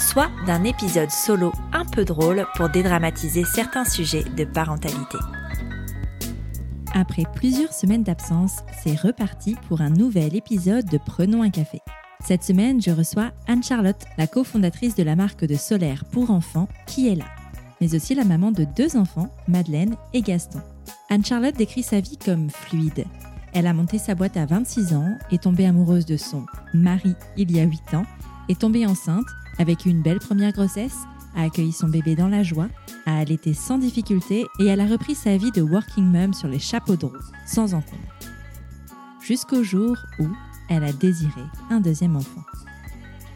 soit d'un épisode solo un peu drôle pour dédramatiser certains sujets de parentalité. Après plusieurs semaines d'absence, c'est reparti pour un nouvel épisode de Prenons un café. Cette semaine, je reçois Anne-Charlotte, la cofondatrice de la marque de solaire pour enfants qui est là, mais aussi la maman de deux enfants, Madeleine et Gaston. Anne-Charlotte décrit sa vie comme fluide. Elle a monté sa boîte à 26 ans, est tombée amoureuse de son mari il y a 8 ans, est tombée enceinte avec une belle première grossesse, a accueilli son bébé dans la joie, a allaité sans difficulté et elle a repris sa vie de working mom sur les chapeaux de roue, sans encombre. Jusqu'au jour où elle a désiré un deuxième enfant.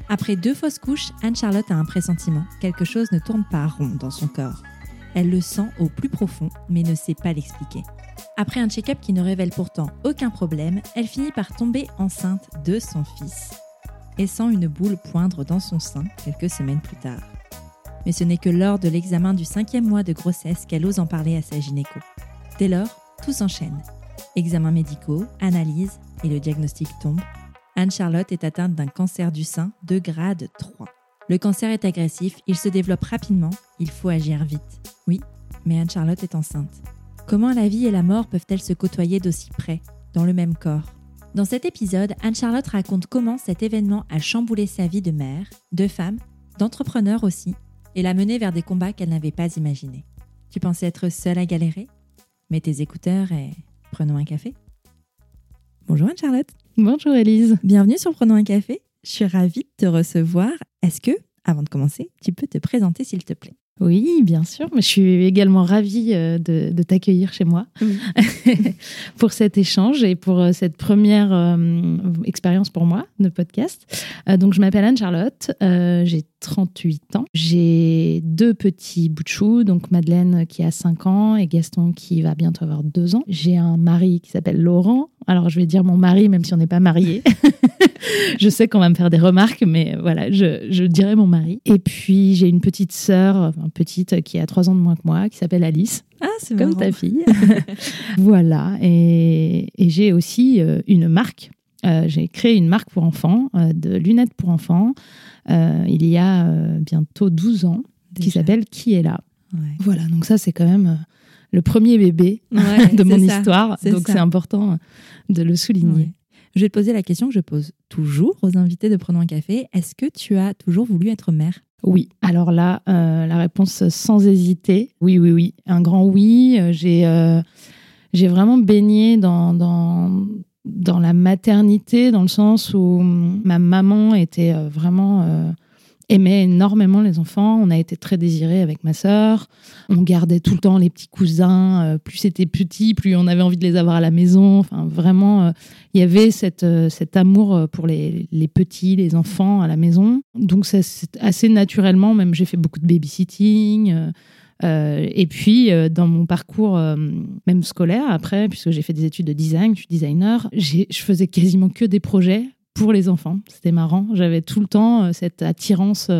Après deux fausses couches, Anne-Charlotte a un pressentiment. Quelque chose ne tourne pas rond dans son corps. Elle le sent au plus profond, mais ne sait pas l'expliquer. Après un check-up qui ne révèle pourtant aucun problème, elle finit par tomber enceinte de son fils et sent une boule poindre dans son sein quelques semaines plus tard. Mais ce n'est que lors de l'examen du cinquième mois de grossesse qu'elle ose en parler à sa gynéco. Dès lors, tout s'enchaîne. Examens médicaux, analyses et le diagnostic tombe. Anne-Charlotte est atteinte d'un cancer du sein de grade 3. Le cancer est agressif, il se développe rapidement, il faut agir vite. Oui, mais Anne-Charlotte est enceinte. Comment la vie et la mort peuvent-elles se côtoyer d'aussi près, dans le même corps? Dans cet épisode, Anne-Charlotte raconte comment cet événement a chamboulé sa vie de mère, de femme, d'entrepreneur aussi, et l'a menée vers des combats qu'elle n'avait pas imaginés. Tu pensais être seule à galérer? Mets tes écouteurs et prenons un café. Bonjour Anne-Charlotte. Bonjour Elise. Bienvenue sur Prenons un café. Je suis ravie de te recevoir. Est-ce que, avant de commencer, tu peux te présenter s'il te plaît? Oui, bien sûr. Mais je suis également ravie euh, de, t'accueillir chez moi pour cet échange et pour euh, cette première euh, expérience pour moi de podcast. donc, je m'appelle Anne-Charlotte. j'ai 38 ans. J'ai deux petits bouts de chou, donc Madeleine qui a 5 ans et Gaston qui va bientôt avoir 2 ans. J'ai un mari qui s'appelle Laurent. Alors je vais dire mon mari même si on n'est pas marié. je sais qu'on va me faire des remarques, mais voilà, je, je dirais mon mari. Et puis j'ai une petite sœur, petite qui a 3 ans de moins que moi, qui s'appelle Alice. Ah, c'est comme ta fille. voilà. Et, et j'ai aussi euh, une marque. Euh, j'ai créé une marque pour enfants, euh, de lunettes pour enfants, il y a euh, bientôt 12 ans, qui s'appelle Qui est là Voilà, donc ça c'est quand même euh, le premier bébé de mon histoire, donc c'est important de le souligner. Je vais te poser la question que je pose toujours aux invités de Prenons un café. Est-ce que tu as toujours voulu être mère? Oui. Alors là, la réponse sans hésiter, oui, oui, oui. Un grand oui. J'ai j'ai vraiment baigné dans, dans, dans la maternité, dans le sens où ma maman était euh, vraiment euh, aimait énormément les enfants. On a été très désirés avec ma sœur. On gardait tout le temps les petits cousins. Euh, plus c'était petit, plus on avait envie de les avoir à la maison. Enfin, vraiment, il y avait cette, cet amour pour les, les, petits, les enfants à la maison. Donc, c'est assez naturellement, même j'ai fait beaucoup de babysitting. Euh, et puis, euh, dans mon parcours, euh, même scolaire, après, puisque j'ai fait des études de design, je suis designer, je faisais quasiment que des projets pour les enfants. C'était marrant. J'avais tout le temps cette attirance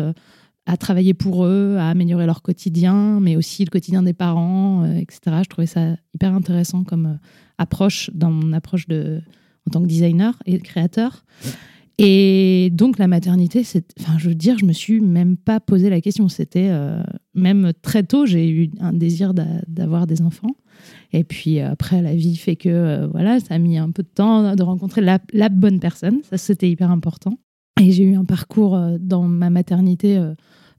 à travailler pour eux, à améliorer leur quotidien, mais aussi le quotidien des parents, etc. Je trouvais ça hyper intéressant comme approche dans mon approche de, en tant que designer et créateur. Et donc la maternité, c'est, enfin, je veux dire, je me suis même pas posé la question. C'était euh, même très tôt, j'ai eu un désir d'avoir des enfants. Et puis euh, après, la vie fait que euh, voilà, ça a mis un peu de temps de rencontrer la, la bonne personne. Ça, c'était hyper important. Et j'ai eu un parcours dans ma maternité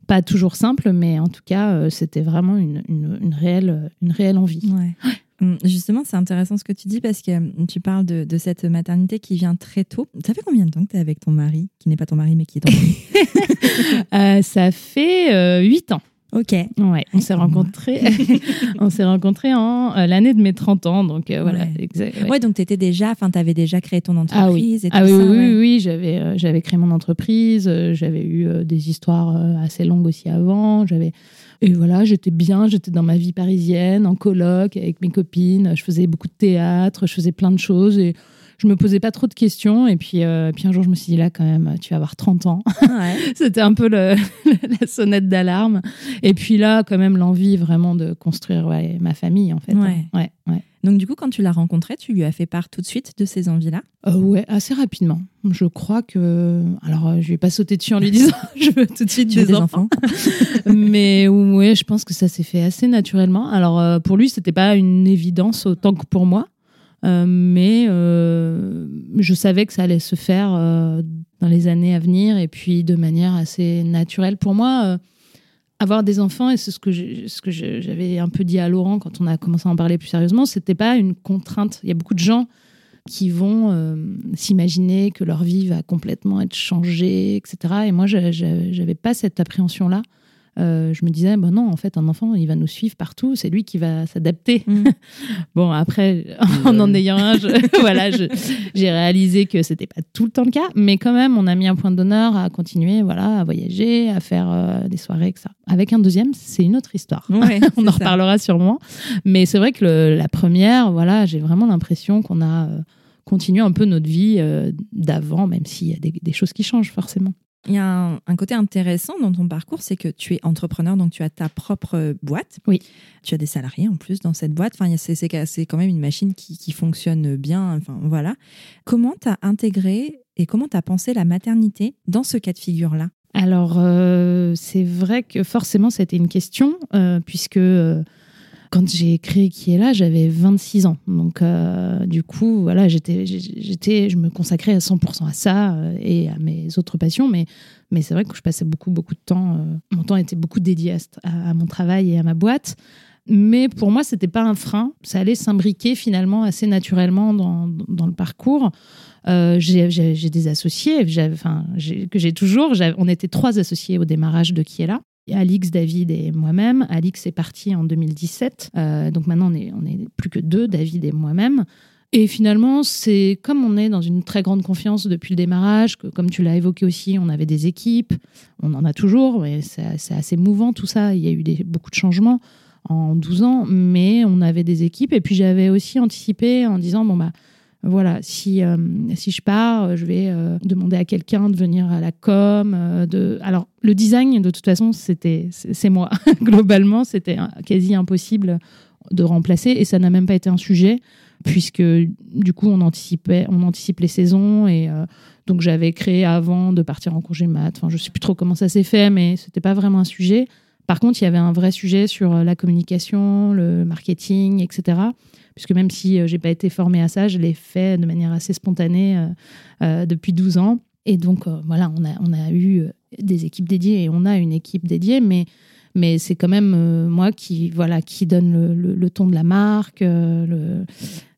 pas toujours simple, mais en tout cas, c'était vraiment une, une, une, réelle, une réelle envie. Ouais. Hum, justement, c'est intéressant ce que tu dis parce que hum, tu parles de, cette maternité qui vient très tôt. Ça fait combien de temps que tu es avec ton mari, qui n'est pas ton mari mais qui est ton mari? Euh, Ça fait euh, huit ans. Ok. Ouais, on s'est rencontrés, on s'est rencontrés en euh, l'année de mes 30 ans, donc euh, voilà. Ouais. exact- ouais. Ouais, donc tu étais déjà, enfin, tu avais déjà créé ton Ah oui, entreprise et tout ah oui, ça. oui, oui, oui, j'avais, euh, j'avais créé mon entreprise, j'avais eu des histoires assez longues aussi avant, j'avais et voilà, j'étais bien, j'étais dans ma vie parisienne, en coloc avec mes copines, je faisais beaucoup de théâtre, je faisais plein de choses et je me posais pas trop de questions et puis euh, puis un jour je me suis dit là quand même tu vas avoir 30 ans. Ouais. C'était un peu le- la sonnette d'alarme et puis là quand même l'envie vraiment de construire ouais, ma famille en fait. Ouais. ouais, ouais. Donc, du coup, quand tu l'as rencontré, tu lui as fait part tout de suite de ces envies-là? Euh, ouais, assez rapidement. Je crois que. Alors, euh, je vais pas sauter dessus en lui disant je veux tout de suite des, des enfants. enfants? Mais ouais, je pense que ça s'est fait assez naturellement. Alors, euh, pour lui, c'était pas une évidence autant que pour moi. Euh, mais euh, je savais que ça allait se faire euh, dans les années à venir et puis de manière assez naturelle. Pour moi, avoir des enfants, et c'est ce que j'avais un peu dit à Laurent quand on a commencé à en parler plus sérieusement, c'était pas une contrainte. Il y a beaucoup de gens qui vont euh, s'imaginer que leur vie va complètement être changée, etc. Et moi, je- j'avais pas cette appréhension-là. Euh, je me disais, bon non, en fait, un enfant, il va nous suivre partout, c'est lui qui va s'adapter. Mm. Bon, après, en en ayant un, je- voilà, j'ai réalisé que c'était pas tout le temps le cas, mais quand même, on a mis un point d'honneur à continuer, voilà, à voyager, à faire euh, des soirées, etc. Avec un deuxième, c'est une autre histoire. Ouais, on en ça. reparlera sûrement. Mais c'est vrai que le- la première, voilà, j'ai vraiment l'impression qu'on a euh, continué un peu notre vie euh, d'avant, même s'il y a des, des choses qui changent forcément. Il y a un, un côté intéressant dans ton parcours, c'est que tu es entrepreneur, donc tu as ta propre boîte. Oui. Tu as des salariés en plus dans cette boîte. Enfin, c'est- quand même une machine qui, qui fonctionne bien. Enfin, voilà. Comment tu as intégré et comment tu as pensé la maternité dans ce cas de figure-là? Alors, euh, c'est vrai que forcément, c'était une question, euh, puisque euh, quand j'ai créé Qui est là, j'avais 26 ans. Donc, euh, du coup, voilà, j'étais, j'étais, je me consacrais à 100% à ça euh, et à mes autres passions. Mais, mais c'est vrai que je passais beaucoup, beaucoup de temps. euh, mon temps était beaucoup dédié à, mon travail et à ma boîte. Mais pour moi, c'était pas un frein. Ça allait s'imbriquer finalement assez naturellement dans, dans le parcours. J'ai des associés, que j'ai toujours. On était trois associés au démarrage de Qui est là. Alix, David et moi-même. Alix est parti en 2017. Euh, donc maintenant, on est, est plus que deux, David et moi-même. Et finalement, c'est comme on est dans une très grande confiance depuis le démarrage, que comme tu l'as évoqué aussi, on avait des équipes, on en a toujours, mais c'est assez mouvant tout ça. Il y a eu beaucoup de changements en 12 ans, mais on avait des équipes. Et puis j'avais aussi anticipé en disant, bon, bah voilà, si, euh, si je pars, je vais euh, demander à quelqu'un de venir à la com. euh, de... Alors, le design, de toute façon, c'était, c'est moi. Globalement, c'était euh, quasi impossible de remplacer et ça n'a même pas été un sujet puisque du coup, on anticipait, on anticipe les saisons et euh, donc j'avais créé avant de partir en congé mat. Enfin, je sais plus trop comment ça s'est fait, mais c'était pas vraiment un sujet. Par contre, il y avait un vrai sujet sur euh, la communication, le marketing, etc puisque même si euh, j'ai pas été formée à ça, je l'ai fait de manière assez spontanée euh, euh, depuis 12 ans. Et donc voilà, on a, on a eu des équipes dédiées et on a une équipe dédiée, mais, mais c'est quand même euh, moi qui, voilà, qui donne le, le- le ton de la marque, euh, le-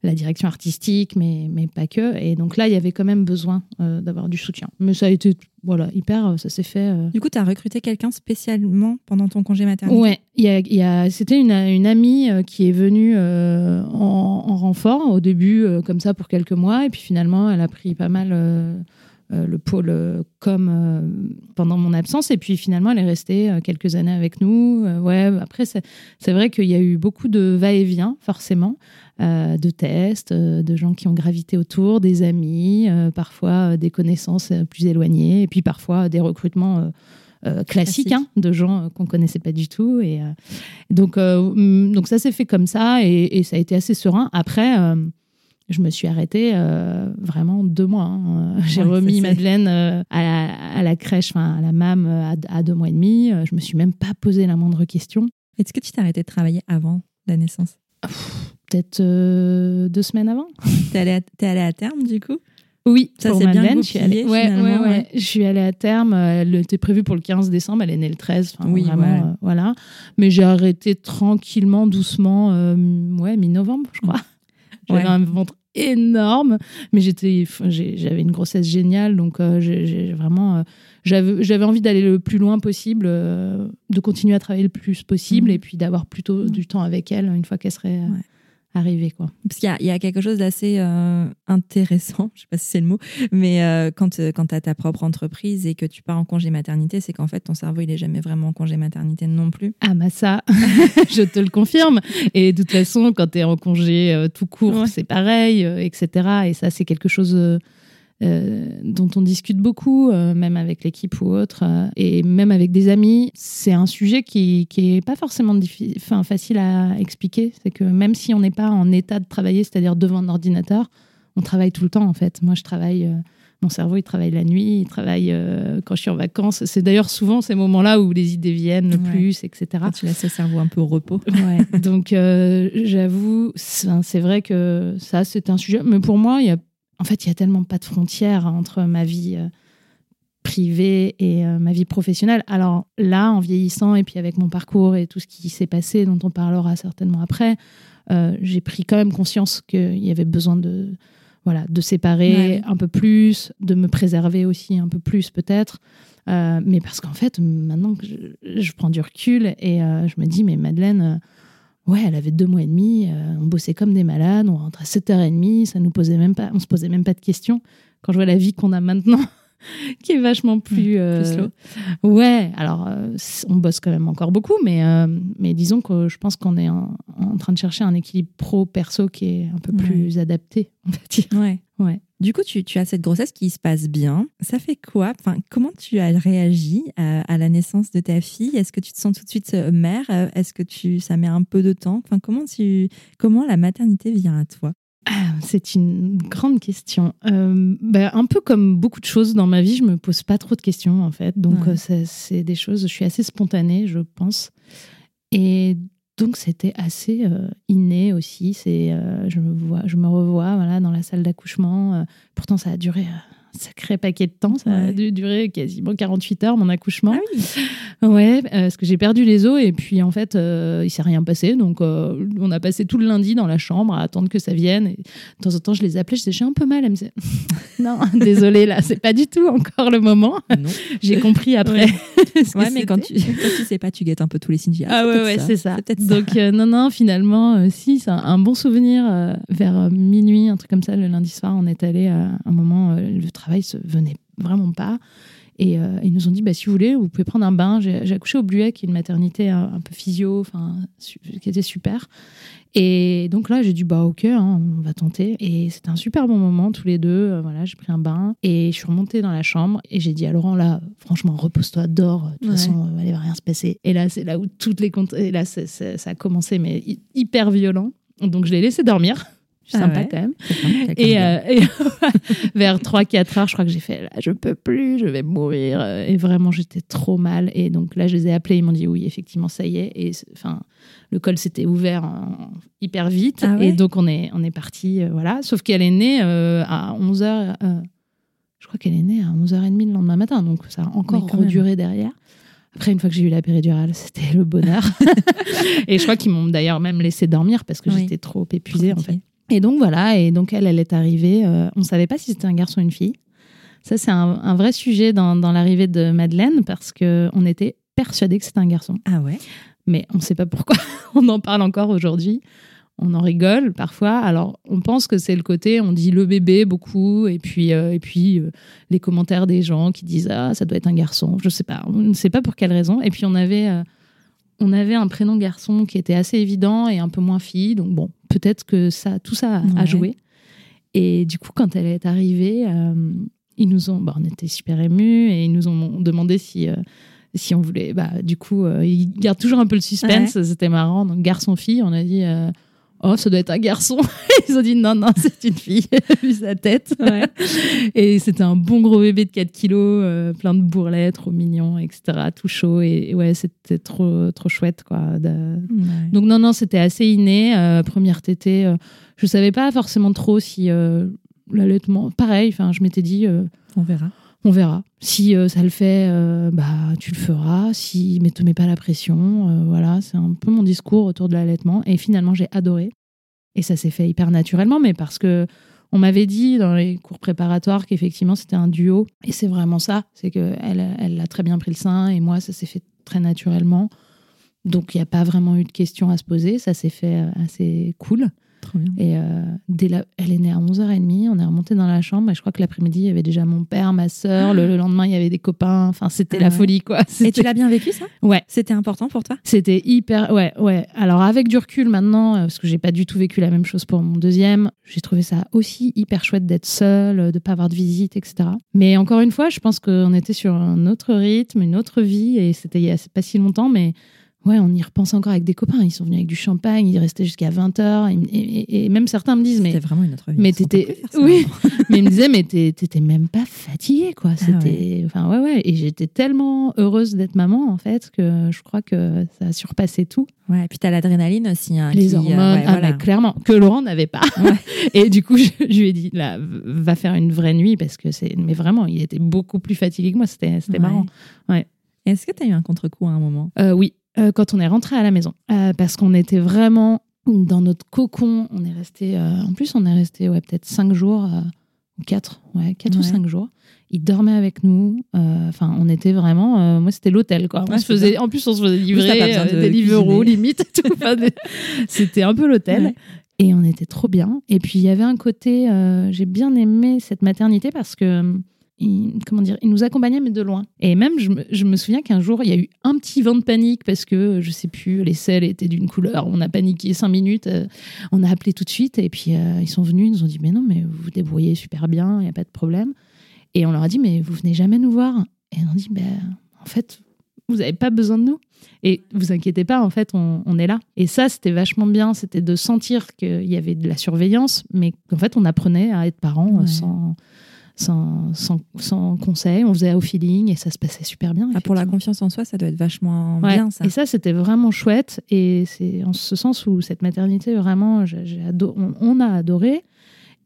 la direction artistique, mais, mais pas que. Et donc là, il y avait quand même besoin euh, d'avoir du soutien. Mais ça a été voilà, hyper, ça s'est fait. Du coup, tu as recruté quelqu'un spécialement pendant ton congé maternité? Ouais, il y a, y a- c'était une, une amie qui est venue en, en renfort au début, comme ça, pour quelques mois. Et puis finalement, elle a pris pas mal le pôle euh, com euh, pendant mon absence. Et puis finalement, elle est restée euh, quelques années avec nous. Euh, ouais, après, c'est c'est vrai qu'il y a eu beaucoup de va-et-vient, forcément, euh, de tests, euh, de gens qui ont gravité autour, des amis, euh, parfois euh, des connaissances euh, plus éloignées, et puis parfois des recrutements. euh, euh, classiques Classique. hein, de gens euh, qu'on connaissait pas du tout et euh, donc euh, donc ça s'est fait comme ça et, et ça a été assez serein après euh, je me suis arrêtée euh, vraiment deux mois. hein. J'ai Ouais, remis c'est- Madeleine euh, à, la, à la crèche, enfin à la MAM euh, à, à deux mois et demi. Je me suis même pas posé la moindre question. Est-ce que tu t'es arrêté de travailler avant la naissance? Peut-être euh, deux semaines avant. T'es allé, à- t'es allé à terme du coup? Oui, Ça s'est bien Madeleine, je suis allée. goupillé, Ouais, ouais, ouais. Je suis allée à terme. Elle était prévue pour le 15 décembre. Elle est née le 13. Enfin, Oui, vraiment, euh, voilà. Mais j'ai arrêté tranquillement, doucement, euh, ouais, mi-novembre, je crois. J'avais un ventre énorme, mais j'étais, j'avais une grossesse géniale, donc euh, j'ai vraiment, euh, j'avais envie d'aller le plus loin possible, euh, de continuer à travailler le plus possible, mmh. et puis d'avoir plutôt mmh. du temps avec elle une fois qu'elle serait arriver. Quoi. Parce qu'il y, a quelque chose d'assez euh, intéressant, je sais pas si c'est le mot, mais euh, quand, euh, quand tu as ta propre entreprise et que tu pars en congé maternité, c'est qu'en fait ton cerveau il est jamais vraiment en congé maternité non plus. Ah bah ça, je te le confirme. Et de toute façon, quand tu es en congé tout court, c'est pareil, etc. Et ça c'est quelque chose dont on discute beaucoup, euh, même avec l'équipe ou autre, euh, et même avec des amis. C'est un sujet qui, qui est pas forcément enfin, facile à expliquer. C'est que même si on n'est pas en état de travailler, c'est-à-dire devant un ordinateur, on travaille tout le temps en fait. Moi, je travaille. mon cerveau, il travaille la nuit, il travaille quand je suis en vacances. C'est d'ailleurs souvent ces moments-là où les idées viennent le plus, etc. Quand tu laisses le cerveau un peu au repos. Ouais. Donc, j'avoue, c'est vrai que ça, c'est un sujet. Mais pour moi, il y a en fait, il y a tellement pas de frontières entre ma vie euh, privée et euh, ma vie professionnelle. Alors là, en vieillissant et puis avec mon parcours et tout ce qui s'est passé, dont on parlera certainement après, euh, j'ai pris quand même conscience qu'il y avait besoin de voilà de séparer un peu plus, de me préserver aussi un peu plus peut-être. mais parce qu'en fait, maintenant que je, je, prends du recul et je me dis, mais Madeleine Ouais, elle avait deux mois et demi, euh, on bossait comme des malades, on rentrait à 7h30, ça nous posait même pas, on se posait même pas de questions. Quand je vois la vie qu'on a maintenant, qui est vachement plus, mmh, euh, slow. Ouais, alors euh, on bosse quand même encore beaucoup, mais, mais disons que je pense qu'on est en, train de chercher un équilibre pro-perso qui est un peu plus adapté, on va dire. Ouais. Ouais. Du coup, tu, as cette grossesse qui se passe bien. Ça fait quoi? Enfin, Comment tu as réagi à, la naissance de ta fille? Est-ce que tu te sens tout de suite euh, mère? Euh, Est-ce que tu, ça met un peu de temps? Enfin, comment, tu, comment la maternité vient à toi? Ah, c'est une grande question. Euh, bah, un peu comme beaucoup de choses dans ma vie, je me pose pas trop de questions en fait. Donc c'est des choses, je suis assez spontanée, je pense. Et donc c'était assez euh, inné aussi. C'est, euh, je me vois, je me revois voilà dans la salle d'accouchement. Euh, pourtant ça a duré sacré paquet de temps. Ça a duré quasiment 48 heures, mon accouchement. Ah oui. Ouais, parce que j'ai perdu les os et puis en fait, euh, il s'est rien passé. Donc, on a passé tout le lundi dans la chambre à attendre que ça vienne. Et de temps en temps, je les appelais, je disais, j'ai un peu mal. Elle me disait, non, désolée, là, c'est pas du tout encore le moment. j'ai compris après. Ouais, mais quand tu, quand tu sais pas, tu guettes un peu tous les signes. Ah, ouais, ouais, c'est ça. Donc, non, non, finalement, si, c'est un, bon souvenir. vers minuit, un truc comme ça, le lundi soir, on est allé à un moment, le travail se venait vraiment pas. Et euh, ils nous ont dit, bah, si vous voulez, vous pouvez prendre un bain. J'ai accouché au Bluet, qui est une maternité un, peu physio, enfin, qui était super. Et donc là, j'ai dit, bah ok, hein, on va tenter. Et c'était un super bon moment, tous les deux. Euh, voilà, j'ai pris un bain et je suis remontée dans la chambre et j'ai dit à Laurent, là, franchement, repose-toi, dors. De toute façon, il va rien se passer. Et là, c'est là où toutes les comptes. Et là, ça a commencé, mais hyper violent. Donc je l'ai laissé dormir. Ah sympa quand même. et, euh, vers 3-4 heures, je crois que j'ai fait là, je peux plus, je vais mourir. Et vraiment, j'étais trop mal. Et donc là, je les ai appelés, ils m'ont dit oui, effectivement, ça y est. Et enfin, le col s'était ouvert hyper vite. Ah et donc, on est, on est parti. Euh, voilà. Sauf qu'elle est née euh, à 11h. je crois qu'elle est née à 11h30 le lendemain matin. Donc, ça a encore reduré derrière. Après, une fois que j'ai eu la péridurale, c'était le bonheur. et je crois qu'ils m'ont d'ailleurs même laissé dormir parce que j'étais trop épuisée, en fait. Et donc voilà, et donc elle, elle est arrivée. Euh, on ne savait pas si c'était un garçon ou une fille. Ça, c'est un, vrai sujet dans, dans l'arrivée de Madeleine parce qu'on était persuadé que c'était un garçon. Ah ouais? Mais on ne sait pas pourquoi. on en parle encore aujourd'hui. On en rigole parfois. Alors, on pense que c'est le côté, on dit le bébé beaucoup, et puis, euh, et puis euh, les commentaires des gens qui disent ah ça doit être un garçon. Je ne sais pas. On ne sait pas pour quelle raison. Et puis on avait on avait un prénom garçon qui était assez évident et un peu moins fille. Donc bon, peut-être que ça, tout ça a joué. Et du coup, quand elle est arrivée, euh, ils nous ont, bah, on était super émus et ils nous ont demandé si, euh, si on voulait. Bah, du coup, euh, ils gardent toujours un peu le suspense. C'était marrant. Donc garçon-fille, on a dit oh, ça doit être un garçon. Ils ont dit non, non, c'est une fille, vu sa tête. Et c'était un bon gros bébé de 4 kilos, euh, plein de bourrelets, trop mignon, etc., tout chaud. Et, ouais, c'était trop, trop chouette, quoi. Donc, non, non, c'était assez inné. Euh, première tétée, euh, je savais pas forcément trop si l'allaitement. Pareil, enfin, je m'étais dit. on verra on verra. Si ça le fait, bah tu le feras. Si mais te mets pas la pression, voilà, c'est un peu mon discours autour de l'allaitement. Et finalement, j'ai adoré. Et ça s'est fait hyper naturellement, mais parce que on m'avait dit dans les cours préparatoires qu'effectivement c'était un duo. Et c'est vraiment ça. C'est qu'elle elle a très bien pris le sein et moi, ça s'est fait très naturellement. Donc il n'y a pas vraiment eu de questions à se poser. Ça s'est fait euh, assez cool. Et euh, dès elle est née à 11h30, on est remonté dans la chambre et je crois que l'après-midi, il y avait déjà mon père, ma sœur, le, lendemain, il y avait des copains, enfin c'était la ah folie quoi. Et tu l'as bien vécu ça? Ouais. C'était important pour toi? C'était hyper, ouais, ouais. Alors avec du recul maintenant, euh, parce que j'ai pas du tout vécu la même chose pour mon deuxième, j'ai trouvé ça aussi hyper chouette d'être seule, de pas avoir de visite, etc. Mais encore une fois, je pense qu'on était sur un autre rythme, une autre vie et c'était il y a pas si longtemps, mais Ouais, on y repense encore avec des copains. Ils sont venus avec du champagne, ils restaient jusqu'à 20h. Et, même certains me disent, mais. C'était vraiment une autre vie. Mais t'étais. Oui, mais ils me disaient, mais t'étais même pas fatiguée, quoi. Ah C'était. Enfin, ouais, ouais. Et j'étais tellement heureuse d'être maman, en fait, que je crois que ça a surpassé tout. Ouais, et puis t'as l'adrénaline aussi. Hein, Les hormones, euh, ah, clairement, que Laurent n'avait pas. et du coup, je, lui ai dit, là, va faire une vraie nuit, parce que c'est. Mais vraiment, il était beaucoup plus fatigué que moi. C'était marrant. Ouais. Est-ce que tu as eu un contre-coup à un moment? Euh, Oui, euh, quand on est rentré à la maison. Euh, parce qu'on était vraiment dans notre cocon. On est resté, euh, en plus, on est resté ouais, peut-être cinq jours, ou quatre, ouais, quatre ou cinq jours. Il dormait avec nous. Enfin, on était vraiment. moi, c'était l'hôtel, quoi. on se faisait, en plus, on se faisait livrer des livres limite. c'était un peu l'hôtel. Et on était trop bien. Et puis, il y avait un côté. J'ai bien aimé cette maternité parce que il, comment dire, il nous accompagnait, mais de loin. Et même, je me, je me souviens qu'un jour, il y a eu un petit vent de panique parce que, je sais plus, les selles étaient d'une couleur. On a paniqué cinq minutes. Euh, on a appelé tout de suite. Et puis, euh, ils sont venus, ils nous ont dit, mais non, mais vous vous débrouillez super bien, il n'y a pas de problème. Et on leur a dit, mais vous venez jamais nous voir. Et ils ont dit, ben, en fait, vous n'avez pas besoin de nous. Et vous inquiétez pas, en fait, on, on est là. Et ça, c'était vachement bien. C'était de sentir qu'il y avait de la surveillance, mais qu'en fait, on apprenait à être parents sans sans, sans, conseil, on faisait au feeling et ça se passait super bien. Ah, pour la confiance en soi, ça doit être vachement bien ça. Et ça, c'était vraiment chouette. Et c'est en ce sens où cette maternité, vraiment, on, a adoré.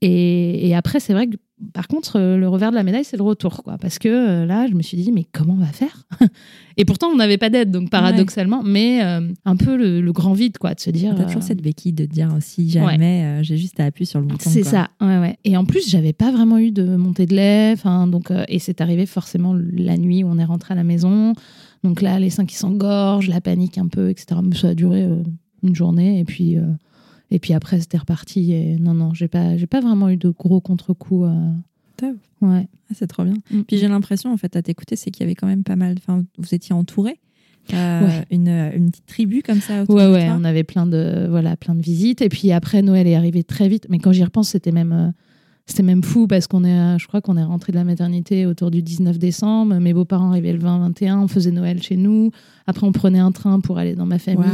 Et, et après, c'est vrai que par contre, euh, le revers de la médaille, c'est le retour, quoi. Parce que euh, là, je me suis dit, mais comment on va faire? Et pourtant, on n'avait pas d'aide, donc paradoxalement, mais euh, un peu le, grand vide, quoi, de se dire. T'as toujours cette béquille de dire, si jamais, j'ai juste à appuyer sur le bouton. C'est ça, ouais, ouais. Et en plus, j'avais pas vraiment eu de montée de lait, donc, et c'est arrivé forcément la nuit où on est rentré à la maison. Donc là, les seins qui s'engorgent, la panique un peu, etc. Ça a duré une journée, et puis. Et puis après, c'était reparti. Et non, non, j'ai pas, j'ai pas vraiment eu de gros contre-coups. Euh... Ouais. Ah, c'est trop bien. Mm. Puis j'ai l'impression, en fait, à t'écouter, c'est qu'il y avait quand même pas mal. Enfin, vous étiez entouré. Euh, une, une, petite tribu comme ça autour ouais ouais on avait plein de voilà plein de visites et puis après Noël est arrivé très vite mais quand j'y repense c'était même euh, c'était même fou parce qu'on est, je crois qu'on est rentré de la maternité autour du 19 décembre. Mes beaux-parents arrivaient le 20-21. On faisait Noël chez nous. Après, on prenait un train pour aller dans ma famille.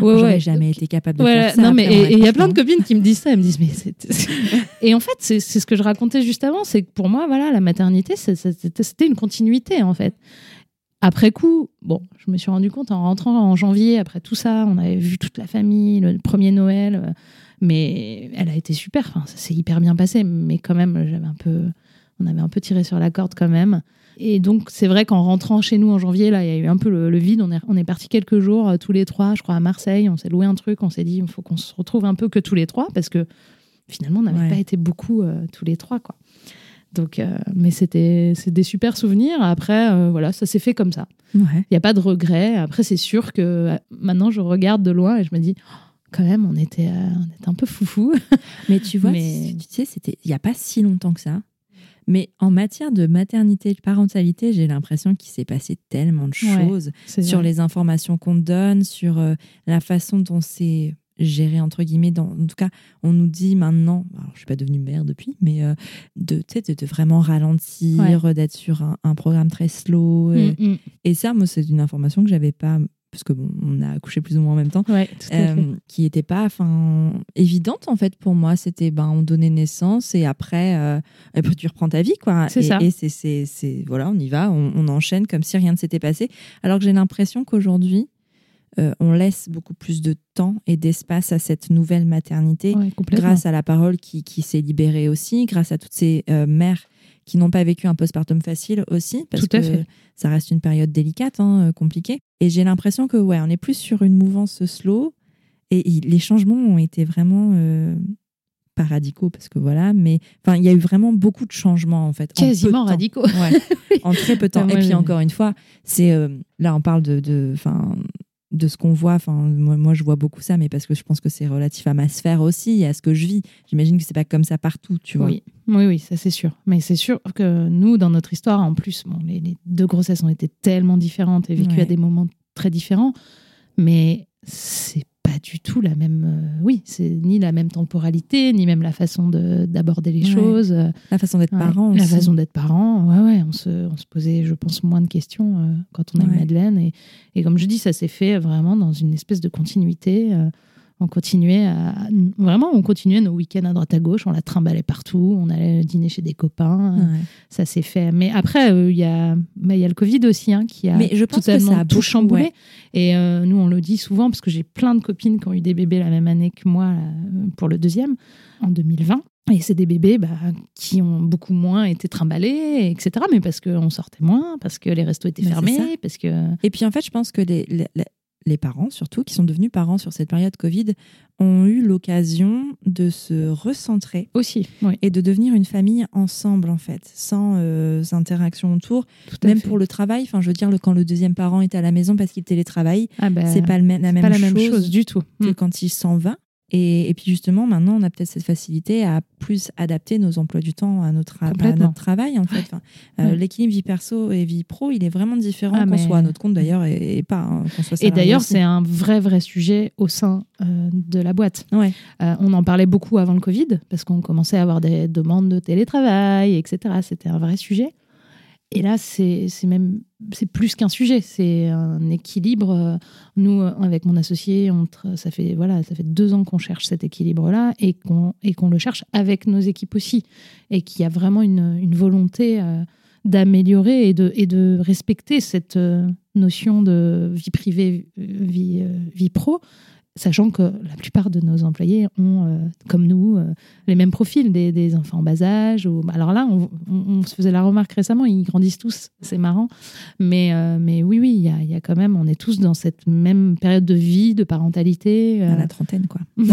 Wow. Euh. J'aurais jamais été capable de faire ça. Non, mais et il y a plein de copines qui me disent ça. Elles me disent, mais et en fait, c'est ce que je racontais juste avant. C'est que pour moi, voilà, la maternité, c'était une continuité, en fait. Après coup, bon, je me suis rendu compte en rentrant en janvier, après tout ça, on avait vu toute la famille, le premier Noël. Mais elle a été super. Enfin, ça s'est hyper bien passé. Mais quand même, j'avais un peu, on avait un peu tiré sur la corde quand même. Et donc, c'est vrai qu'en rentrant chez nous en janvier, là, il y a eu un peu le, vide. On est, on est parti quelques jours, euh, tous les trois, je crois, à Marseille. On s'est loué un truc. On s'est dit, il faut qu'on se retrouve un peu que tous les trois parce que finalement, on n'avait pas été beaucoup euh, tous les trois, quoi. Donc, euh, mais c'était c'est des super souvenirs. Après, voilà, ça s'est fait comme ça. Il n'y a pas de regret. Après, c'est sûr que maintenant, je regarde de loin et je me dis, quand même, on était, euh, on était un peu foufou. Mais tu vois, tu sais, c'était il n'y a pas si longtemps que ça. Mais en matière de maternité et de parentalité, j'ai l'impression qu'il s'est passé tellement de choses sur les informations qu'on donne, sur euh, la façon dont c'est géré entre guillemets. Dans, en tout cas, on nous dit maintenant, alors je suis pas devenue mère depuis, mais euh, de, de, de vraiment ralentir, d'être sur un, programme très slow. Et, mm, mm. et ça, moi, c'est une information que j'avais pas parce que bon, on a accouché plus ou moins en même temps, euh, qui n'était pas, enfin, évidente en fait pour moi. C'était, ben, on donnait naissance et après, euh, après tu reprends ta vie, quoi. C'est ça. Et c'est, voilà, on y va, on, enchaîne comme si rien ne s'était passé. Alors que j'ai l'impression qu'aujourd'hui, euh, on laisse beaucoup plus de temps et d'espace à cette nouvelle maternité grâce à la parole qui, qui s'est libérée aussi, grâce à toutes ces mères qui n'ont pas vécu un postpartum facile aussi, parce que ça reste une période délicate, hein, euh, compliquée. Et j'ai l'impression que ouais, on est plus sur une mouvance slow Et les changements ont été vraiment euh, pas radicaux parce que voilà, mais enfin il y a eu vraiment beaucoup de changements en fait. Quasiment temps. radicaux. Ouais, en très peu de temps. Ah, moi, Et puis encore une fois, c'est euh, là on parle de, de, enfin, de ce qu'on voit. Enfin, moi, moi, je vois beaucoup ça, mais parce que je pense que c'est relatif à ma sphère aussi, et à ce que je vis. J'imagine que c'est pas comme ça partout, tu vois. Oui, oui, oui, ça c'est sûr. Mais c'est sûr que nous, dans notre histoire, en plus, bon, les, les deux grossesses ont été tellement différentes et vécues Ouais. à des moments très différents, mais c'est pas du tout la même. euh, oui, c'est ni la même temporalité, ni même la façon de- d'aborder les Ouais. choses. euh, La façon d'être ouais. parent La aussi. façon d'être parent, ouais, ouais, on se, on se posait, je pense, moins de questions euh, quand on a eu. Madeleine. Et, et comme je dis, ça s'est fait vraiment dans une espèce de continuité. euh, on continuait à. Vraiment, on continuait nos week-ends à droite à gauche, on la trimballait partout, on allait dîner chez des copains. Ouais. Ça s'est fait. Mais après, euh, il y, a, bah, y a le Covid aussi hein, qui a Mais je pense que totalement ça a tout chamboulé. ouais. Et euh, nous, on le dit souvent parce que j'ai plein de copines qui ont eu des bébés la même année que moi là, pour le deuxième, en 2020. Et c'est des bébés bah, qui ont beaucoup moins été trimballés, etc. Mais parce qu'on sortait moins, parce que les restos étaient Mais fermés, parce que. Et puis en fait, je pense que les, les, les parents, surtout, qui sont devenus parents sur cette période Covid, ont eu l'occasion de se recentrer Aussi, oui. et de devenir une famille ensemble, en fait, sans euh, interactions autour. Tout à Même fait. pour le travail, enfin, je veux dire, quand le deuxième parent est à la maison parce qu'il télétravaille, Ah bah, c'est pas, le la, même pas la même chose du tout. que Mm. quand il s'en va. Et, et puis justement, maintenant, on a peut-être cette facilité à plus adapter nos emplois du temps à notre, à notre travail, en fait. Enfin, euh. L'équilibre vie perso et vie pro, il est vraiment différent Ah, qu'on mais- soit à notre compte d'ailleurs et, et pas hein, qu'on soit Et d'ailleurs, c'est un vrai, vrai sujet au sein euh, de la boîte. Ouais. Euh, on en parlait beaucoup avant le Covid, parce qu'on commençait à avoir des demandes de télétravail, etc. C'était un vrai sujet. Et là, c'est même c'est plus qu'un sujet, c'est un équilibre. Nous, avec mon associé, on ça fait voilà, ça fait deux ans qu'on cherche cet équilibre-là et qu'on et qu'on le cherche avec nos équipes aussi, et qu'il y a vraiment une, une volonté euh, d'améliorer et de et de respecter cette euh, notion de vie privée, euh, vie vie pro sachant que la plupart de nos employés ont, euh, comme nous, euh, les mêmes profils, des, des enfants en bas âge. Ou... Alors là, on, on- on se faisait la remarque récemment, ils grandissent tous, c'est marrant. Mais, euh, mais oui, oui, il y a, il y a quand même, on est tous dans cette même période de vie, de parentalité. à la trentaine, quoi.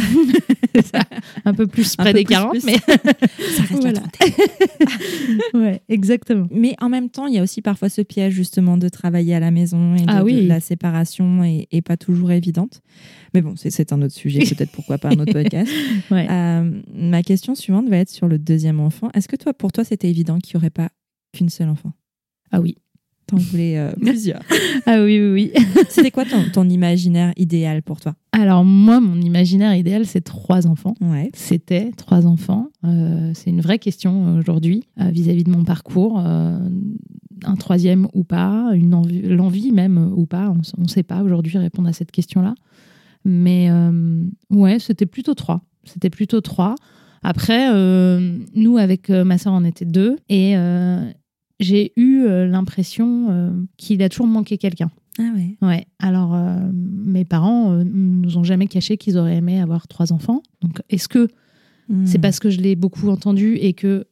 ça, un peu plus près peu des plus, 40, plus. mais Ça reste la Voilà. trentaine. ouais, exactement. Mais en même temps, il y a aussi parfois ce piège justement de travailler à la maison et de, Ah oui. de la séparation est, est pas toujours évidente. Mais bon, c'est- c'est un autre sujet, peut-être pourquoi pas un autre podcast. Ouais. Euh, ma question suivante va être sur le deuxième enfant. Est-ce que toi, pour toi, c'était évident qu'il n'y aurait pas qu'une seule enfant? Ah oui. T'en voulais euh, plusieurs. Ah oui, oui, oui. C'était quoi ton, ton imaginaire idéal pour toi? Alors moi, mon imaginaire idéal, c'est trois enfants. Ouais. C'était trois enfants. Euh, c'est une vraie question aujourd'hui vis-à-vis de mon parcours. Un troisième ou pas, l'envie même ou pas, on ne sait pas aujourd'hui répondre à cette question-là. Mais euh, ouais, c'était plutôt trois. C'était plutôt trois. Après, euh, nous, avec euh, ma soeur, on était deux. Et euh, j'ai eu l'impression qu'il a toujours manqué quelqu'un. Ah ouais. Ouais. Alors, mes parents euh, nous ont jamais caché qu'ils auraient aimé avoir trois enfants. Donc, est-ce que c'est Hmm. parce que je l'ai beaucoup entendu et que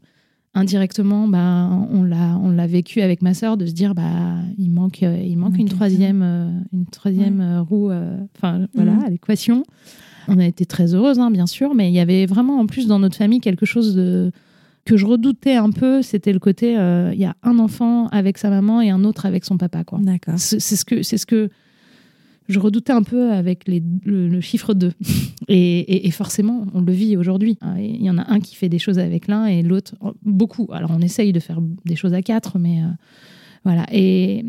indirectement, bah, on l'a, on l'a vécu avec ma sœur de se dire, bah, il manque, euh, il manque manque une troisième, euh, une troisième euh, roue, euh, enfin voilà, Mhm. à l'équation. On a été très heureuses, hein, bien sûr, mais il y avait vraiment en plus dans notre famille quelque chose de que je redoutais un peu, c'était le côté, euh, il y a un enfant avec sa maman et un autre avec son papa, quoi. D'accord. C'est ce que c'est ce que je redoutais un peu avec le, chiffre 2. Et, forcément, on le vit aujourd'hui. Ah, Il y en a un qui fait des choses avec l'un et l'autre beaucoup. Alors on essaye de faire des choses à quatre, mais euh, voilà. Et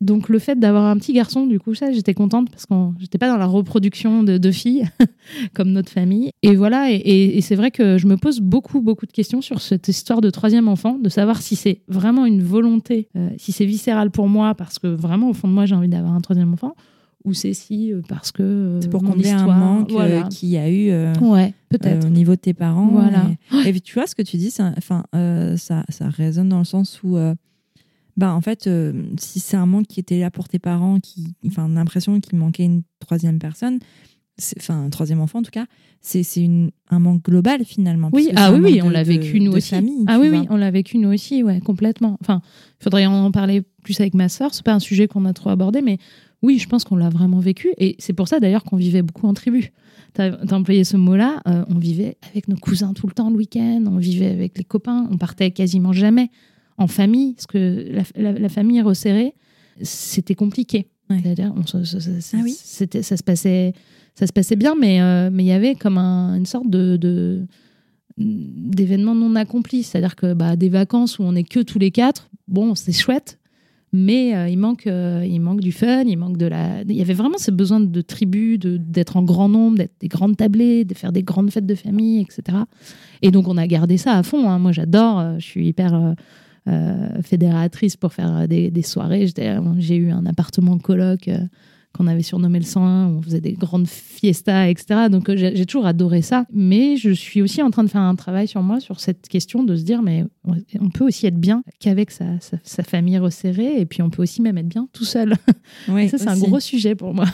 donc le fait d'avoir un petit garçon, du coup, ça, j'étais contente parce que j'étais pas dans la reproduction de deux filles comme notre famille. Et voilà. Et c'est vrai que je me pose beaucoup, beaucoup de questions sur cette histoire de troisième enfant, de savoir si c'est vraiment une volonté, euh, si c'est viscéral pour moi parce que vraiment au fond de moi j'ai envie d'avoir un troisième enfant, ou c'est si euh, parce que euh, C'est pour combler un manque euh, voilà. qu'il y a eu Ouais, peut-être. au niveau de tes parents. Voilà. Et, tu vois, ce que tu dis, euh, ça, ça résonne dans le sens où, bah, en fait, euh, si c'est un manque qui était là pour tes parents, qui, enfin, l'impression qu'il manquait une troisième personne, enfin, un troisième enfant en tout cas, c'est un manque global finalement. Oui, ah un oui, oui, on l'a vécu nous aussi. famille, ah oui, vois. oui, on l'a vécu nous aussi, ouais, complètement. Enfin, il faudrait en parler plus avec ma sœur. C'est pas un sujet qu'on a trop abordé, mais oui, je pense qu'on l'a vraiment vécu. Et c'est pour ça d'ailleurs qu'on vivait beaucoup en tribu. Tu as, employé ce mot-là. Euh, on vivait avec nos cousins tout le temps le week-end. On vivait avec les copains. On partait quasiment jamais en famille. Parce que la, famille resserrée, c'était compliqué. C'est-à-dire, ça, ah oui. ça, se passait, ça se passait bien, mais euh, mais il y avait comme une sorte de, d'événements non accomplis. C'est-à-dire que bah, des vacances où on est que tous les quatre, bon, c'est chouette, mais euh, il, manque, euh, il manque du fun, il manque de la. Il y avait vraiment ce besoin de tribu, d'être en grand nombre, d'être des grandes tablées, de faire des grandes fêtes de famille, etc. Et donc on a gardé ça à fond. Hein. Moi j'adore, euh, je suis hyper fédératrice pour faire des, des soirées. J'ai eu un appartement coloc qu'on avait surnommé le 101, où on faisait des grandes fiestas, etc. Donc euh, j'ai toujours adoré ça. Mais je suis aussi en train de faire un travail sur moi, sur cette question de se dire, mais on peut aussi être bien qu'avec sa, sa, famille resserrée, et puis on peut aussi même être bien tout seul. Ouais, ça, c'est un gros sujet pour moi.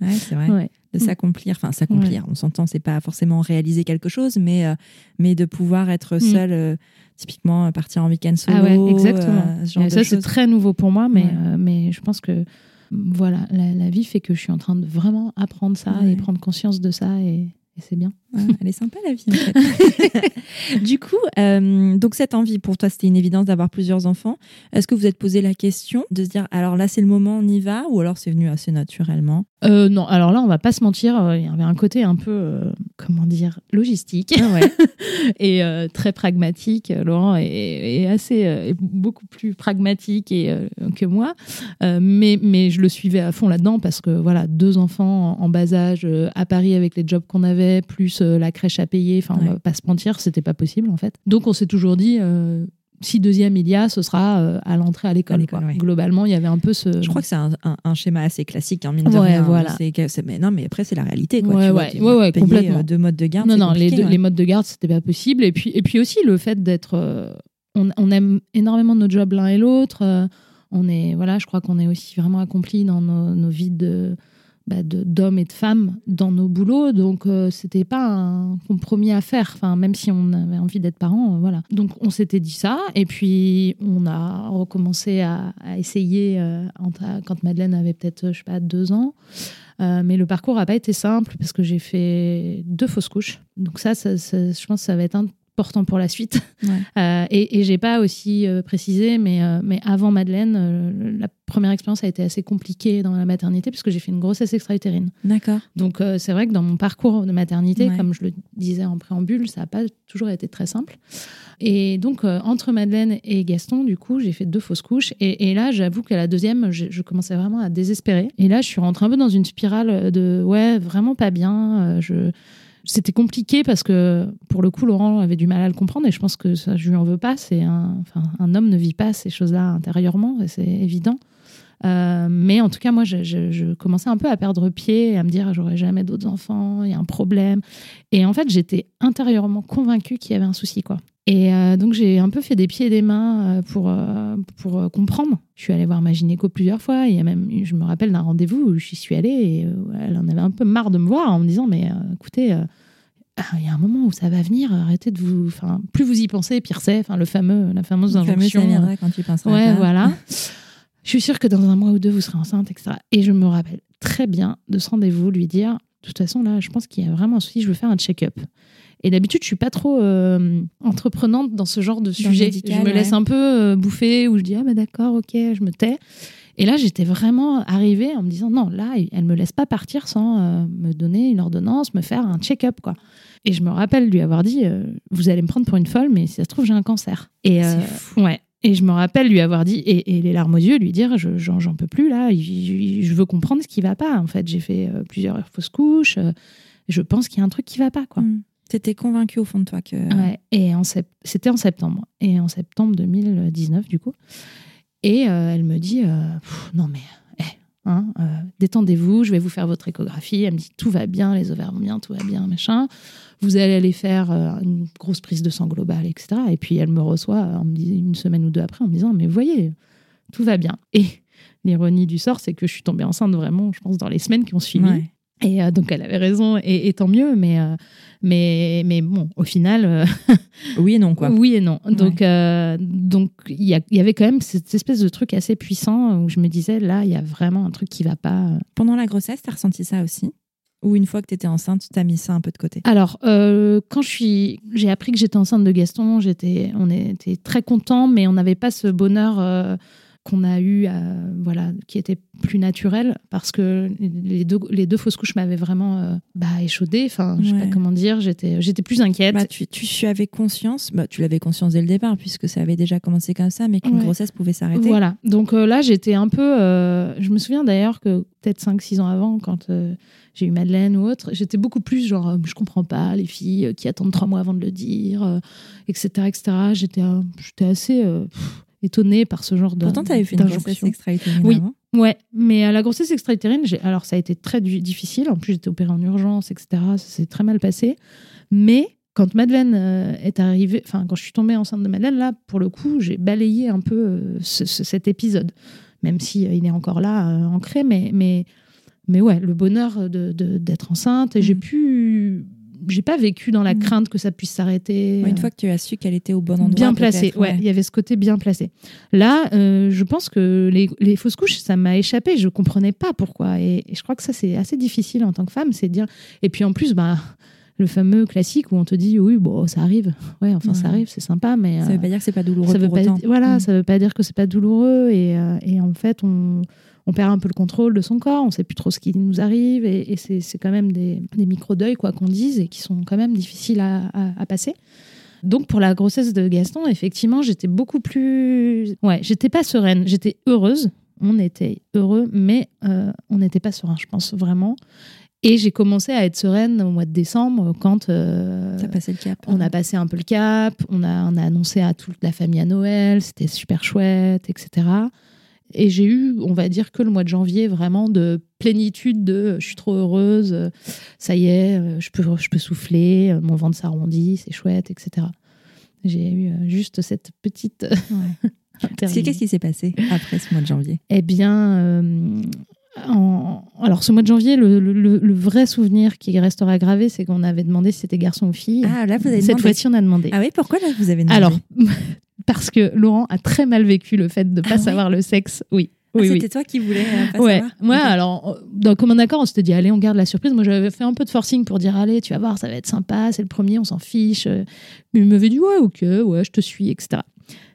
Ouais, c'est vrai. de s'accomplir, enfin s'accomplir, on s'entend, c'est pas forcément réaliser quelque chose, mais, euh, mais de pouvoir être mm. seul, euh, typiquement partir en week-end solo. Ah ouais, exactement. ça, c'est très nouveau pour moi, mais, mais je pense que voilà, la, vie fait que je suis en train de vraiment apprendre ça et prendre conscience de ça et, c'est bien. elle est sympa la vie en fait. du coup, euh, donc cette envie pour toi, c'était une évidence d'avoir plusieurs enfants. Est-ce que vous êtes posé la question de se dire alors là c'est le moment, on y va ou alors c'est venu assez naturellement? Euh, Non, alors là on va pas se mentir, euh, il y avait un côté un peu comment dire logistique ah et très pragmatique. Laurent est, assez beaucoup plus pragmatique et, que moi, mais mais je le suivais à fond là-dedans parce que voilà deux enfants en bas âge à Paris avec les jobs qu'on avait plus euh, la crèche à payer. Enfin, on va pas se mentir, c'était pas possible en fait. Donc on s'est toujours dit. Euh, si deuxième il y a, ce sera euh, à l'entrée à l'école. Globalement, il y avait un peu ce. Je crois que c'est un, schéma assez classique, hein, mine de rien. Voilà. mais non, mais après c'est la réalité. Quoi, ouais, ouais, ouais, complètement. deux modes de garde. Non, non, les, les, modes de garde c'était pas possible. Et puis, et puis aussi le fait d'être, on, on, aime énormément nos jobs l'un et l'autre. on est, voilà, je crois qu'on est aussi vraiment accompli dans nos, nos vies de bah, d'hommes et de femmes dans nos boulots. Donc, euh, c'était pas un compromis à faire. Enfin, même si on avait envie d'être parents, euh, voilà. Donc, on s'était dit ça. Et puis, on a recommencé à, essayer euh, quand Madeleine avait peut-être, je sais pas, deux ans. mais le parcours n'a pas été simple parce que j'ai fait deux fausses couches. Donc ça, ça, je pense que ça va être un important pour la suite. Euh, et, et j'ai pas aussi euh, précisé, mais, euh, mais avant Madeleine, la première expérience a été assez compliquée dans la maternité puisque j'ai fait une grossesse extra-utérine. D'accord. Donc c'est vrai que dans mon parcours de maternité, comme je le disais en préambule, ça n'a pas toujours été très simple. Et donc entre Madeleine et Gaston, du coup, j'ai fait deux fausses couches. Et, et là, j'avoue qu'à la deuxième, je, je, commençais vraiment à désespérer. Et là, je suis rentrée un peu dans une spirale de ouais, vraiment pas bien. je c'était compliqué parce que, pour le coup, Laurent avait du mal à le comprendre et je pense que ça, je lui en veux pas. C'est un, enfin, un homme ne vit pas ces choses-là intérieurement, c'est évident. Euh, mais en tout cas, moi, je, commençais un peu à perdre pied et à me dire j'aurai jamais d'autres enfants, il y a un problème. Et en fait, j'étais intérieurement convaincue qu'il y avait un souci, quoi. Et euh, donc, j'ai un peu fait des pieds et des mains euh, pour, pour comprendre. Je suis allée voir ma gynéco plusieurs fois. Il y a même, je me rappelle d'un rendez-vous où je suis allée et elle en avait un peu marre de me voir en me disant Mais écoutez, ah, il y a un moment où ça va venir, arrêtez de vous. Enfin, plus vous y pensez, pire c'est. Enfin, le fameux, la fameuse injonction. Le fameux, quand tu penseras. Ouais, voilà. je suis sûre que dans un mois ou deux, vous serez enceinte, etc. Et je me rappelle très bien de ce rendez-vous, lui dire de toute façon, là, je pense qu'il y a vraiment un souci, je veux faire un check-up. Et d'habitude, je suis pas trop euh, entreprenante dans ce genre de sujet. je me laisse un peu euh, bouffer ou je dis ah bah d'accord, ok, je me tais. Et là, j'étais vraiment arrivée en me disant non, là, elle me laisse pas partir sans euh, me donner une ordonnance, me faire un check-up quoi. Et je me rappelle lui avoir dit vous allez me prendre pour une folle, mais si ça se trouve j'ai un cancer. Et ouais. Et je me rappelle lui avoir dit, et, les larmes aux yeux, lui dire J'en peux plus là, je veux comprendre ce qui va pas. En fait, j'ai fait plusieurs fausses couches, je pense qu'il y a un truc qui va pas. quoi. Mmh. Tu étais convaincue au fond de toi que. Ouais, et c'était en septembre. Et en septembre 2019, du coup. Et euh, elle me dit euh, Non, mais eh, hein, euh, détendez-vous, je vais vous faire votre échographie. Elle me dit Tout va bien, les ovaires vont bien, tout va bien, machin. Vous allez aller faire une grosse prise de sang globale, etc. Et puis elle me reçoit une semaine ou deux après en me disant Mais voyez, tout va bien. Et l'ironie du sort, c'est que je suis tombée enceinte vraiment, je pense, dans les semaines qui ont suivi. Et donc, elle avait raison, et, tant mieux, mais, mais, mais bon, au final. oui et non, quoi. Oui et non. Donc, donc il y, y, avait quand même cette espèce de truc assez puissant où je me disais, là, il y a vraiment un truc qui va pas. Pendant la grossesse, tu as ressenti ça aussi? Ou une fois que tu étais enceinte, tu as mis ça un peu de côté? Alors, euh, quand je suis, j'ai appris que j'étais enceinte de Gaston, j'étais, on était très contents, mais on n'avait pas ce bonheur euh, qu'on a eu, voilà, qui était plus naturel, parce que les deux, les deux fausses couches m'avaient vraiment euh, bah, échaudé. Enfin, je sais pas comment dire, j'étais, j'étais plus inquiète. Bah, tu, tu avais conscience, bah, tu l'avais conscience dès le départ, puisque ça avait déjà commencé comme ça, mais qu'une grossesse pouvait s'arrêter. Voilà. Donc là, j'étais un peu. je me souviens d'ailleurs que peut-être 5-6 ans avant, quand j'ai eu Madeleine ou autre, j'étais beaucoup plus genre, euh, je comprends pas les filles euh, qui attendent trois mois avant de le dire, etc., euh, etc. J'étais, j'étais assez étonnée par ce genre de. Pourtant, tu avais fait une grossesse extra-utérine. Oui, ouais, mais à la grossesse extra-utérine, alors ça a été très difficile. En plus, j'étais opérée en urgence, etc. Ça s'est très mal passé. Mais quand Madeleine est arrivée, enfin, quand je suis tombée enceinte de Madeleine, là, pour le coup, j'ai balayé un peu cet épisode, même si il est encore là, ancré, mais, mais mais ouais, le bonheur d'être de, d'être enceinte. Et j'ai mm. pu. J'ai pas vécu dans la mm. crainte que ça puisse s'arrêter. Une fois que tu as su qu'elle était au bon endroit. Bien placée, ouais. Il y avait ce côté bien placé. Là, euh, je pense que les, les, fausses couches, ça m'a échappé. Je comprenais pas pourquoi. Et, je crois que ça, c'est assez difficile en tant que femme. C'est dire. Et puis en plus, bah le fameux classique où on te dit oui bon ça arrive ouais enfin ça arrive c'est sympa mais ça veut pas dire que c'est pas douloureux ça veut pas voilà mm. ça veut pas dire que c'est pas douloureux et, euh, et en fait on on perd un peu le contrôle de son corps, on sait plus trop ce qui nous arrive, et, c'est quand même des, micro-deuils, quoi qu'on dise, et qui sont quand même difficiles à, passer. Donc pour la grossesse de Gaston, effectivement, j'étais beaucoup plus... Ouais, j'étais pas sereine, j'étais heureuse, on était heureux, mais euh, on n'était pas serein, je pense, vraiment. Et j'ai commencé à être sereine au mois de décembre quand euh, passé le cap. on a passé un peu le cap, on a, on a annoncé à toute la famille à Noël, c'était super chouette, etc. Et j'ai eu, on va dire, que le mois de janvier vraiment de plénitude de je suis trop heureuse, ça y est, je peux, je peux souffler, mon ventre s'arrondit, c'est chouette, etc. J'ai eu euh, juste cette petite. Qu'est-ce qui s'est passé après ce mois de janvier? Eh bien, euh, alors ce mois de janvier, le, le, vrai souvenir qui restera gravé, c'est qu'on avait demandé si c'était garçon ou fille. Ah, là, vous avez Cette fois-ci, on a demandé. Ah oui, pourquoi là, vous avez demandé Alors, parce que Laurent a très mal vécu le fait de ne pas ah savoir le sexe. Oui. Ah, oui, c'était toi qui voulais euh, pas ouais. savoir alors, dans commun accord, on s'était dit, allez, on garde la surprise. Moi, j'avais fait un peu de forcing pour dire, allez, tu vas voir, ça va être sympa, c'est le premier, on s'en fiche. Mais il m'avait dit, ouais, ok, ouais, je te suis, etc.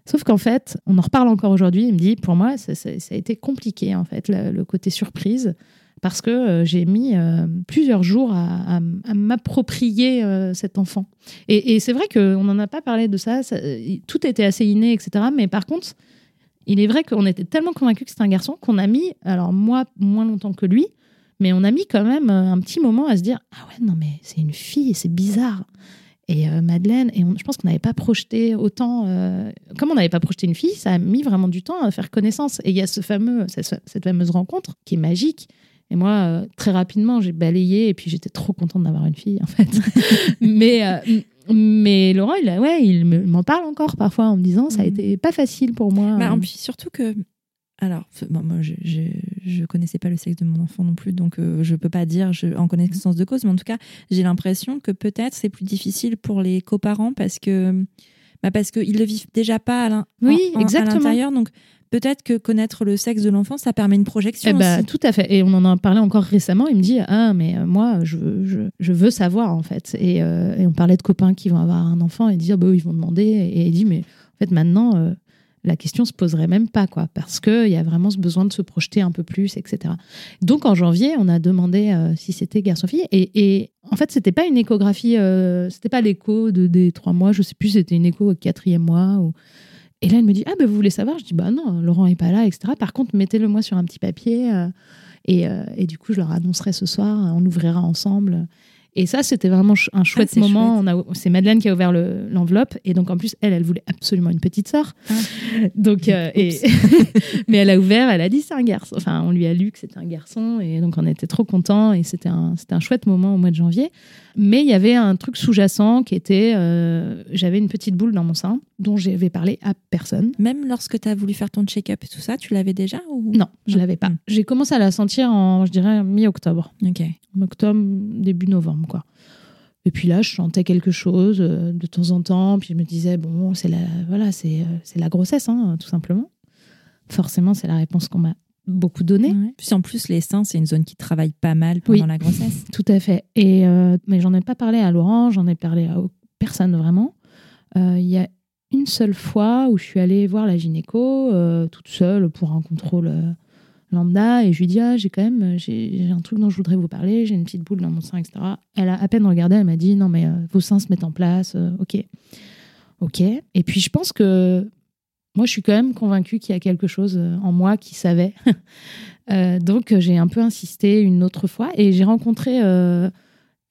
Sauf qu'en fait, on en reparle encore aujourd'hui. Il me dit, pour moi, ça, a été compliqué, en fait, le côté surprise parce que euh, j'ai mis euh, plusieurs jours à, m'approprier euh, cet enfant. Et, c'est vrai qu'on n'en a pas parlé de ça, tout était assez inné, etc. Mais par contre, il est vrai qu'on était tellement convaincus que c'était un garçon qu'on a mis, alors moi, moins longtemps que lui, mais on a mis quand même un petit moment à se dire Ah ouais, non, mais c'est une fille, c'est bizarre. Et Madeleine, et je pense qu'on n'avait pas projeté autant. comme on n'avait pas projeté une fille, ça a mis vraiment du temps à faire connaissance. Et il y a ce fameux, cette fameuse rencontre qui est magique et moi, euh, très rapidement, j'ai balayé et puis j'étais trop contente d'avoir une fille, en fait. mais, euh, mais Laurent, il, ouais, il m'en parle encore parfois en me disant ça a mm. été pas facile pour moi. Bah, puis surtout que. Alors, bon, moi, je, je, connaissais pas le sexe de mon enfant non plus, donc euh, je peux pas dire je, en connaissance de cause, mais en tout cas, j'ai l'impression que peut-être c'est plus difficile pour les coparents parce que. Bah parce qu'ils le vivent déjà pas à l'intérieur. Donc, peut-être que connaître le sexe de l'enfant, ça permet une projection. Eh ben, tout à fait. Et on en a parlé encore récemment. Il me dit Ah, mais euh, moi, je, je, veux savoir, en fait. Euh, et, on parlait de copains qui vont avoir un enfant et dire ah, bah, Ils vont demander. Et il dit Mais en fait, maintenant. Euh, la question se poserait même pas, quoi, parce qu'il y a vraiment ce besoin de se projeter un peu plus, etc. Donc en janvier, on a demandé si c'était garçon-fille, et, et, en fait, c'était pas une échographie, c'était pas l'écho de, des trois mois, je sais plus, c'était une écho au quatrième mois, et là, elle me dit Ah, ben vous voulez savoir Je dis Bah non, Laurent est pas là, etc. Par contre, mettez-le moi sur un petit papier. Euh, et, euh, et, du coup, je leur annoncerai ce soir, on ouvrira ensemble. Et ça, c'était vraiment un chouette moment. C'est Madeleine qui a ouvert l'enveloppe. et donc, en plus, elle, elle voulait absolument une petite sœur. Ah. Donc, euh, et mais elle a ouvert, elle a dit c'est un garçon. Enfin, on lui a lu que c'était un garçon. Et donc, on était trop contents. Et c'était un, un chouette moment au mois de janvier. Mais il y avait un truc sous-jacent qui était, euh, j'avais une petite boule dans mon sein dont j'avais parlé à personne. Même lorsque tu as voulu faire ton check-up et tout ça, tu l'avais déjà ou... Non, je l'avais pas. Mm. J'ai commencé à la sentir en, je dirais, mi-octobre. Ok. En octobre, début novembre, quoi. Et puis là, je chantais quelque chose euh, de temps en temps. Puis je me disais, bon, c'est la, voilà, c'est, euh, c'est la grossesse, hein, tout simplement. Forcément, c'est la réponse qu'on m'a beaucoup donnée. Ouais. Puis en plus, les seins, c'est une zone qui travaille pas mal pendant Oui. la grossesse. Tout à fait. Et, euh, mais j'en ai pas parlé à Laurent, j'en ai parlé à personne vraiment. Euh, Il y a une seule fois où je suis allée voir la gynéco euh, toute seule pour un contrôle lambda et je lui dis ah j'ai quand même j'ai un truc dont je voudrais vous parler j'ai une petite boule dans mon sein etc elle a à peine regardé elle m'a dit non mais vos seins se mettent en place ok ok et puis je pense que moi je suis quand même convaincue qu'il y a quelque chose euh, en moi qui savait Euh, donc euh, j'ai un peu insisté une autre fois et j'ai rencontré euh,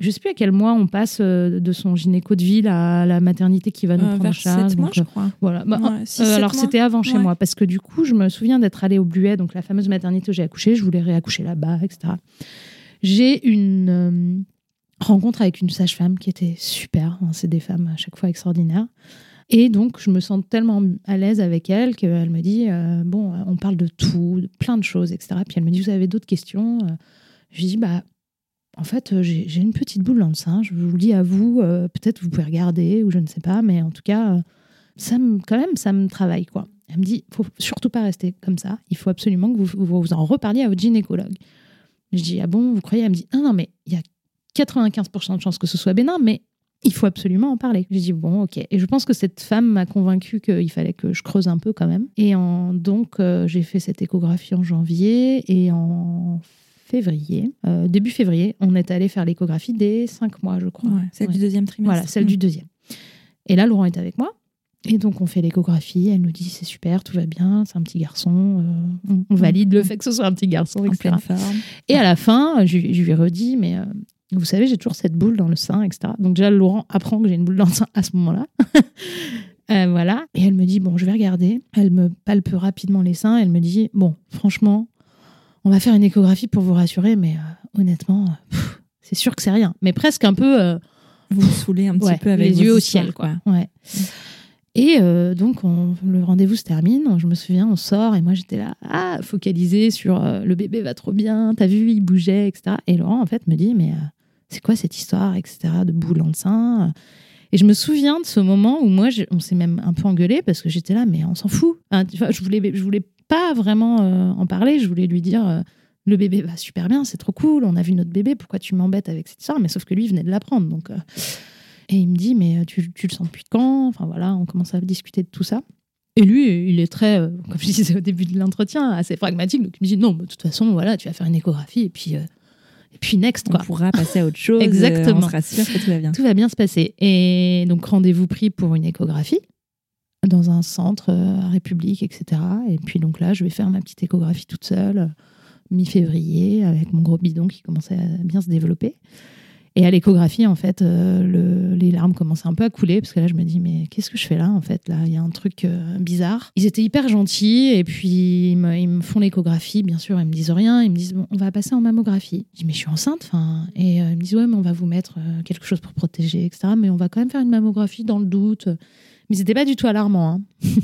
je sais plus à quel mois on passe de son gynéco de ville à la maternité qui va nous prendre en charge 7 mois, donc, je crois. voilà Bah, Ouais, alors c'était avant chez Ouais. moi parce que du coup je me souviens d'être allée au Bluet, donc la fameuse maternité où j'ai accouché, je voulais réaccoucher là-bas, etc. J'ai une rencontre avec une sage-femme qui était super, hein, c'est des femmes à chaque fois extraordinaires. Et donc je me sens tellement à l'aise avec elle qu'elle me dit, euh, bon, euh, on parle de tout, de plein de choses, etc. Puis elle me dit, vous avez d'autres questions Euh, Je lui dis, bah... En fait, j'ai une petite boule dans le sein. Je vous le dis à vous. Peut-être vous pouvez regarder ou je ne sais pas, mais en tout cas, ça quand même, ça me travaille, quoi. Elle me dit, faut surtout pas rester comme ça. Il faut absolument que vous, vous, en reparliez à votre gynécologue. Je dis, ah bon, vous croyez? Elle me dit, non, non, mais il y a 95% de chances que ce soit bénin, mais il faut absolument en parler. J'ai dit, bon, ok. Et je pense que cette femme m'a convaincue qu'il fallait que je creuse un peu quand même. Et en, donc, euh, j'ai fait cette échographie en janvier et en février, euh, début février, on est allé faire l'échographie des 5 mois, je crois. Ouais, celle Ouais. du deuxième trimestre. Voilà, celle du deuxième. Et là, Laurent est avec moi. Et donc, on fait l'échographie. Elle nous dit c'est super, tout va bien, c'est un petit garçon. euh, on, on valide le fait que ce soit un petit garçon, en etc. pleine forme. Et à la fin, je, je lui ai redit mais vous savez, j'ai toujours cette boule dans le sein, etc. Donc, déjà, Laurent apprend que j'ai une boule dans le sein à ce moment-là. Euh, voilà. Et elle me dit bon, je vais regarder. Elle me palpe rapidement les seins. Elle me dit bon, franchement, on va faire une échographie pour vous rassurer, mais euh, honnêtement, c'est sûr que c'est rien. Mais presque un peu. euh, Vous me saoulez un petit Ouais, peu avec les yeux au ciel, quoi. Ouais. Et euh, donc, on- le rendez-vous se termine. Je me souviens, on sort et moi, j'étais là, ah, focalisée sur euh, le bébé va trop bien, t'as vu, il bougeait, etc. Et Laurent, en fait, me dit, mais euh, c'est quoi cette histoire, etc., de boule dans le sein Et je me souviens de ce moment où moi, on s'est même un peu engueulé parce que j'étais là, mais on s'en fout. Hein, je voulais, je voulais pas vraiment euh, en parler. Je voulais lui dire, euh, le bébé va super bien, c'est trop cool, on a vu notre bébé, pourquoi tu m'embêtes avec cette histoire? Mais sauf que lui, il venait de l'apprendre, euh, et il me dit, mais euh, tu, le sens depuis quand? Enfin voilà, on commence à discuter de tout ça. Et lui, il est très, euh, comme je disais au début de l'entretien, assez pragmatique. Donc il me dit, non, bah, de toute façon, voilà, tu vas faire une échographie et puis, euh, et puis next, On quoi. pourra passer à autre chose. euh, Exactement. On se rassure que tout va bien. Tout va bien se passer. Et donc rendez-vous pris pour une échographie dans un centre euh, à République, etc. Et puis donc là, je vais faire ma petite échographie toute seule, euh, mi-février, avec mon gros bidon qui commençait à bien se développer. Et à l'échographie, en fait, euh, le- les larmes commençaient un peu à couler parce que là, je me dis, mais qu'est-ce que je fais là, en fait Là, il y a un truc euh, bizarre. Ils étaient hyper gentils et puis ils me, ils me font l'échographie, bien sûr, ils me disent rien. Ils me disent, bon, on va passer en mammographie. Je dis, mais je suis enceinte, enfin. Et euh, ils me disent, ouais, mais on va vous mettre quelque chose pour protéger, etc. Mais on va quand même faire une mammographie dans le doute. Mais c'était pas du tout alarmant. Hein.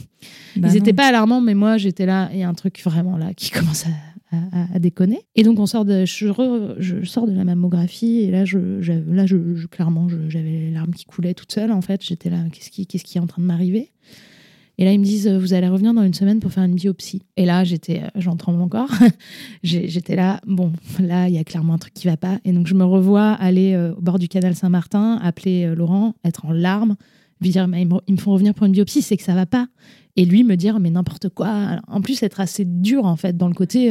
Bah Ils n'étaient pas alarmants, mais moi, j'étais là. Il y a un truc vraiment là qui commence à, à- déconner. Et donc, on sort de, je, sors de la mammographie et là, je, là, je, clairement, j'avais les larmes qui coulaient toute seule. En fait, j'étais là. Qu'est-ce qui, qu'est-ce qui est en train de m'arriver? Et là, ils me disent, euh, vous allez revenir dans une semaine pour faire une biopsie. Et là, j'étais, euh, j'en tremble encore. J'étais là. Bon, là, il y a clairement un truc qui va pas. Et donc, je me revois aller euh, au bord du canal Saint-Martin, appeler Laurent, être en larmes, lui dire, mais ils me, font revenir pour une biopsie, c'est que ça va pas et lui me dire mais n'importe quoi. En plus être assez dur en fait dans le côté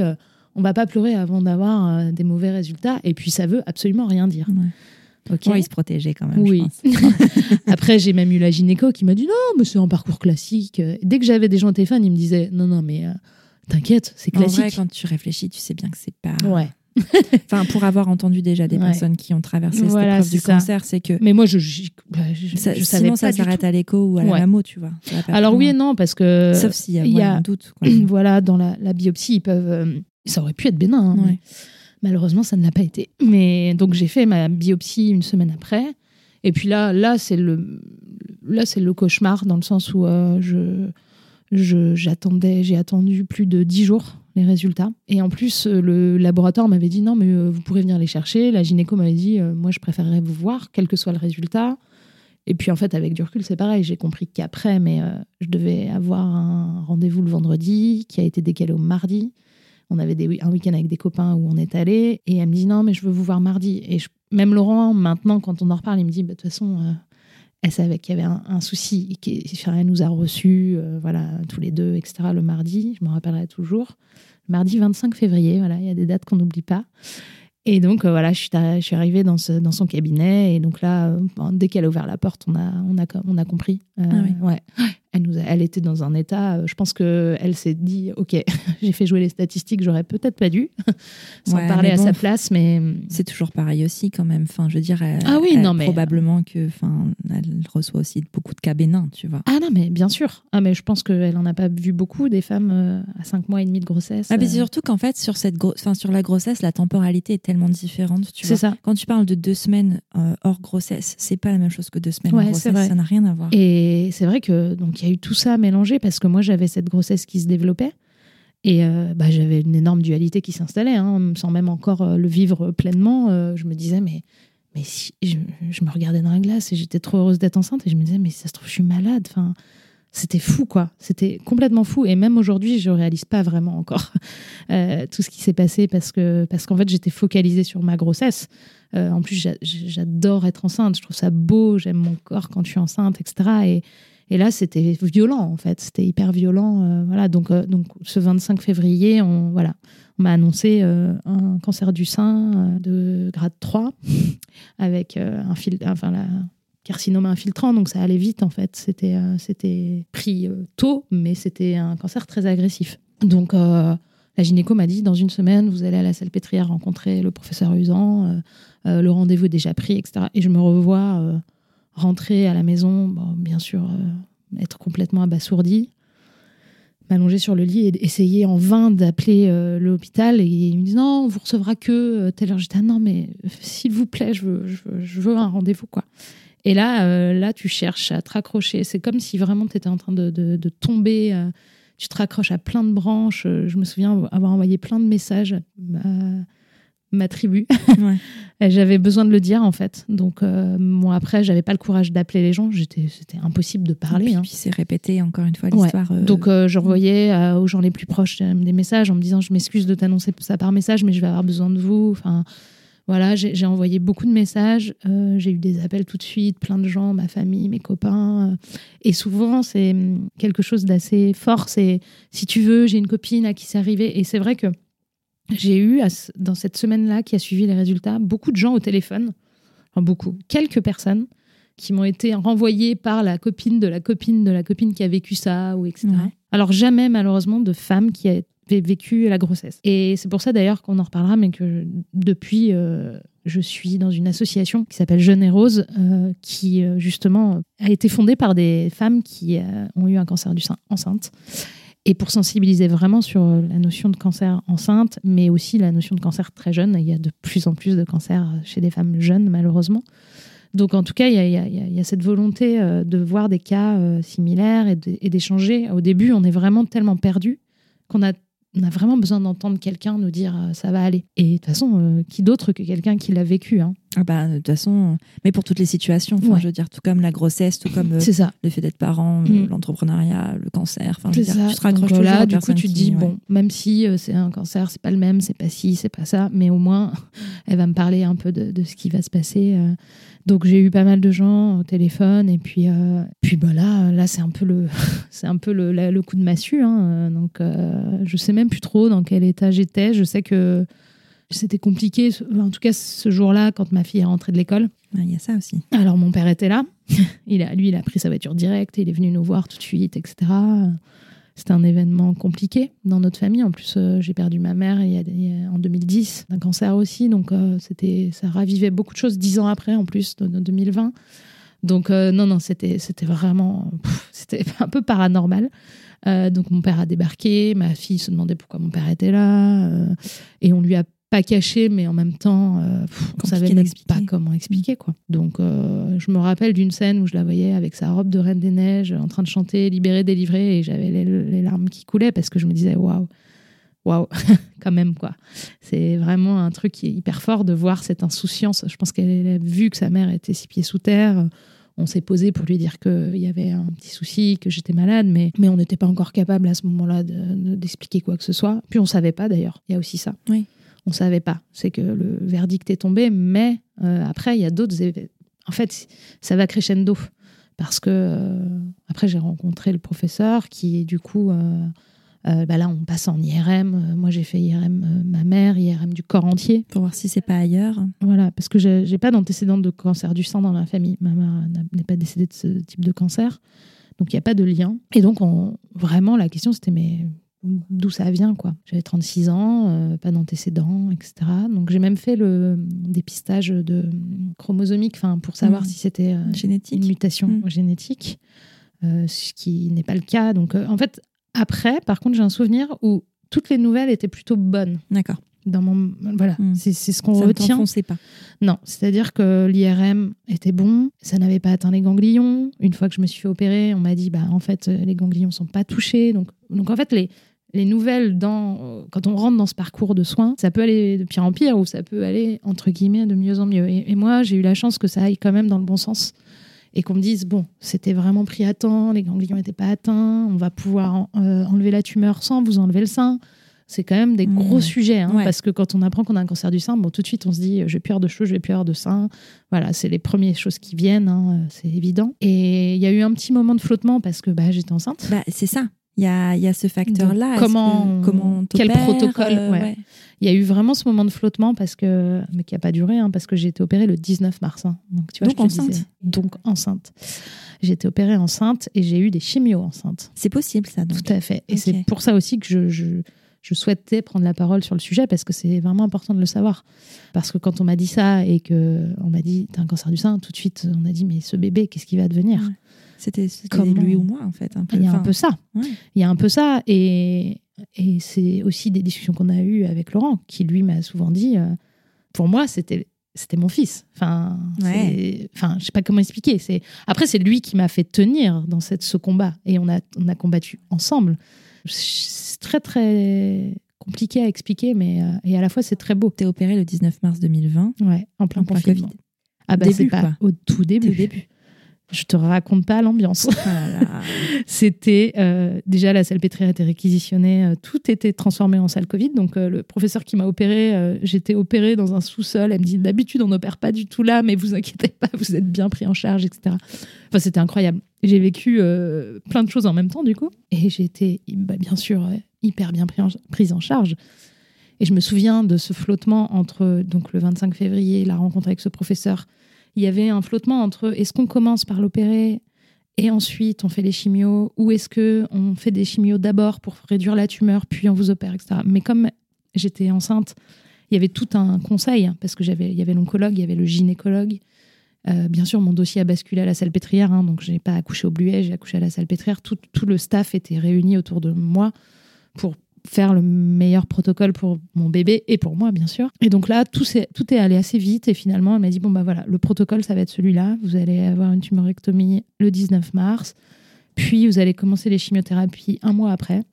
on va pas pleurer avant d'avoir euh, des mauvais résultats et puis ça veut absolument rien dire. Ouais. Ok. Ouais, se protégeaient quand même, Oui. je pense. Après j'ai même eu la gynéco qui m'a dit non mais c'est un parcours classique. Dès que j'avais des gens au téléphone ils me disaient non non mais euh, t'inquiète c'est En classique. vrai, quand tu réfléchis, tu sais bien que c'est pas. Ouais. Enfin, pour avoir entendu déjà des Ouais. personnes qui ont traversé Voilà, cette épreuve du ça. cancer, c'est que Mais moi je je, bah, je- ça- je savais sinon pas ça s'arrête à l'écho ou à la mammo, tu vois. Alors oui et non parce que Sauf s'il y a, y un doute. quoi. voilà, dans la, la biopsie, ils peuvent. euh, ça aurait pu être bénin. hein, Ouais. mais Malheureusement, ça ne l'a pas été. Mais donc j'ai fait ma biopsie une semaine après. Et puis là, là c'est le, là c'est le cauchemar dans le sens où je, je, j'attendais, j'ai attendu plus de dix jours les résultats. Et en plus, le laboratoire m'avait dit non, mais vous pourrez venir les chercher. La gynéco m'avait dit moi, je préférerais vous voir, quel que soit le résultat. Et puis en fait, avec du recul, c'est pareil. J'ai compris qu'après, mais euh, je devais avoir un rendez-vous le vendredi qui a été décalé au mardi. On avait des, un week-end avec des copains où on est allé. Et elle me dit non, mais je veux vous voir mardi. Et même Laurent, maintenant, quand on en reparle, il me dit bah, de toute façon, euh, elle savait qu'il y avait un, souci. Elle nous a reçus, euh, voilà, tous les deux, etc. Le mardi, je m'en rappellerai toujours. Le mardi 25 février, voilà, il y a des dates qu'on n'oublie pas. Et donc, euh, voilà, je suis, je suis arrivée dans, ce, dans son cabinet. Et donc là, euh, dès qu'elle a ouvert la porte, on a, on a, on a compris. Euh, ah oui. ouais. Elle, nous elle était dans un état, euh, je pense qu'elle s'est dit, OK, j'ai fait jouer les statistiques, j'aurais peut-être pas dû, sans parler à sa place, mais... Hum, c'est toujours pareil aussi quand même. Enfin, je veux dire, ah oui, non, mais... probablement que, enfin, elle reçoit aussi beaucoup de cas bénins, tu vois. Ah non, mais bien sûr. Ah, mais je pense qu'elle en a pas vu beaucoup, des femmes euh, à 5 mois et demi de grossesse. Ah, mais c'est euh. surtout qu'en fait, sur, cette enfin, sur la grossesse, la temporalité est tellement différente, tu vois. C'est ça. Quand tu parles de deux semaines hors grossesse, c'est pas la même chose que deux semaines ouais, grossesse, ça n'a rien à voir. Et c'est vrai que, donc, il y a eu tout ça mélangé parce que moi j'avais cette grossesse qui se développait et euh, bah, j'avais une énorme dualité qui s'installait hein, sans même encore euh, le vivre pleinement. Euh, je me disais mais mais si je, me regardais dans la glace et j'étais trop heureuse d'être enceinte et je me disais mais ça se trouve je suis malade. Enfin c'était fou quoi. C'était complètement fou et même aujourd'hui je réalise pas vraiment encore tout ce qui s'est passé parce que parce qu'en fait j'étais focalisée sur ma grossesse. en plus j'adore être enceinte. Je trouve ça beau. J'aime mon corps quand je suis enceinte etc. Et et là, c'était violent, en fait. C'était hyper violent. Euh, voilà. Donc, euh, donc, ce 25 février, on, voilà, on m'a annoncé euh, un cancer du sein de grade 3 avec un fil, enfin, la carcinome infiltrant. Donc, ça allait vite, en fait. C'était pris tôt, mais c'était un cancer très agressif. Donc, la gynéco m'a dit dans une semaine, vous allez à la salpêtrière rencontrer le professeur Usan. le rendez-vous est déjà pris, etc. Et je me revois rentrer à la maison, bon, bien sûr, euh, être complètement abasourdi, m'allonger sur le lit et essayer en vain d'appeler euh, l'hôpital. Et ils me disent non, on vous recevra que euh, telle heure. J'étais ah, non, mais s'il vous plaît, je veux, je veux, un rendez-vous. quoi. Et là, là, tu cherches à te raccrocher. C'est comme si vraiment tu étais en train de, de, tomber. tu te raccroches à plein de branches. Je me souviens avoir envoyé plein de messages ma tribu. j'avais besoin de le dire en fait. Donc euh, moi après, j'avais pas le courage d'appeler les gens. J'étais, c'était impossible de parler. Et puis, hein. c'est répété encore une fois l'histoire. Euh, Donc euh, je renvoyais aux gens les plus proches des messages en me disant je m'excuse de t'annoncer ça par message, mais je vais avoir besoin de vous. Enfin voilà, j'ai envoyé beaucoup de messages. j'ai eu des appels tout de suite, plein de gens, ma famille, mes copains. et souvent c'est hum, quelque chose d'assez fort. C'est si tu veux, j'ai une copine à qui c'est arrivé. Et c'est vrai que j'ai eu, dans cette semaine-là qui a suivi les résultats, beaucoup de gens au téléphone, enfin beaucoup, quelques personnes qui m'ont été renvoyées par la copine de la copine de la copine qui a vécu ça, ou etc. Alors jamais, malheureusement, de femmes qui avaient vécu la grossesse. Et c'est pour ça d'ailleurs qu'on en reparlera, mais que depuis, euh, je suis dans une association qui s'appelle Jeune et Rose, euh, qui euh, justement a été fondée par des femmes qui ont eu un cancer du sein enceinte et pour sensibiliser vraiment sur euh, la notion de cancer enceinte, mais aussi la notion de cancer très jeune. Il y a de plus en plus de cancers chez des femmes jeunes, malheureusement. Donc en tout cas, il y a, cette volonté euh, de voir des cas euh, similaires et d'échanger. Au début, on est vraiment tellement perdu qu'on a on a vraiment besoin d'entendre quelqu'un nous dire euh, ça va aller. Et de toute façon, euh, qui d'autre que quelqu'un qui l'a vécu hein? Ah bah, De toute façon, mais pour toutes les situations, je veux dire, tout comme la grossesse, tout comme euh, ça. le fait d'être parent, mm. l'entrepreneuriat, le cancer. Enfin, tu te raccroches toujours là, du coup, tu te dis, bon, même si c'est un cancer, c'est pas le même, c'est pas ci, c'est pas ça, mais au moins, elle va me parler un peu de, de ce qui va se passer. Donc j'ai eu pas mal de gens au téléphone et puis euh, puis bah là là c'est un peu le c'est un peu le, le, coup de massue hein. donc euh, je sais même plus trop dans quel état j'étais. Je sais que c'était compliqué en tout cas ce jour-là quand ma fille est rentrée de l'école. Il y a ça aussi. Alors mon père était là. Il a lui il a pris sa voiture directe il est venu nous voir tout de suite etc c'était un événement compliqué dans notre famille. En plus, euh, j'ai perdu ma mère il y a, en 2010 d'un cancer aussi. Donc, euh, c'était, ça ravivait beaucoup de choses dix ans après, en plus, de, 2020. Donc, euh, non, non, c'était, c'était vraiment. c'était un peu paranormal. donc, mon père a débarqué. Ma fille se demandait pourquoi mon père était là. et on lui a pas caché, mais en même temps, euh, pff, on savait même pas comment expliquer quoi. Donc, euh, je me rappelle d'une scène où je la voyais avec sa robe de Reine des Neiges, en train de chanter "Libéré, délivré", et j'avais les, les larmes qui coulaient parce que je me disais waouh, waouh, quand même quoi. C'est vraiment un truc qui est hyper fort de voir cette insouciance. Je pense qu'elle a vu que sa mère était six pieds sous terre. On s'est posé pour lui dire qu'il y avait un petit souci, que j'étais malade, mais, mais on n'était pas encore capable à ce moment-là de- de- d'expliquer quoi que ce soit. Puis on savait pas d'ailleurs. Il y a aussi ça. Oui. On savait pas. C'est que le verdict est tombé, mais euh, après, il y a d'autres. En fait, ça va crescendo. Parce que euh, après, j'ai rencontré le professeur qui, du coup, euh, bah là, on passe en IRM. Moi, j'ai fait IRM ma mère, IRM du corps entier. Pour voir si c'est pas ailleurs. Voilà, parce que j'ai pas d'antécédent de cancer du sang dans la famille. Ma mère n'est pas décédée de ce type de cancer. Donc il n'y a pas de lien. Et donc, on, vraiment, la question, c'était mais d'où ça vient, quoi. J'avais 36 ans, euh, pas d'antécédents, etc. Donc j'ai même fait le dépistage de chromosomique enfin, pour savoir Mhm. si c'était euh, Génétique. une mutation Mhm. génétique, euh, ce qui n'est pas le cas. Donc en fait, après, par contre, j'ai un souvenir où toutes les nouvelles étaient plutôt bonnes. D'accord. Dans mon voilà, Mhm. c'est ce qu'on ne retient. t'enfonçait pas. Non, c'est-à-dire que l'IRM était bon, ça n'avait pas atteint les ganglions. Une fois que je me suis fait opérer, on m'a dit bah en fait les ganglions sont pas touchés. Donc donc en fait les les nouvelles dans euh, quand on rentre dans ce parcours de soins, ça peut aller de pire en pire ou ça peut aller entre guillemets de mieux en mieux. Et, et moi, j'ai eu la chance que ça aille quand même dans le bon sens et qu'on me dise bon, c'était vraiment pris à temps, les ganglions n'étaient pas atteints, on va pouvoir en- euh, enlever la tumeur sans vous enlever le sein. C'est quand même des Mmh. gros sujets, hein, Ouais. parce que quand on apprend qu'on a un cancer du sein, bon, tout de suite on se dit, euh, je vais plus avoir de je vais plus avoir de sein. Voilà, c'est les premières choses qui viennent, hein, c'est évident. Et il y a eu un petit moment de flottement parce que bah, j'étais enceinte. Bah, c'est ça. Il y a, y a ce facteur-là. Comment- que- comment quel protocole, euh, ouais. Il y a eu vraiment ce moment de flottement parce que, mais qui a pas duré, hein, parce que j'ai été opérée le 19 mars. hein. Donc, tu vois, Donc je enceinte. disais. Donc enceinte. J'ai été opérée enceinte et j'ai eu des chimios enceintes. C'est possible, ça. Donc. Tout à fait. Et c'est pour ça aussi que je, je, je souhaitais prendre la parole sur le sujet parce que c'est vraiment important de le savoir. Parce que quand on m'a dit ça et que on m'a dit t'as un cancer du sein, tout de suite on a dit mais ce bébé qu'est-ce qu'il va devenir? Ouais. C'était Comment lui ou moi, en fait. Un peu. Il y a un peu ça. ouais. Il y a un peu ça et, et c'est aussi des discussions qu'on a eues avec Laurent qui lui m'a souvent dit euh, pour moi c'était c'était mon fils. Enfin, c'est- enfin, je sais pas comment expliquer. C'est après c'est lui qui m'a fait tenir dans cette, ce combat et on a on a combattu ensemble. C'est très très compliqué à expliquer, mais euh, et à la fois c'est très beau. T'es opéré le 19 mars 2020. Ouais, en plein En plein confinement. Covid. Ah bah c'est pas quoi. au tout début. Début. Je te raconte pas l'ambiance. Oh. C'était euh, déjà la salle pétrière était réquisitionnée, euh, tout était transformé en salle Covid. Donc euh, le professeur qui m'a opéré, j'étais opérée dans un sous-sol. Elle me dit d'habitude on n'opère pas du tout là, mais vous inquiétez pas, vous êtes bien pris en charge, etc. Enfin c'était incroyable. J'ai vécu plein de choses en même temps du coup, et j'ai été bah, bien sûr hyper bien pris en- prise en charge. Et je me souviens de ce flottement entre donc le 25 février, la rencontre avec ce professeur. Il y avait un flottement entre est-ce qu'on commence par l'opérer et ensuite on fait les chimios ou est-ce que on fait des chimios d'abord pour réduire la tumeur puis on vous opère etc mais comme j'étais enceinte il y avait tout un conseil hein, parce que j'avais il y avait l'oncologue il y avait le gynécologue. Euh, bien sûr mon dossier a basculé à la salle pétrière hein, donc j'ai pas accouché au bluet j'ai accouché à la salle pétrière. Tout, tout le staff était réuni autour de moi pour faire le meilleur protocole pour mon bébé et pour moi bien sûr. Et donc là tout, est allé assez vite et finalement elle m'a dit bon bah voilà le protocole ça va être celui-là. Vous allez avoir une tumorectomie le 19 mars. Puis vous allez commencer les chimiothérapies un mois après.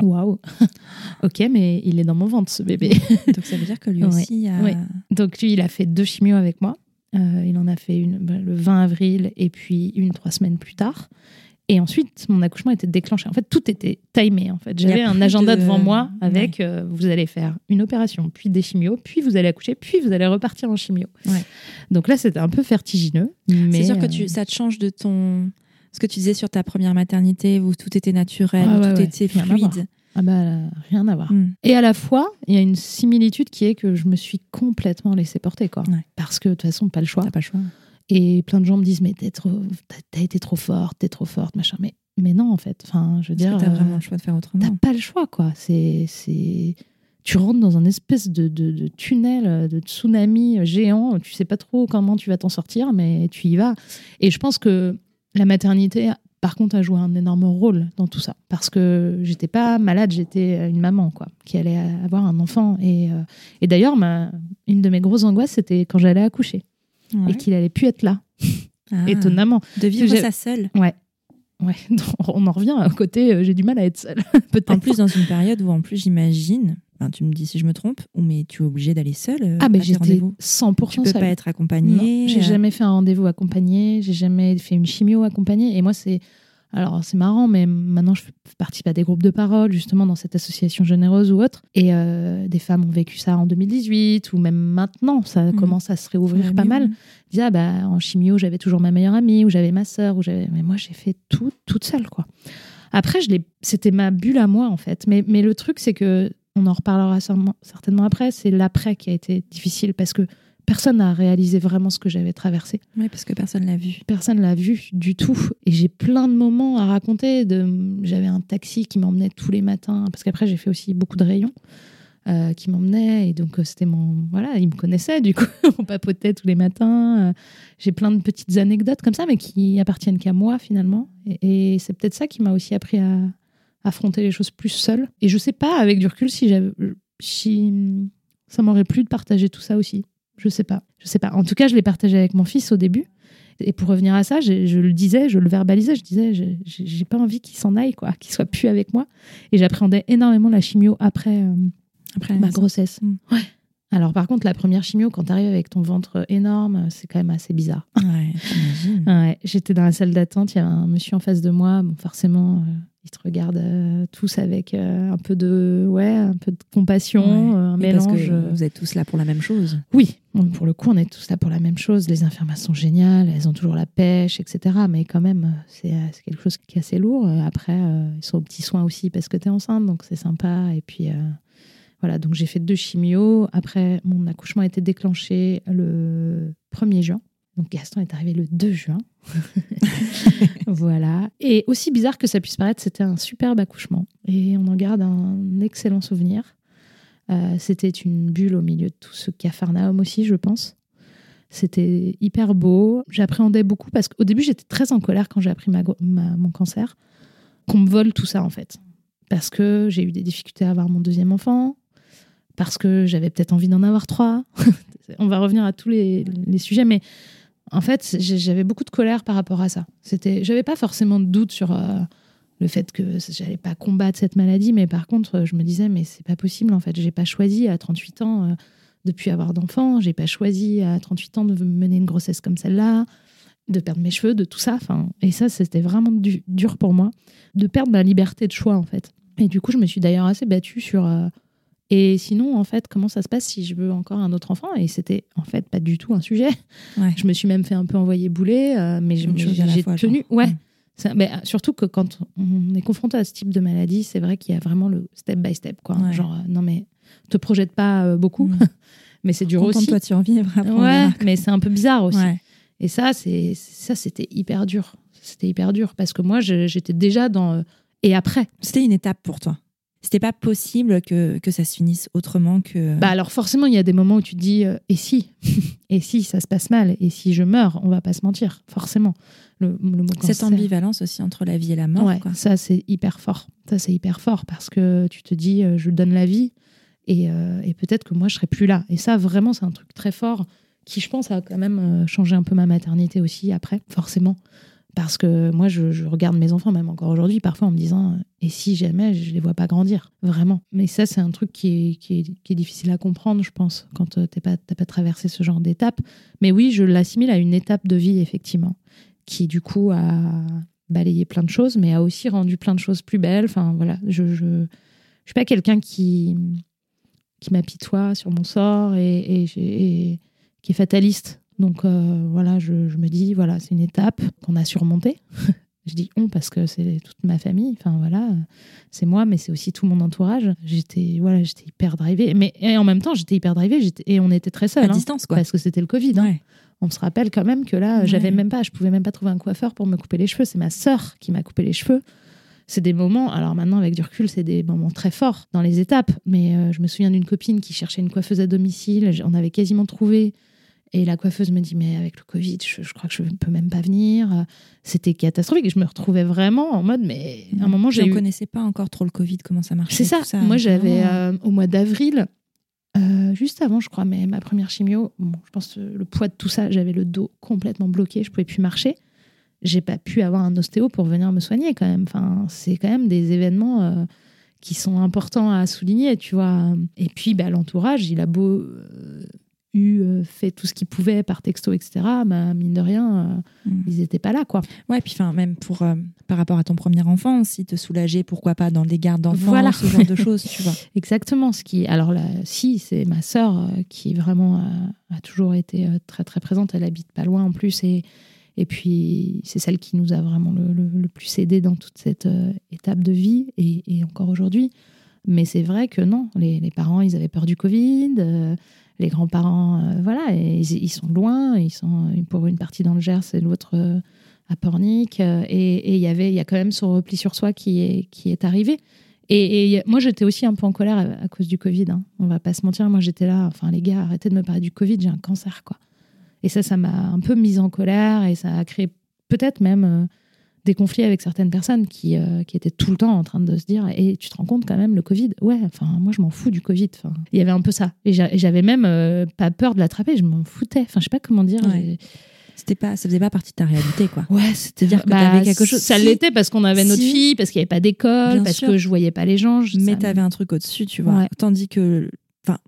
Waouh. Ok mais il est dans mon ventre ce bébé. Donc ça veut dire que lui Ouais. aussi a. Ouais. donc lui il a fait deux chimios avec moi. Euh, il en a fait une bah, le 20 avril et puis une trois semaines plus tard et ensuite, mon accouchement était déclenché. En fait, tout était timé. En fait, j'avais un agenda de- devant moi avec euh, vous allez faire une opération, puis des chimios, puis vous allez accoucher, puis vous allez repartir en chimio. Ouais. Donc là, c'était un peu vertigineux. C'est sûr que euh, tu, ça te change de ton. Ce que tu disais sur ta première maternité où tout était naturel, Ah où ouais, tout était fluide. ah bah rien à voir. Mm. Et à la fois, il y a une similitude qui est que je me suis complètement laissée porter, quoi. Parce que de toute façon, pas le choix. Pas le choix. Et plein de gens me disent mais t'es trop, t'as- t'as été trop forte, t'es trop forte, machin. Mais mais non en fait. Enfin, je veux dire, t'as euh, vraiment le choix de faire T'as autrement. pas le choix, quoi. C'est, c'est, tu rentres dans un espèce de, de, de tunnel, euh, de tsunami géant. Tu sais pas trop comment tu vas t'en sortir, mais tu y vas. Et je pense que la maternité par contre, a joué un énorme rôle dans tout ça. Parce que j'étais pas malade, j'étais une maman, quoi, qui allait avoir un enfant. Et, euh, et d'ailleurs, une de mes grosses angoisses, c'était quand j'allais accoucher. Et qu'il allait plus être là. Ah. Étonnamment. De vivre ça seule. Ouais. Ouais, on en revient à côté, euh, j'ai du mal à être seule. en plus, dans une période où, en plus, j'imagine, tu me dis si je me trompe, ou mais tu es obligée d'aller seule euh, Ah, mais j'étais 100% Tu peux pas être accompagnée. J'ai jamais fait un rendez-vous accompagné, j'ai jamais fait une chimio accompagnée. Et moi, c'est alors c'est marrant, mais maintenant je participe à des groupes de parole, justement dans cette association généreuse ou autre. Et euh, des femmes ont vécu ça en 2018, ou même maintenant, ça mmh. commence à se réouvrir pas mal. Disent, ah bah en chimio, j'avais toujours ma meilleure amie, ou j'avais ma sœur, ou j'avais. Mais moi, j'ai fait tout toute seule, quoi. Après, je c'était ma bulle à moi, en fait. Mais, mais le truc, c'est que, on en reparlera certainement après, c'est l'après qui a été difficile parce que personne n'a réalisé vraiment ce que j'avais traversé. Oui, parce que personne l'a vu. Personne l'a vu du tout. Et j'ai plein de moments à raconter. De... J'avais un taxi qui m'emmenait tous les matins, parce qu'après j'ai fait aussi beaucoup de rayons. Euh, qui m'emmenait et donc euh, c'était mon voilà il me connaissait du coup on papotait tous les matins euh, j'ai plein de petites anecdotes comme ça mais qui appartiennent qu'à moi finalement et, c'est peut-être ça qui m'a aussi appris à affronter les choses plus seule et je sais pas avec du recul si j'avais si ça m'aurait plu de partager tout ça aussi je sais pas. Je sais pas. En tout cas, je l'ai partagé avec mon fils au début. Et pour revenir à ça, je, le disais, je le verbalisais, je disais, j'ai pas envie qu'il s'en aille, quoi, qu'il soit plus avec moi. Et j'appréhendais énormément la chimio après, euh, après ma grossesse. Mm. Ouais. Alors par contre, la première chimio, quand tu arrives avec ton ventre énorme, c'est quand même assez bizarre. Ouais, ouais J'étais dans la salle d'attente, il y avait un monsieur en face de moi. Bon, forcément, euh, ils te regardent euh, tous avec euh, un peu de ouais un peu de compassion un mélange parce que vous êtes tous là pour la même chose. Oui pour le coup on est tous là pour la même chose. Les infirmières sont géniales elles ont toujours la pêche etc mais quand même c'est quelque chose qui est assez lourd. Après ils sont aux petits soins aussi parce que tu es enceinte donc c'est sympa. Et puis voilà donc j'ai fait deux chimios. Après mon accouchement a été déclenché le 1er juin donc Gaston est arrivé le 2 juin. voilà. Et aussi bizarre que ça puisse paraître, c'était un superbe accouchement. Et on en garde un excellent souvenir. Euh, c'était une bulle au milieu de tout ce cafarnaum aussi, je pense. C'était hyper beau. J'appréhendais beaucoup parce qu'au début, j'étais très en colère quand j'ai appris mon cancer, qu'on me vole tout ça en fait. Parce que j'ai eu des difficultés à avoir mon deuxième enfant, parce que j'avais peut-être envie d'en avoir trois. on va revenir à tous les, les sujets, mais en fait, j'avais beaucoup de colère par rapport à ça. C'était, j'avais pas forcément de doute sur euh, le fait que j'allais pas combattre cette maladie, mais par contre, je me disais, mais c'est pas possible. En fait, j'ai pas choisi à 38 ans euh, de plus avoir d'enfants. J'ai pas choisi à 38 ans de mener une grossesse comme celle-là, de perdre mes cheveux, de tout ça. Enfin, et ça, c'était vraiment dur pour moi de perdre ma liberté de choix, en fait. Et du coup, je me suis d'ailleurs assez battue sur euh, et sinon, en fait, comment ça se passe si je veux encore un autre enfant? Et c'était en fait pas du tout un sujet. Je me suis même fait un peu envoyer bouler, euh, mais j'ai tenu. Ouais. mais euh, surtout que quand on est confronté à ce type de maladie, c'est vrai qu'il y a vraiment le step by step. Quoi. Genre, euh, non, mais te projette pas beaucoup, mm. mais c'est dur aussi. toi tu en vivre. Ouais, mais c'est un peu bizarre aussi. Et ça, c'est ça, c'était hyper dur. C'était hyper dur parce que moi, j'étais déjà dans. Et après. C'était une étape pour toi c'était pas possible que, que ça se finisse autrement que. Bah alors forcément, il y a des moments où tu te dis euh, et si Et si ça se passe mal Et si je meurs On va pas se mentir, forcément. Le, Cette ambivalence aussi entre la vie et la mort. Ouais, ça c'est hyper fort. Ça c'est hyper fort parce que tu te dis euh, je donne la vie et, euh, et peut-être que moi je serai plus là. Et ça vraiment c'est un truc très fort qui je pense a quand même changé un peu ma maternité aussi après, forcément. Parce que moi, je, regarde mes enfants, même encore aujourd'hui, parfois en me disant Et si jamais je les vois pas grandir Vraiment. Mais ça, c'est un truc qui est, difficile à comprendre, je pense, quand euh, tu n'as pas, traversé ce genre d'étape. Mais oui, je l'assimile à une étape de vie, effectivement, qui du coup a balayé plein de choses, mais a aussi rendu plein de choses plus belles. Enfin, voilà, je ne suis pas quelqu'un qui, qui m'apitoie sur mon sort et qui est fataliste donc euh, voilà, je, me dis, voilà, c'est une étape qu'on a surmontée. je dis on parce que c'est toute ma famille. Enfin voilà, c'est moi, mais c'est aussi tout mon entourage. J'étais voilà, j'étais hyper drivée. Mais et en même temps, j'étais hyper drivée. Et on était très seuls. À hein, distance, quoi. Parce que c'était le Covid. Hein. On se rappelle quand même que là, j'avais même pas, je pouvais même pas trouver un coiffeur pour me couper les cheveux. C'est ma sœur qui m'a coupé les cheveux. C'est des moments, alors maintenant avec du recul, c'est des moments très forts dans les étapes. Mais euh, je me souviens d'une copine qui cherchait une coiffeuse à domicile. On avait quasiment trouvé Et la coiffeuse me dit, mais avec le Covid, je, crois que je ne peux même pas venir. C'était catastrophique. Et je me retrouvais vraiment en mode, mais à un moment, j'ai. Je ne connaissais pas encore trop le Covid, comment ça marchait. C'est ça. Moi, j'avais euh, au mois d'avril, euh, juste avant, je crois, mais ma première chimio, bon, je pense le poids de tout ça, j'avais le dos complètement bloqué, je pouvais plus marcher. J'ai pas pu avoir un ostéo pour venir me soigner quand même. Enfin, c'est quand même des événements euh, qui sont importants à souligner, tu vois. Et puis, bah, l'entourage, il a beau eu euh, fait tout ce qu'ils pouvaient par texto, etc., bah, mine de rien, euh, mm. ils n'étaient pas là, quoi. Ouais, puis enfin, même pour euh, par rapport à ton premier enfant, si te soulager, pourquoi pas dans des gardes d'enfants, voilà. ce genre de choses, tu vois. Exactement. Ce qui, alors là, si, c'est ma sœur qui vraiment a toujours été très très présente. Elle habite pas loin en plus et et puis c'est celle qui nous a vraiment le, plus aidé dans toute cette étape de vie et, et encore aujourd'hui. Mais c'est vrai que non, les, les, parents, ils avaient peur du Covid les grands-parents, euh, voilà, ils, sont loin, ils sont pour une partie dans le Gers et l'autre euh, à Pornic. Euh, et il y avait, il y a quand même ce repli sur soi qui est, qui est arrivé. Et, moi, j'étais aussi un peu en colère à, cause du Covid. Hein. On va pas se mentir. Moi, j'étais là. Enfin, les gars, arrêtez de me parler du Covid. J'ai un cancer, quoi. Et ça, ça m'a un peu mise en colère et ça a créé peut-être même des conflits avec certaines personnes qui, euh, qui étaient tout le temps en train de se dire et tu te rends compte quand même le Covid ouais enfin moi je m'en fous du Covid enfin il y avait un peu ça. Et j'avais même euh, pas peur de l'attraper je m'en foutais. Enfin je sais pas comment dire c'était pas ça faisait pas partie de ta réalité quoi. Ouais c'était dire que bah, quelque chose. ça l'était parce qu'on avait notre fille parce qu'il y avait pas d'école parce que je voyais pas les gens mais tu avais un truc au-dessus tu vois. Tandis que enfin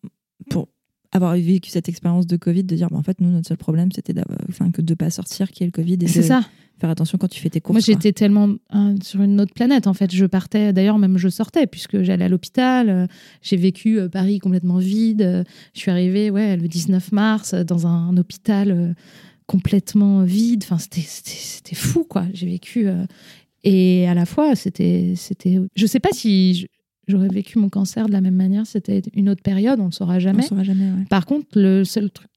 avoir vécu cette expérience de Covid, de dire bah, en fait, nous, notre seul problème, c'était enfin, que de ne pas sortir, qu'il y ait le Covid. C'est ça faire attention quand tu fais tes courses. Moi, j'étais tellement hein, sur une autre planète, en fait. Je partais, d'ailleurs, même je sortais, puisque j'allais à l'hôpital. Euh, j'ai vécu euh, Paris complètement vide. je suis arrivée, ouais, le 19 mars, dans un, hôpital euh, complètement vide. Enfin, c'était fou, quoi. J'ai vécu. et à la fois, c'était. Je sais pas si. J'aurais vécu mon cancer de la même manière, c'était une autre période, on ne le saura jamais. On saura jamais Par contre, le seul truc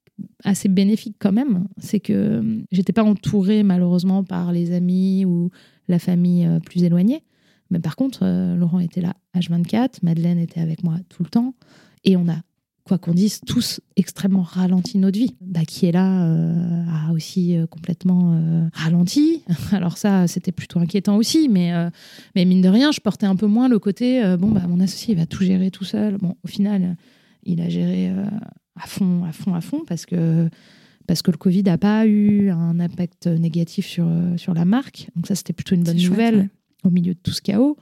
assez bénéfique quand même, c'est que hum, j'étais pas entourée malheureusement par les amis ou la famille euh, plus éloignée. Mais par contre, euh, Laurent était là H24, Madeleine était avec moi tout le temps, et on a, quoi qu'on dise, tous extrêmement ralenti notre vie. Bah, qui est là euh, a aussi complètement ralenti. Alors ça, c'était plutôt inquiétant aussi, mais, mais mine de rien, je portais un peu moins le côté, bon, bah, mon associé, il va tout gérer tout seul. Bon, au final, il a géré à fond, à fond, à fond, parce que, parce que le Covid n'a pas eu un impact négatif sur, sur la marque. Donc ça, c'était plutôt une bonne nouvelle au milieu de tout ce chaos.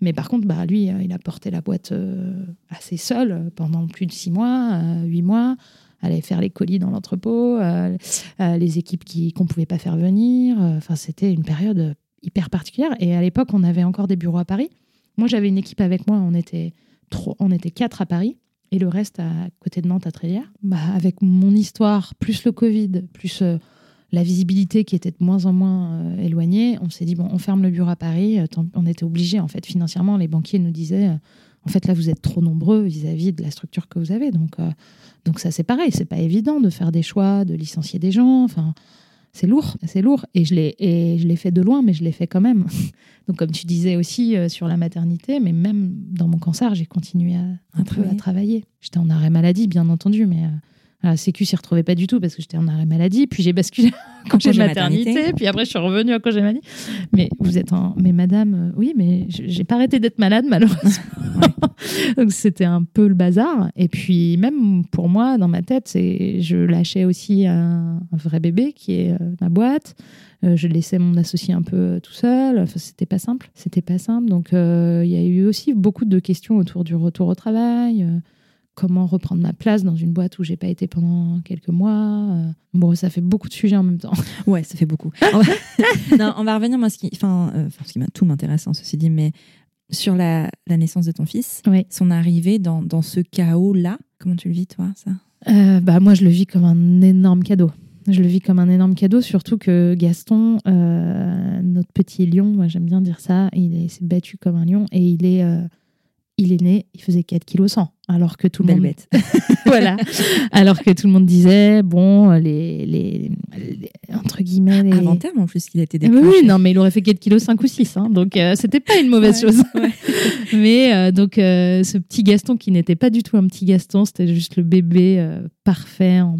Mais par contre, bah, lui, euh, il a porté la boîte euh, assez seul pendant plus de six mois, euh, huit mois. Aller faire les colis dans l'entrepôt, les équipes qu'on ne pouvait pas faire venir. Enfin, c'était une période hyper particulière. Et à l'époque, on avait encore des bureaux à Paris. Moi, j'avais une équipe avec moi. On était, on était quatre à Paris et le reste à côté de Nantes à Trélière. Bah, avec mon histoire, plus le Covid, plus euh, la visibilité qui était de moins en moins euh, éloignée, on s'est dit bon, on ferme le bureau à Paris. Euh, on était obligé en fait financièrement. Les banquiers nous disaient en fait là vous êtes trop nombreux vis-à-vis de la structure que vous avez. Donc donc ça c'est pareil, c'est pas évident de faire des choix, de licencier des gens. Enfin c'est lourd, c'est lourd. Et je l'ai, et je l'ai fait de loin, mais je l'ai fait quand même. Donc, comme tu disais aussi euh, sur la maternité, mais même dans mon cancer, j'ai continué à, un peu à travailler. J'étais en arrêt maladie, bien entendu, mais euh, la Sécu s'y retrouvait pas du tout parce que j'étais en arrêt maladie. Puis j'ai basculé en congé maternité, Puis après, je suis revenue en congé maladie. Mais vous êtes en. Mais madame, euh, oui, mais j'ai pas arrêté d'être malade, malheureusement. Donc c'était un peu le bazar. Et puis, même pour moi, dans ma tête, c'est je lâchais aussi un, vrai bébé qui est euh, ma boîte. Euh, je laissais mon associé un peu tout seul. Enfin, c'était pas simple. C'était pas simple. Donc, il y a eu aussi beaucoup de questions autour du retour au travail comment reprendre ma place dans une boîte où j'ai pas été pendant quelques mois. Euh. Bon, ça fait beaucoup de sujets en même temps. Ouais, ça fait beaucoup. non, on va revenir, moi, ce qui, enfin, euh, ce qui tout m'intéresse, hein, ceci dit, mais sur la, naissance de ton fils, son arrivée dans, dans ce chaos-là, comment tu le vis, toi, ça? Euh, bah, Moi, je le vis comme un énorme cadeau. Je le vis comme un énorme cadeau, surtout que Gaston, notre petit lion, moi j'aime bien dire ça, il s'est battu comme un lion et il est il est né, il faisait 4 kg 100, alors que tout le monde bête. voilà. Alors que tout le monde disait bon les, les, entre guillemets les... avant terme en plus qu'il a été déclenché. Oui, non mais il aurait fait 4 kg 5 ou 6 hein, donc euh, c'était pas une mauvaise chose. Mais euh, donc, euh, ce petit Gaston qui n'était pas du tout un petit Gaston, c'était juste le bébé euh, parfait. En,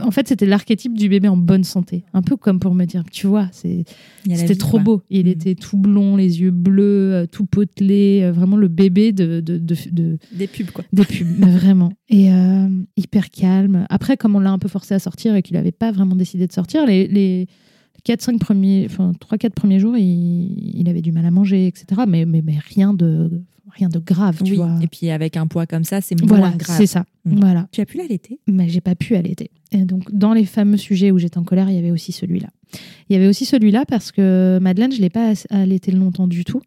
en fait, c'était l'archétype du bébé en bonne santé. Un peu comme pour me dire, tu vois, c'est, c'était trop quoi. beau. Il Mm. était tout blond, les yeux bleus, tout potelé, vraiment le bébé de, de, de, de- Des pubs, quoi. Des pubs, mais vraiment. Et euh, hyper calme. Après, comme on l'a un peu forcé à sortir et qu'il n'avait pas vraiment décidé de sortir, les, les 4-5 premiers, enfin 3-4 premiers jours, il, il avait du mal à manger, etc. Mais, mais, mais rien, de, rien de grave, tu Oui. vois. Et puis avec un poids comme ça, c'est moins Voilà, grave. c'est ça. Mm. Voilà. Tu as pu l'allaiter? Mais j'ai pas pu allaiter. Et donc, dans les fameux sujets où j'étais en colère, il y avait aussi celui-là. Il y avait aussi celui-là parce que Madeleine, je l'ai pas allaité longtemps du tout.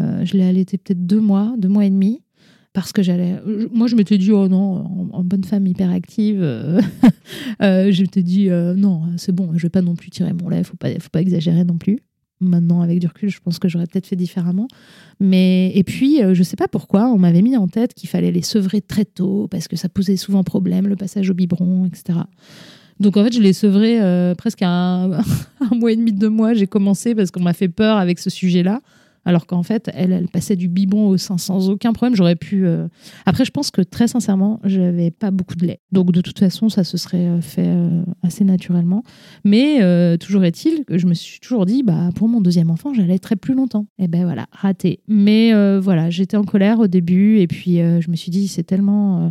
Euh, je l'ai allaité peut-être deux mois, deux mois et demi. Parce que j'allais. Moi, je m'étais dit, oh non, en, bonne femme hyperactive, euh, euh, je m'étais dit, euh, non, c'est bon, je vais pas non plus tirer mon lait, faut pas, faut pas exagérer non plus. Maintenant, avec du recul, je pense que j'aurais peut-être fait différemment. Mais, et puis, je sais pas pourquoi, on m'avait mis en tête qu'il fallait les sevrer très tôt, parce que ça posait souvent problème, le passage au biberon, etc. Donc, en fait, je l'ai sevré presque un, un mois et demi, deux mois. J'ai commencé parce qu'on m'a fait peur avec ce sujet-là. Alors qu'en fait, elle, passait du biberon au sein sans aucun problème. J'aurais pu. euh, Après, je pense que très sincèrement, j'avais pas beaucoup de lait. Donc, de toute façon, ça se serait euh, fait euh, assez naturellement. Mais toujours est-il que je me suis toujours dit, bah, pour mon deuxième enfant, j'allais très plus longtemps. Et ben voilà, raté. Mais voilà, j'étais en colère au début. Et puis, je me suis dit, c'est tellement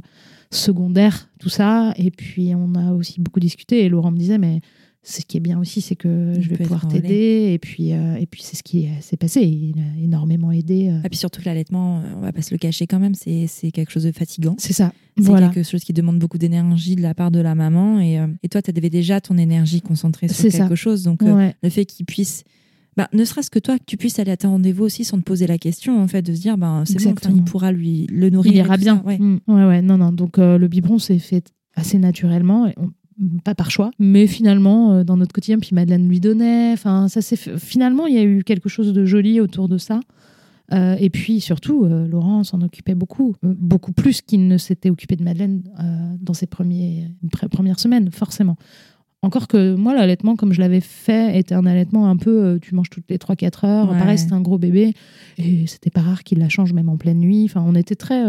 secondaire tout ça. Et puis, on a aussi beaucoup discuté. Et Laurent me disait, mais ce qui est bien aussi, c'est que je vais pouvoir t'aider. Et puis, euh, et puis c'est ce qui euh, s'est passé. Il a énormément aidé. euh. Et puis surtout que l'allaitement, on va pas se le cacher quand même, c'est quelque chose de fatigant. C'est ça. C'est Voilà. quelque chose qui demande beaucoup d'énergie de la part de la maman. Et, euh, et toi, tu avais déjà ton énergie concentrée sur quelque ça. chose. Donc, Ouais. le fait qu'il puisse. Bah, ne serait-ce que toi, que tu puisses aller à ta rendez-vous aussi sans te poser la question, en fait, de se dire, ben, c'est bon, il pourra lui le nourrir. Il et ira bien. ça. Ouais. Mm. ouais, ouais, non, non. Donc le biberon s'est fait assez naturellement, et on- pas par choix, mais finalement euh, dans notre quotidien. Puis Madeleine lui donnait. Enfin, ça fait- finalement il y a eu quelque chose de joli autour de ça. Euh, et puis surtout, euh, Laurent s'en occupait beaucoup, Euh, beaucoup plus qu'il ne s'était occupé de Madeleine dans ses premiers, pr- premières semaines, forcément. Encore que moi, l'allaitement, comme je l'avais fait, était un allaitement un peu, tu manges toutes les 3-4 heures. Ouais. Pareil, c'était un gros bébé. Et c'était pas rare qu'il la change même en pleine nuit. Enfin, on était très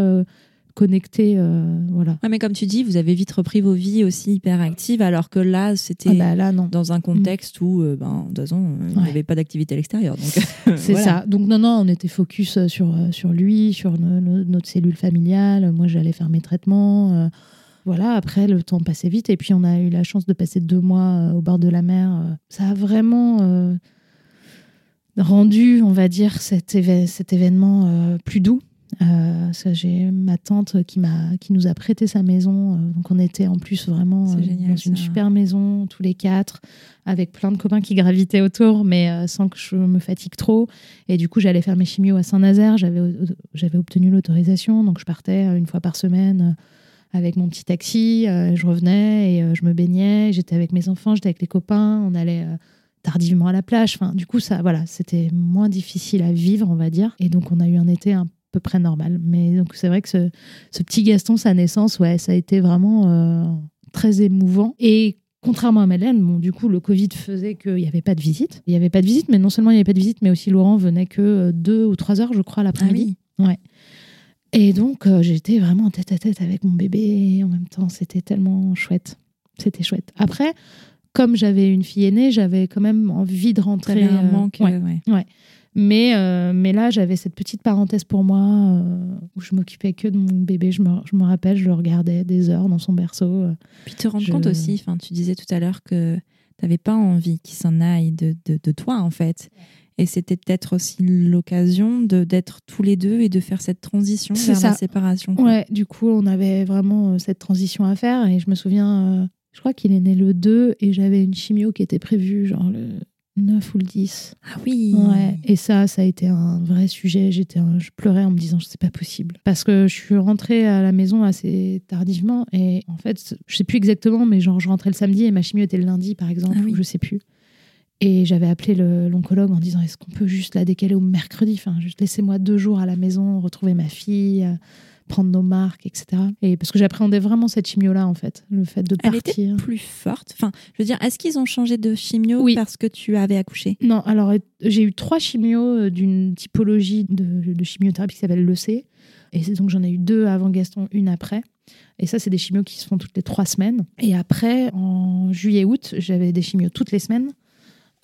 connectés. euh, voilà. Ouais, mais comme tu dis, vous avez vite repris vos vies aussi hyper actives, alors que là, c'était Ah bah là, non. dans un contexte où, euh, ben, de toute façon, euh, il n'y Ouais. avait pas d'activité à l'extérieur. Donc, C'est voilà. ça. Donc, non, non, on était focus sur, sur lui, sur no- no- notre cellule familiale. Moi, j'allais faire mes traitements. euh, voilà, après, le temps passait vite. Et puis, on a eu la chance de passer deux mois au bord de la mer. Ça a vraiment rendu, on va dire, cet, éve- cet événement plus doux. Euh, j'ai ma tante qui m'a qui nous a prêté sa maison. Euh, donc on était en plus vraiment euh, génial, dans une ça. super maison tous les quatre avec plein de copains qui gravitaient autour mais euh, sans que je me fatigue trop. Et du coup j'allais faire mes chimios à Saint-Nazaire. J'avais j'avais obtenu l'autorisation. Donc je partais une fois par semaine avec mon petit taxi. Je revenais et je me baignais. J'étais avec mes enfants j'étais avec les copains. On allait tardivement à la plage. Enfin du coup ça voilà c'était moins difficile à vivre on va dire. Et donc on a eu un été un peu près normal mais donc c'est vrai que ce, ce petit Gaston sa naissance ouais ça a été vraiment euh, très émouvant et Contrairement à Madeleine, bon, du coup, le Covid faisait qu'il n'y avait pas de visite. Il n'y avait pas de visite, mais non seulement il n'y avait pas de visite, mais aussi Laurent venait que euh, deux ou trois heures, je crois, Ah l'après-midi. oui. Ouais. Et donc, euh, j'étais vraiment tête à tête avec mon bébé. Et en même temps, c'était tellement chouette. C'était chouette. Après, comme j'avais une fille aînée, j'avais quand même envie de rentrer. T'avais un euh, manque. ouais. euh, ouais. Mais, euh, mais là, j'avais cette petite parenthèse pour moi euh, où je m'occupais que de mon bébé. Je me, je me rappelle, je le regardais des heures dans son berceau. euh. Puis te rendre Je- compte aussi, tu disais tout à l'heure que tu n'avais pas envie qu'il s'en aille de, de, de toi, en fait. Et c'était peut-être aussi l'occasion de- d'être tous les deux et de faire cette transition vers la ça. séparation. quoi. Ouais, du coup, on avait vraiment cette transition à faire. Et je me souviens, euh, je crois qu'il est né le 2 et j'avais une chimio qui était prévue, genre le 9 ou le 10. Ah oui. Ouais, et ça, ça a été un vrai sujet. J'étais, un- je pleurais en me disant, c'est pas possible. Parce que je suis rentrée à la maison assez tardivement et en fait, je sais plus exactement, mais genre, je rentrais le samedi et ma chimio était le lundi, par exemple, Ah oui. ou je sais plus. Et j'avais appelé l'oncologue en disant, est-ce qu'on peut juste la décaler au mercredi? Enfin, juste laissez-moi deux jours à la maison, retrouver ma fille. Prendre nos marques, etc. Et parce que j'appréhendais vraiment cette chimio-là, en fait, le fait de Elle partir. était plus forte. Enfin, je veux dire, est-ce qu'ils ont changé de chimio Oui. parce que tu avais accouché? Non, alors j'ai eu trois chimios euh, d'une typologie de, de chimiothérapie qui s'appelle l'EC. Et c'est donc j'en ai eu deux avant Gaston, une après. Et ça, c'est des chimios qui se font toutes les trois semaines. Et après, en juillet-août, j'avais des chimios toutes les semaines.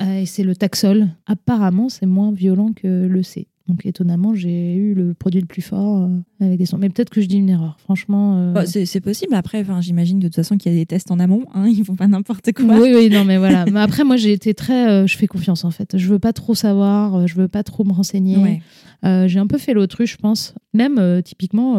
Euh, et c'est le Taxol. Apparemment, c'est moins violent que l'EC. Donc étonnamment, j'ai eu le produit le plus fort euh, avec des sons. Mais peut-être que je dis une erreur. Franchement. euh, Bah, c'est, possible. Après, j'imagine de toute façon qu'il y a des tests en amont. Hein, ils font pas n'importe quoi. Oui, oui, non, mais voilà. mais après, moi, j'ai été très. euh, je fais confiance, en fait. Je veux pas trop savoir, euh, je veux pas trop me renseigner. Ouais. Euh, j'ai un peu fait l'autruche, je pense. Même, typiquement,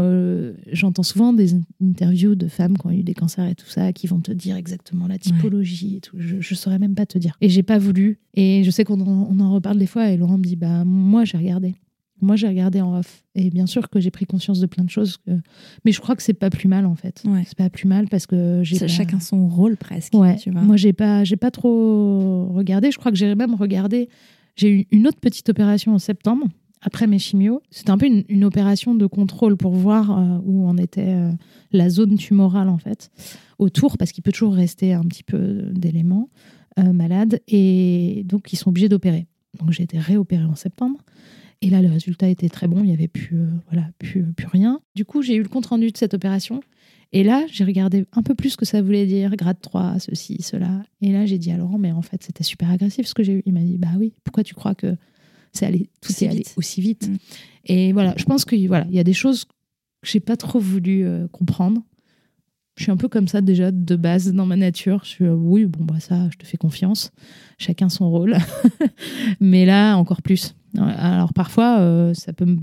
j'entends souvent des in- interviews de femmes qui ont eu des cancers et tout ça, qui vont te dire exactement la typologie et tout. Je, je saurais même pas te dire. Et j'ai pas voulu. Et je sais qu'on en, on en reparle des fois, et Laurent me dit Bah, moi, j'ai regardé. Moi, j'ai regardé en off. Et bien sûr que j'ai pris conscience de plein de choses. que- Mais je crois que c'est pas plus mal, en fait. Ouais. C'est pas plus mal parce que j'ai. C'est pas- Chacun son rôle presque. Ouais, tu vois. moi j'ai pas, j'ai pas trop regardé. Je crois que j'ai même regardé. J'ai eu une autre petite opération en septembre après mes chimios. C'était un peu une, une opération de contrôle pour voir euh, où en était euh, la zone tumorale en fait autour, parce qu'il peut toujours rester un petit peu d'éléments euh, malades et donc ils sont obligés d'opérer. Donc j'ai été réopérée en septembre. Et là, le résultat était très bon. Il n'y avait plus, euh, voilà, plus, plus rien. Du coup, j'ai eu le compte rendu de cette opération. Et là, j'ai regardé un peu plus ce que ça voulait dire, grade 3, ceci, cela. Et là, j'ai dit à Laurent, mais en fait, c'était super agressif ce que j'ai eu. Il m'a dit, bah oui, pourquoi tu crois que c'est allé, tout Aussi est allé vite. aussi vite Mm. Et voilà, je pense qu'il voilà, il y a des choses que j'ai pas trop voulu euh, comprendre. Je suis un peu comme ça déjà de base dans ma nature. Je suis, euh, oui, bon, bah ça, je te fais confiance. Chacun son rôle. mais là, encore plus. Alors parfois, euh, ça peut me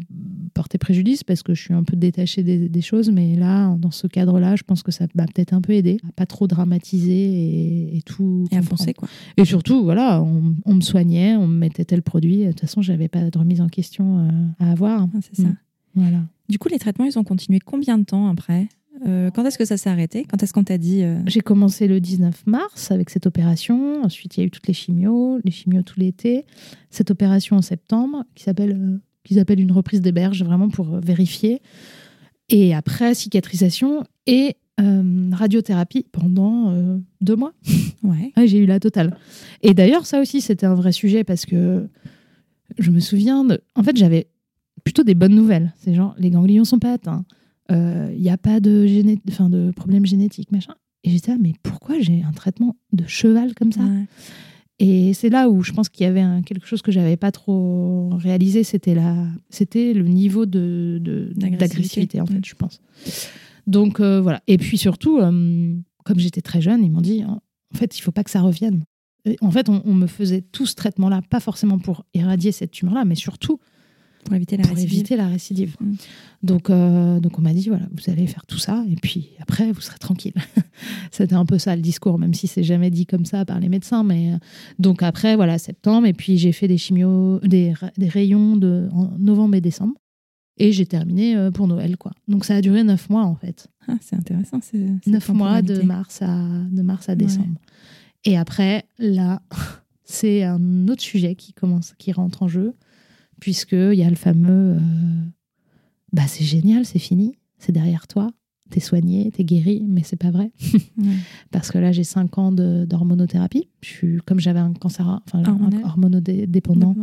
porter préjudice parce que je suis un peu détachée des, des choses, mais là, dans ce cadre-là, je pense que ça m'a peut-être un peu aidé à pas trop dramatiser et, et tout. Et à foncer, quoi. Et surtout, voilà, on, on me soignait, on me mettait tel produit. De toute façon, j'avais pas de remise en question euh, à avoir. Ah, c'est ça. Mm. Voilà. Du coup, les traitements, ils ont continué combien de temps après? Euh, Quand est-ce que ça s'est arrêté? Quand est-ce qu'on t'a dit euh, J'ai commencé le 19 mars avec cette opération. Ensuite, il y a eu toutes les chimios, les chimios tout l'été. Cette opération en septembre qui s'appelle euh, qu'ils appellent une reprise des berges, vraiment pour euh, vérifier. Et après, cicatrisation et radiothérapie pendant deux mois. Ouais. Ouais, j'ai eu la totale. Et d'ailleurs, ça aussi, c'était un vrai sujet parce que je me souviens de. En fait, j'avais plutôt des bonnes nouvelles. C'est genre, les ganglions sont pas atteints. Il n'y a pas de, géné... enfin, de problème génétique, machin. Et j'étais là, mais pourquoi j'ai un traitement de cheval comme ça? Ouais. Et c'est là où je pense qu'il y avait un- quelque chose que j'avais pas trop réalisé, c'était la, c'était le niveau de, de- D'agressivité. en fait, Mm. je pense. Donc euh, voilà. Et puis surtout, euh, comme j'étais très jeune, ils m'ont dit, en en fait, il faut pas que ça revienne. Et en fait, on, on me faisait tout ce traitement-là, pas forcément pour éradier cette tumeur-là, mais surtout Pour éviter la pour récidive. éviter la récidive. Mm. Donc, euh, donc on m'a dit voilà, vous allez faire tout ça et puis après vous serez tranquille. C'était un peu ça le discours, même si c'est jamais dit comme ça par les médecins. Mais euh, donc après voilà septembre et puis j'ai fait des chimios, des, des rayons de en novembre et décembre et j'ai terminé euh, pour Noël quoi. Donc ça a duré neuf mois en fait, Ah, c'est intéressant. C'est, neuf mois de mars à de mars à décembre. Et après là c'est un autre sujet qui commence, qui rentre en jeu puisque il y a le fameux euh, bah c'est génial, c'est fini, c'est derrière toi, t'es soigné, t'es guéri, mais c'est pas vrai Ouais. parce que là j'ai 5 ans d'hormonothérapie. Je suis comme j'avais un cancer enfin hormonodépendant,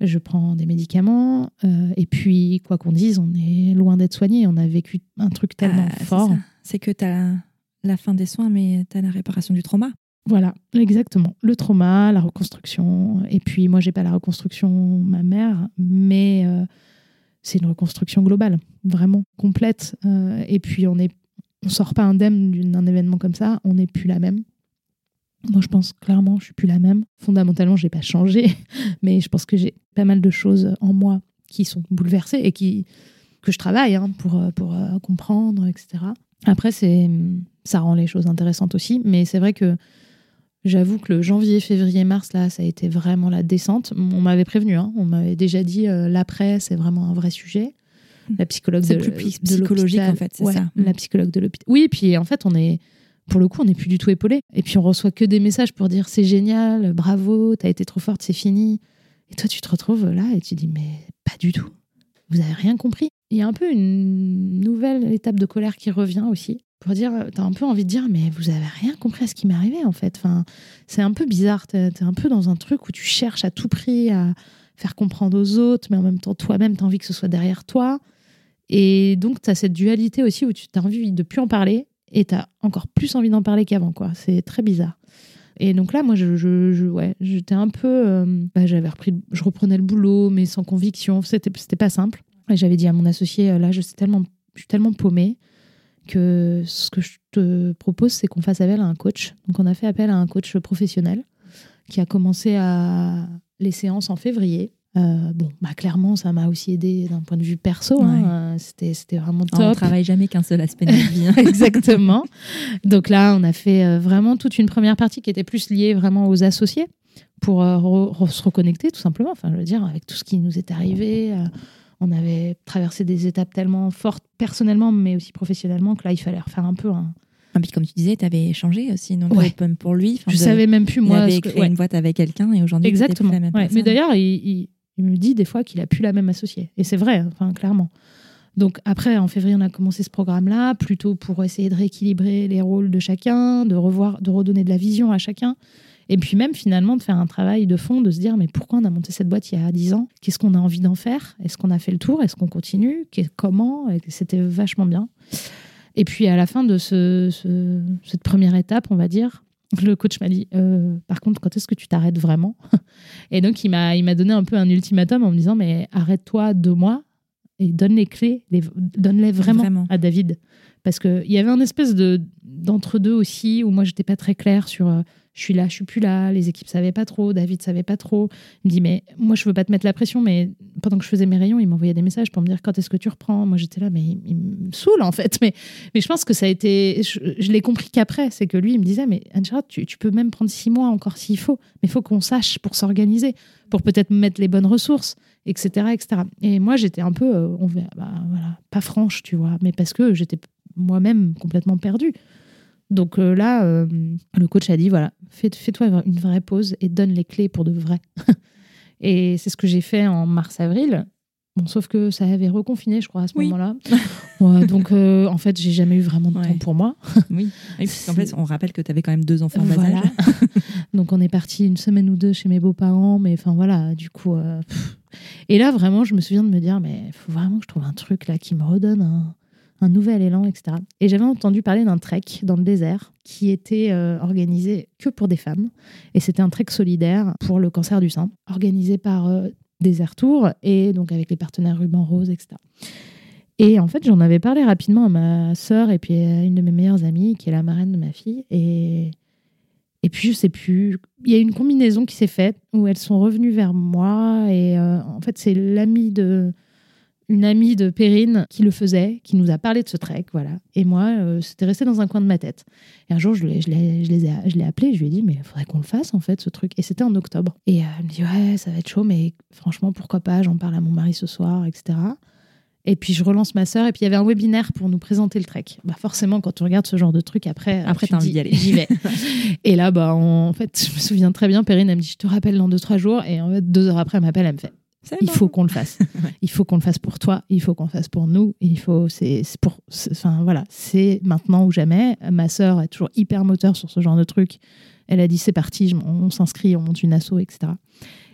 je prends des médicaments euh, et puis quoi qu'on dise, on est loin d'être soigné, on a vécu un truc tellement Ah, fort. C'est que tu as la fin des soins, mais tu as la réparation du trauma. Voilà, exactement. Le trauma, la reconstruction. Et puis, moi, j'ai pas la reconstruction mammaire, mais euh, c'est une reconstruction globale, vraiment complète. Euh, et puis, on est, on sort pas indemne d'un événement comme ça. On n'est plus la même. Moi, je pense clairement, je suis plus la même. Fondamentalement, j'ai pas changé, mais je pense que j'ai pas mal de choses en moi qui sont bouleversées et qui que je travaille hein, pour euh, pour comprendre, etc. Après, c'est ça rend les choses intéressantes aussi, mais c'est vrai que J'avoue que le janvier, février, mars, là, ça a été vraiment la descente. On m'avait prévenu, hein. on m'avait déjà dit euh, l'après, c'est vraiment un vrai sujet. La psychologue de, plus psychologique, en fait, c'est Ouais, ça. La psychologue de l'hôpital. Oui, et puis en fait, on est, pour le coup, on n'est plus du tout épaulé. Et puis on reçoit que des messages pour dire c'est génial, bravo, t'as été trop forte, c'est fini. Et toi, tu te retrouves là et tu dis mais pas du tout. Vous avez rien compris. il y a un peu une nouvelle étape de colère qui revient aussi. Pour dire, t'as un peu envie de dire, mais vous avez rien compris à ce qui m'est arrivé en fait. Enfin, c'est un peu bizarre. T'es es un peu dans un truc où tu cherches à tout prix à faire comprendre aux autres, mais en même temps, toi-même, t'as envie que ce soit derrière toi. Et donc, t'as cette dualité aussi où tu as envie de plus en parler et t'as encore plus envie d'en parler qu'avant, quoi. C'est très bizarre. Et donc là, moi, je, je, ouais, j'étais un peu. Euh, bah, j'avais repris, je reprenais le boulot, mais sans conviction. C'était, c'était pas simple. Et j'avais dit à mon associé, euh, là, je suis tellement, je suis tellement paumée que ce que je te propose, c'est qu'on fasse appel à un coach. Donc, on a fait appel à un coach professionnel qui a commencé à les séances en février. Euh, bon, bah clairement, ça m'a aussi aidé d'un point de vue perso. Hein. C'était, c'était vraiment top. On travaille jamais qu'un seul aspect de notre vie. Hein. Exactement. Donc là, on a fait euh, vraiment toute une première partie qui était plus liée vraiment aux associés pour euh, se reconnecter, tout simplement. Enfin, je veux dire, avec tout ce qui nous est arrivé, on avait traversé des étapes tellement fortes personnellement, mais aussi professionnellement, que là, il fallait refaire un peu un, ah, puis comme tu disais, tu avais changé aussi donc pour lui. Je savais même plus moi. Il avait créé une boîte avec quelqu'un et aujourd'hui, exactement. Plus la même Mais d'ailleurs, il, il me dit des fois qu'il a plus la même associée. Et c'est vrai, enfin, clairement. Donc après, en février, on a commencé ce programme-là, plutôt pour essayer de rééquilibrer les rôles de chacun, de revoir, de redonner de la vision à chacun. Et puis même finalement de faire un travail de fond, de se dire mais pourquoi on a monté cette boîte il y a 10 ans? Qu'est-ce qu'on a envie d'en faire? Est-ce qu'on a fait le tour? Est-ce qu'on continue? Comment? C'était vachement bien. Et puis à la fin de ce, cette première étape, on va dire, le coach m'a dit euh, par contre quand est-ce que tu t'arrêtes vraiment? Et donc il m'a il m'a donné un peu un ultimatum en me disant mais arrête-toi deux mois et donne les clés donne-les vraiment, à David. Parce que il y avait un espèce de d'entre deux aussi où moi j'étais pas très claire sur euh, je suis là, je suis plus là, les équipes savaient pas trop, David savait pas trop. Il me dit mais moi je veux pas te mettre la pression, mais pendant que je faisais mes rayons, il m'envoyait des messages pour me dire quand est-ce que tu reprends? Moi j'étais là mais il, me saoule en fait. Mais mais je pense que ça a été, je, l'ai compris qu'après, c'est que lui il me disait mais anne tu, tu, peux même prendre six mois encore s'il faut, mais il faut qu'on sache pour s'organiser, pour peut-être mettre les bonnes ressources, etc. etc. Et moi j'étais un peu, euh, on bah, voilà, pas franche tu vois, mais parce que j'étais moi-même complètement perdue. Donc euh, là, euh, le coach a dit voilà, fais-toi une vraie pause et donne les clés pour de vrai. et c'est ce que j'ai fait en mars-avril. Bon, sauf que ça avait reconfiné, je crois, à ce moment-là. donc, euh, en fait, j'ai jamais eu vraiment de temps pour moi. oui. Et puis, en fait, on rappelle que tu avais quand même deux enfants bas âge. donc, on est parti une semaine ou deux chez mes beaux-parents, mais enfin, voilà, du coup. Et là, vraiment, je me souviens de me dire, mais il faut vraiment que je trouve un truc là qui me redonne un, un nouvel élan, etc. Et j'avais entendu parler d'un trek dans le désert qui était euh, organisé que pour des femmes. Et c'était un trek solidaire pour le cancer du sein, organisé par euh, Desert Tour et donc avec les partenaires Ruban Rose, etc. Et en fait, j'en avais parlé rapidement à ma sœur et puis à une de mes meilleures amies, qui est la marraine de ma fille. Et, et puis, je sais plus, il y a une combinaison qui s'est faite où elles sont revenues vers moi. Et euh, en fait, c'est l'amie de, une amie de Perrine qui le faisait, qui nous a parlé de ce trek, voilà. Et moi, euh, c'était resté dans un coin de ma tête. Et un jour, je l'ai, je l'ai, je les je l'ai appelé, je lui ai dit, mais il faudrait qu'on le fasse, en fait, ce truc. Et c'était en octobre. Et euh, elle me dit, ouais, ça va être chaud, mais franchement, pourquoi pas, j'en parle à mon mari ce soir, etc. Et puis je relance ma sœur, et puis il y avait un webinaire pour nous présenter le trek. Bah forcément, quand tu regardes ce genre de truc, après, après t'as envie d'y aller. J'y vais. et là, bah, en fait, je me souviens très bien, Perrine, elle me dit, je te rappelle dans deux, trois jours. Et en fait, deux heures après, elle m'appelle, elle me fait, il faut qu'on le fasse. Il faut qu'on le fasse pour toi, il faut qu'on le fasse pour nous, il faut c'est pour enfin voilà, c'est maintenant ou jamais. Ma sœur est toujours hyper moteur sur ce genre de truc. Elle a dit c'est parti, on s'inscrit, on monte une asso, etc.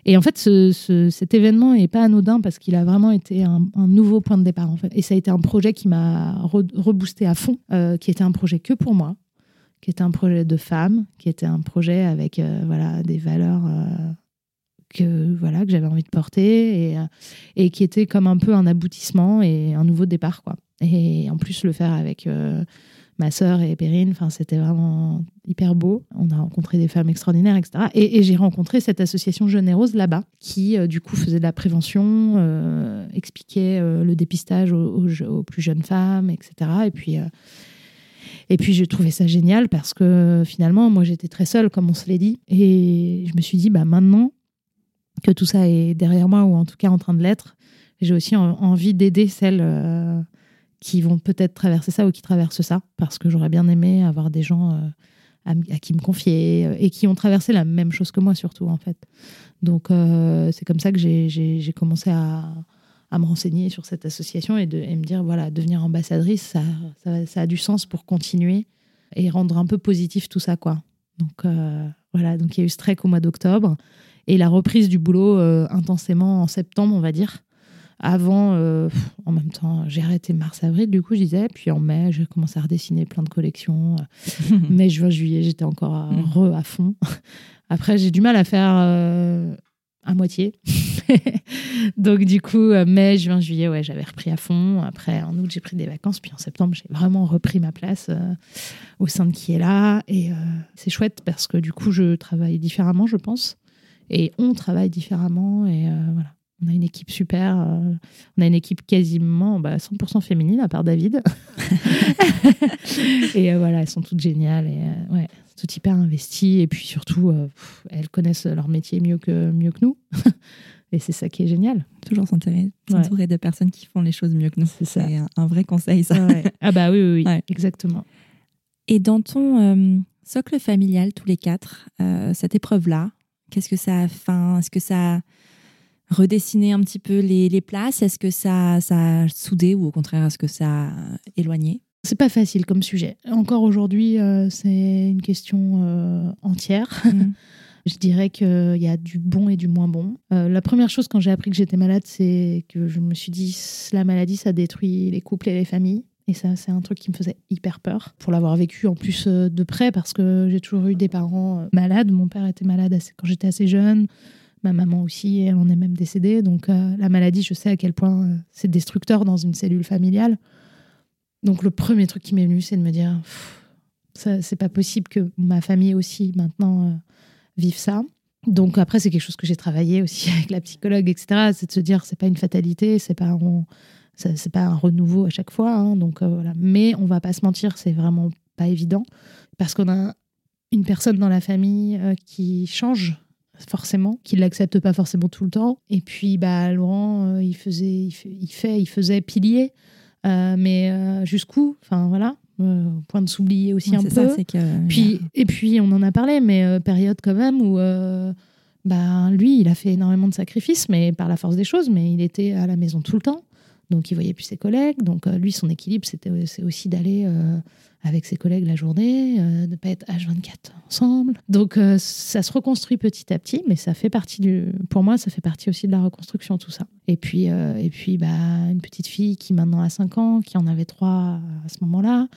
Et en fait, ce, cet événement n'est pas anodin parce qu'il a vraiment été un, nouveau point de départ. En fait. Et ça a été un projet qui m'a reboosté à fond, euh, qui était un projet que pour moi, qui était un projet de femme, qui était un projet avec euh, voilà des valeurs euh, que voilà que j'avais envie de porter et, euh, et, qui était comme un peu un aboutissement et un nouveau départ quoi. Et en plus le faire avec euh, ma sœur et Perrine, enfin c'était vraiment hyper beau. On a rencontré des femmes extraordinaires, etc. Et, j'ai rencontré cette association Jeune et là-bas qui euh, du coup faisait de la prévention, expliquait le dépistage aux, aux, plus jeunes femmes, etc. Et puis et puis, j'ai trouvé ça génial parce que finalement, moi, j'étais très seule, comme on se l'est dit. Et je me suis dit, bah, maintenant, que tout ça est derrière moi ou en tout cas en train de l'être. J'ai aussi envie d'aider celles euh, qui vont peut-être traverser ça ou qui traversent ça parce que j'aurais bien aimé avoir des gens euh, à, qui me confier euh, et qui ont traversé la même chose que moi surtout en fait. Donc c'est comme ça que j'ai commencé à, me renseigner sur cette association et, de, me dire, voilà, devenir ambassadrice, ça, ça, a du sens pour continuer et rendre un peu positif tout ça, quoi. Donc voilà, donc il y a eu trek au mois d'octobre et la reprise du boulot euh, intensément en septembre, on va dire. Avant, euh, en même temps, j'ai arrêté mars-avril, du coup, je disais. Puis en mai, j'ai commencé à redessiner plein de collections. mai, juin, juillet, j'étais encore à, mm. re à fond. Après, j'ai du mal à faire à moitié. Donc, du coup, mai, juin, juillet, ouais, j'avais repris à fond. Après, en août, j'ai pris des vacances. Puis en septembre, j'ai vraiment repris ma place au sein de qui est là. Et c'est chouette parce que du coup, je travaille différemment, je pense et on travaille différemment et euh, voilà. On a une équipe super, euh, on a une équipe quasiment bah, 100% féminine à part David. et euh, voilà, elles sont toutes géniales et ouais, toutes hyper investies et puis surtout elles connaissent leur métier mieux que mieux que nous. et c'est ça qui est génial. Toujours s'entourer de personnes qui font les choses mieux que nous. C'est ça. un, vrai conseil ça. Ah bah oui oui, oui exactement. Et dans ton socle familial tous les quatre, cette épreuve là, Qu'est-ce que ça a fait Est-ce que ça a redessiné un petit peu les, les places? Est-ce que ça, ça a soudé ou au contraire, est-ce que ça a éloigné? C'est pas facile comme sujet. Encore aujourd'hui, euh, c'est une question euh, entière. Mm. je dirais qu'il y a du bon et du moins bon. Euh, la première chose quand j'ai appris que j'étais malade, c'est que je me suis dit la maladie, ça détruit les couples et les familles. Et ça, c'est un truc qui me faisait hyper peur pour l'avoir vécu en plus euh, de près parce que j'ai toujours eu des parents euh, malades. Mon père était malade quand j'étais assez jeune. Ma maman aussi, elle en est même décédée. Donc euh, la maladie, je sais à quel point c'est destructeur dans une cellule familiale. Donc le premier truc qui m'est venu, c'est de me dire, c'est pas possible que ma famille aussi maintenant vive ça. Donc après, c'est quelque chose que j'ai travaillé aussi avec la psychologue, etc. C'est de se dire, c'est pas une fatalité, c'est pas c'est pas un renouveau à chaque fois, hein, donc euh, voilà. Mais on va pas se mentir, c'est vraiment pas évident parce qu'on a une personne dans la famille euh, qui change forcément, qui l'accepte pas forcément tout le temps. Et puis bah Laurent, euh, il faisait, il fait, il, faisait pilier, mais jusqu'où Enfin voilà. au point de s'oublier aussi un peu. Ça, que, puis, Et puis, on en a parlé, mais période quand même où bah, lui, il a fait énormément de sacrifices, mais par la force des choses, mais il était à la maison tout le temps. Donc, il voyait plus ses collègues. Donc, euh, lui, son équilibre, c'était c'est aussi d'aller euh, avec ses collègues la journée, euh, de ne pas être H24 ensemble. Donc, ça se reconstruit petit à petit, mais ça fait partie du. Pour moi, ça fait partie aussi de la reconstruction, tout ça. Et puis, et puis bah, une petite fille qui maintenant a 5 ans, qui en avait 3 à ce moment-là